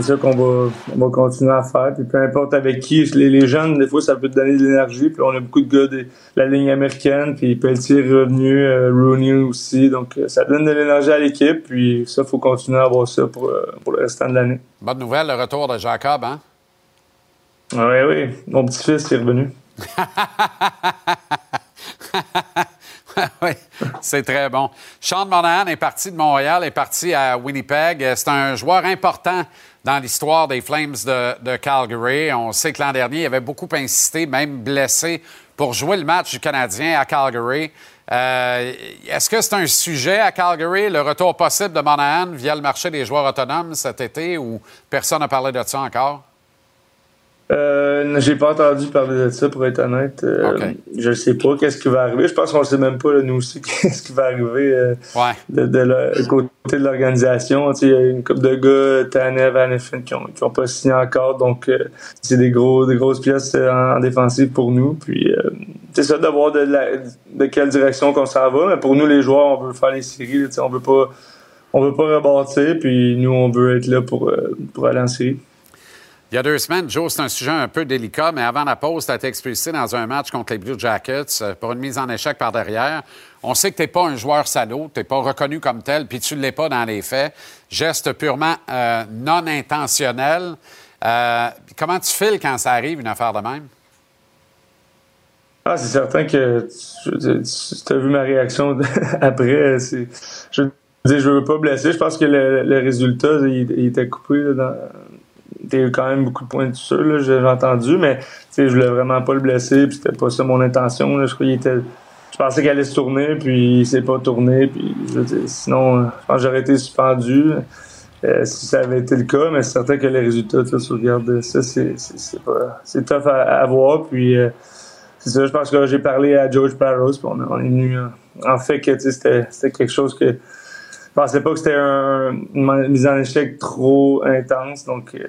c'est ça qu'on va, on va continuer à faire. Puis peu importe avec qui, les, jeunes, des fois, ça peut te donner de l'énergie. Puis on a beaucoup de gars de la ligne américaine, puis Pelletier est revenu, euh, Rooney aussi. Donc euh, ça donne de l'énergie à l'équipe. Puis ça, il faut continuer à avoir ça pour, euh, pour le restant de l'année.
Bonne nouvelle, le retour de Jacob, hein?
Oui, oui. Mon petit-fils est revenu.
oui, c'est très bon. Sean Monahan est parti de Montréal, est parti à Winnipeg. C'est un joueur important dans l'histoire des Flames de, Calgary. On sait que l'an dernier, il avait beaucoup insisté, même blessé, pour jouer le match du Canadien à Calgary. Euh, est-ce que c'est un sujet à Calgary, le retour possible de Monahan via le marché des joueurs autonomes cet été, ou personne n'a parlé de ça encore?
Euh, j'ai pas entendu parler de ça, pour être honnête. Euh, Je sais pas qu'est-ce qui va arriver. Je pense qu'on sait même pas, nous aussi, qu'est-ce qui va arriver euh, de, de côté de l'organisation. Il y a une couple de gars, Tanev, Anifin, qui ont, qui ont pas signé encore. Donc, euh, c'est des, gros, des grosses pièces en, défensive pour nous. Puis, c'est ça de voir de, de quelle direction qu'on s'en va. Mais pour nous, les joueurs, on veut faire les séries. On veut pas on veut pas rebâtir. Puis, nous, on veut être là pour, pour aller en série.
Il y a deux semaines, Joe, c'est un sujet un peu délicat, mais avant la pause, tu as été expulsé dans un match contre les Blue Jackets euh, pour une mise en échec par derrière. On sait que tu n'es pas un joueur salaud, tu n'es pas reconnu comme tel, puis tu ne l'es pas dans les faits. Geste purement euh, non intentionnel. Euh, comment tu files quand ça arrive, une affaire de même?
Ah, c'est certain que tu, as vu ma réaction après. Je ne veux pas blesser. Je pense que le, résultat, il, était coupé dans, a eu quand même beaucoup de points de suture, j'ai entendu, mais je voulais vraiment pas le blesser, puis c'était pas ça mon intention. Je Je pensais qu'elle allait se tourner, puis il s'est pas tourné, puis sinon, je pense que j'aurais été suspendu. Euh, si ça avait été le cas, mais c'est certain que les résultats, tu regardes ça, c'est, c'est, tough à, voir. Puis euh, c'est ça, je pense que j'ai parlé à George Barrows, puis on, est venu en fait que c'était quelque chose que pensais pas que c'était un, une mise en échec trop intense. Donc, euh,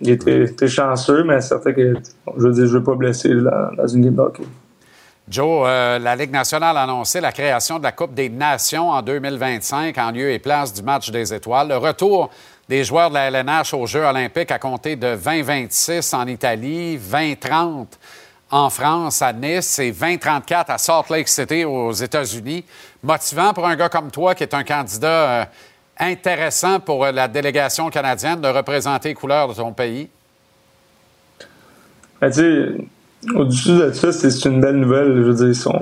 il était, chanceux, mais certain que, je veux dire, je veux pas blesser dans, une game.
Joe, euh, la Ligue nationale a annoncé la création de la Coupe des Nations en 2025 en lieu et place du match des étoiles. Le retour des joueurs de la LNH aux Jeux olympiques a compté de 2026 en Italie, 2030 en France, à Nice, et 2034 à Salt Lake City aux États-Unis. Motivant pour un gars comme toi qui est un candidat euh, intéressant pour euh, la délégation canadienne de représenter les couleurs de ton pays?
Ben, au-dessus de ça, c'est une belle nouvelle. Je veux dire,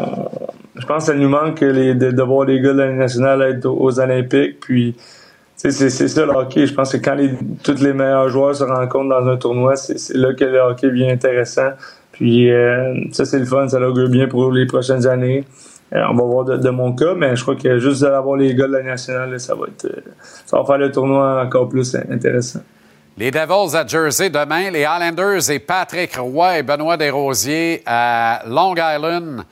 je pense que ça nous manque de, voir les gars de la nationale être aux, Olympiques. Puis, c'est ça le hockey. Je pense que quand tous les meilleurs joueurs se rencontrent dans un tournoi, c'est là que le hockey devient intéressant. Puis, euh, ça, c'est le fun. Ça l'augure bien pour les prochaines années. Euh, on va voir de, mon cas, mais je crois que juste d'avoir les gars de la nationale, ça va être, euh, ça va faire le tournoi encore plus intéressant.
Les Devils à Jersey demain, les Islanders et Patrick Roy et Benoît Desrosiers à Long Island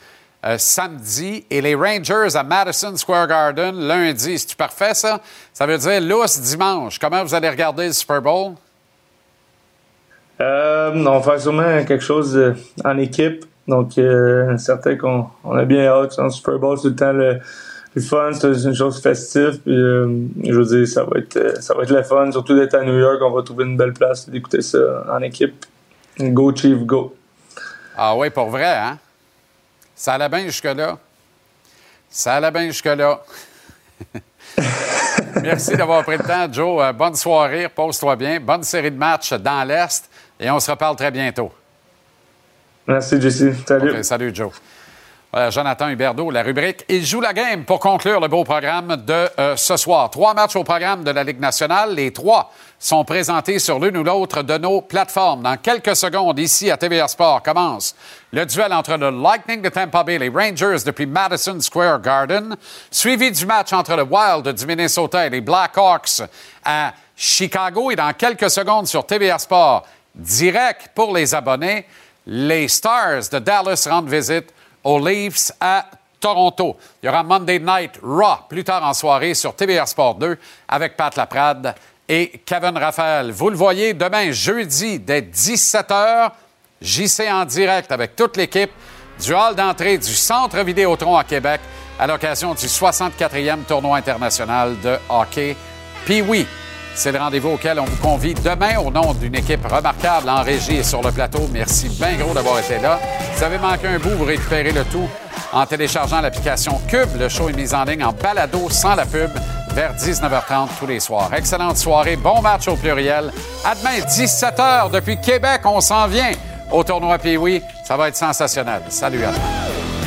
samedi et les Rangers à Madison Square Garden lundi. C'est-tu parfait, ça? Ça veut dire lousse dimanche. Comment vous allez regarder le Super Bowl?
Euh, on va faire sûrement quelque chose en équipe. Donc, euh, certain qu'on on a bien hâte. Le Super Bowl, c'est le temps le, fun, c'est une chose festive. Puis, euh, je veux dire, ça va être euh, ça va être le fun, surtout d'être à New York. On va trouver une belle place d'écouter ça en équipe. Go Chief, go.
Ah oui, pour vrai, hein? Ça allait bien jusque-là. Ça allait bien jusque-là. Merci d'avoir pris le temps, Joe. bonne soirée, repose-toi bien. Bonne série de matchs dans l'Est et on se reparle très bientôt.
Merci, Jesse. Salut.
salut, Joe. Jonathan Huberdeau, la rubrique Il joue la game pour conclure le beau programme de euh, ce soir. Trois matchs au programme de la Ligue nationale. Les trois sont présentés sur l'une ou l'autre de nos plateformes. Dans quelques secondes, ici à TVA Sport, commence le duel entre le Lightning de Tampa Bay et les Rangers depuis Madison Square Garden, suivi du match entre le Wild du Minnesota et les Blackhawks à Chicago. Et dans quelques secondes sur TVA Sport, direct pour les abonnés, les Stars de Dallas rendent visite aux Leafs à Toronto. Il y aura Monday Night Raw plus tard en soirée sur TVR Sport 2 avec Pat Laprade et Kevin Raphaël. Vous le voyez demain, jeudi, dès 17h, JC en direct avec toute l'équipe du hall d'entrée du Centre Vidéotron à Québec à l'occasion du 64e tournoi international de hockey. Puis oui, c'est le rendez-vous auquel on vous convie demain au nom d'une équipe remarquable en régie et sur le plateau. Merci bien gros d'avoir été là. Si vous avez manqué un bout, vous récupérez le tout en téléchargeant l'application Cube. Le show est mis en ligne en balado sans la pub vers 19h30 tous les soirs. Excellente soirée, bon match au pluriel. À demain, 17h depuis Québec, on s'en vient au tournoi Pee-Wee. Ça va être sensationnel. Salut à tous.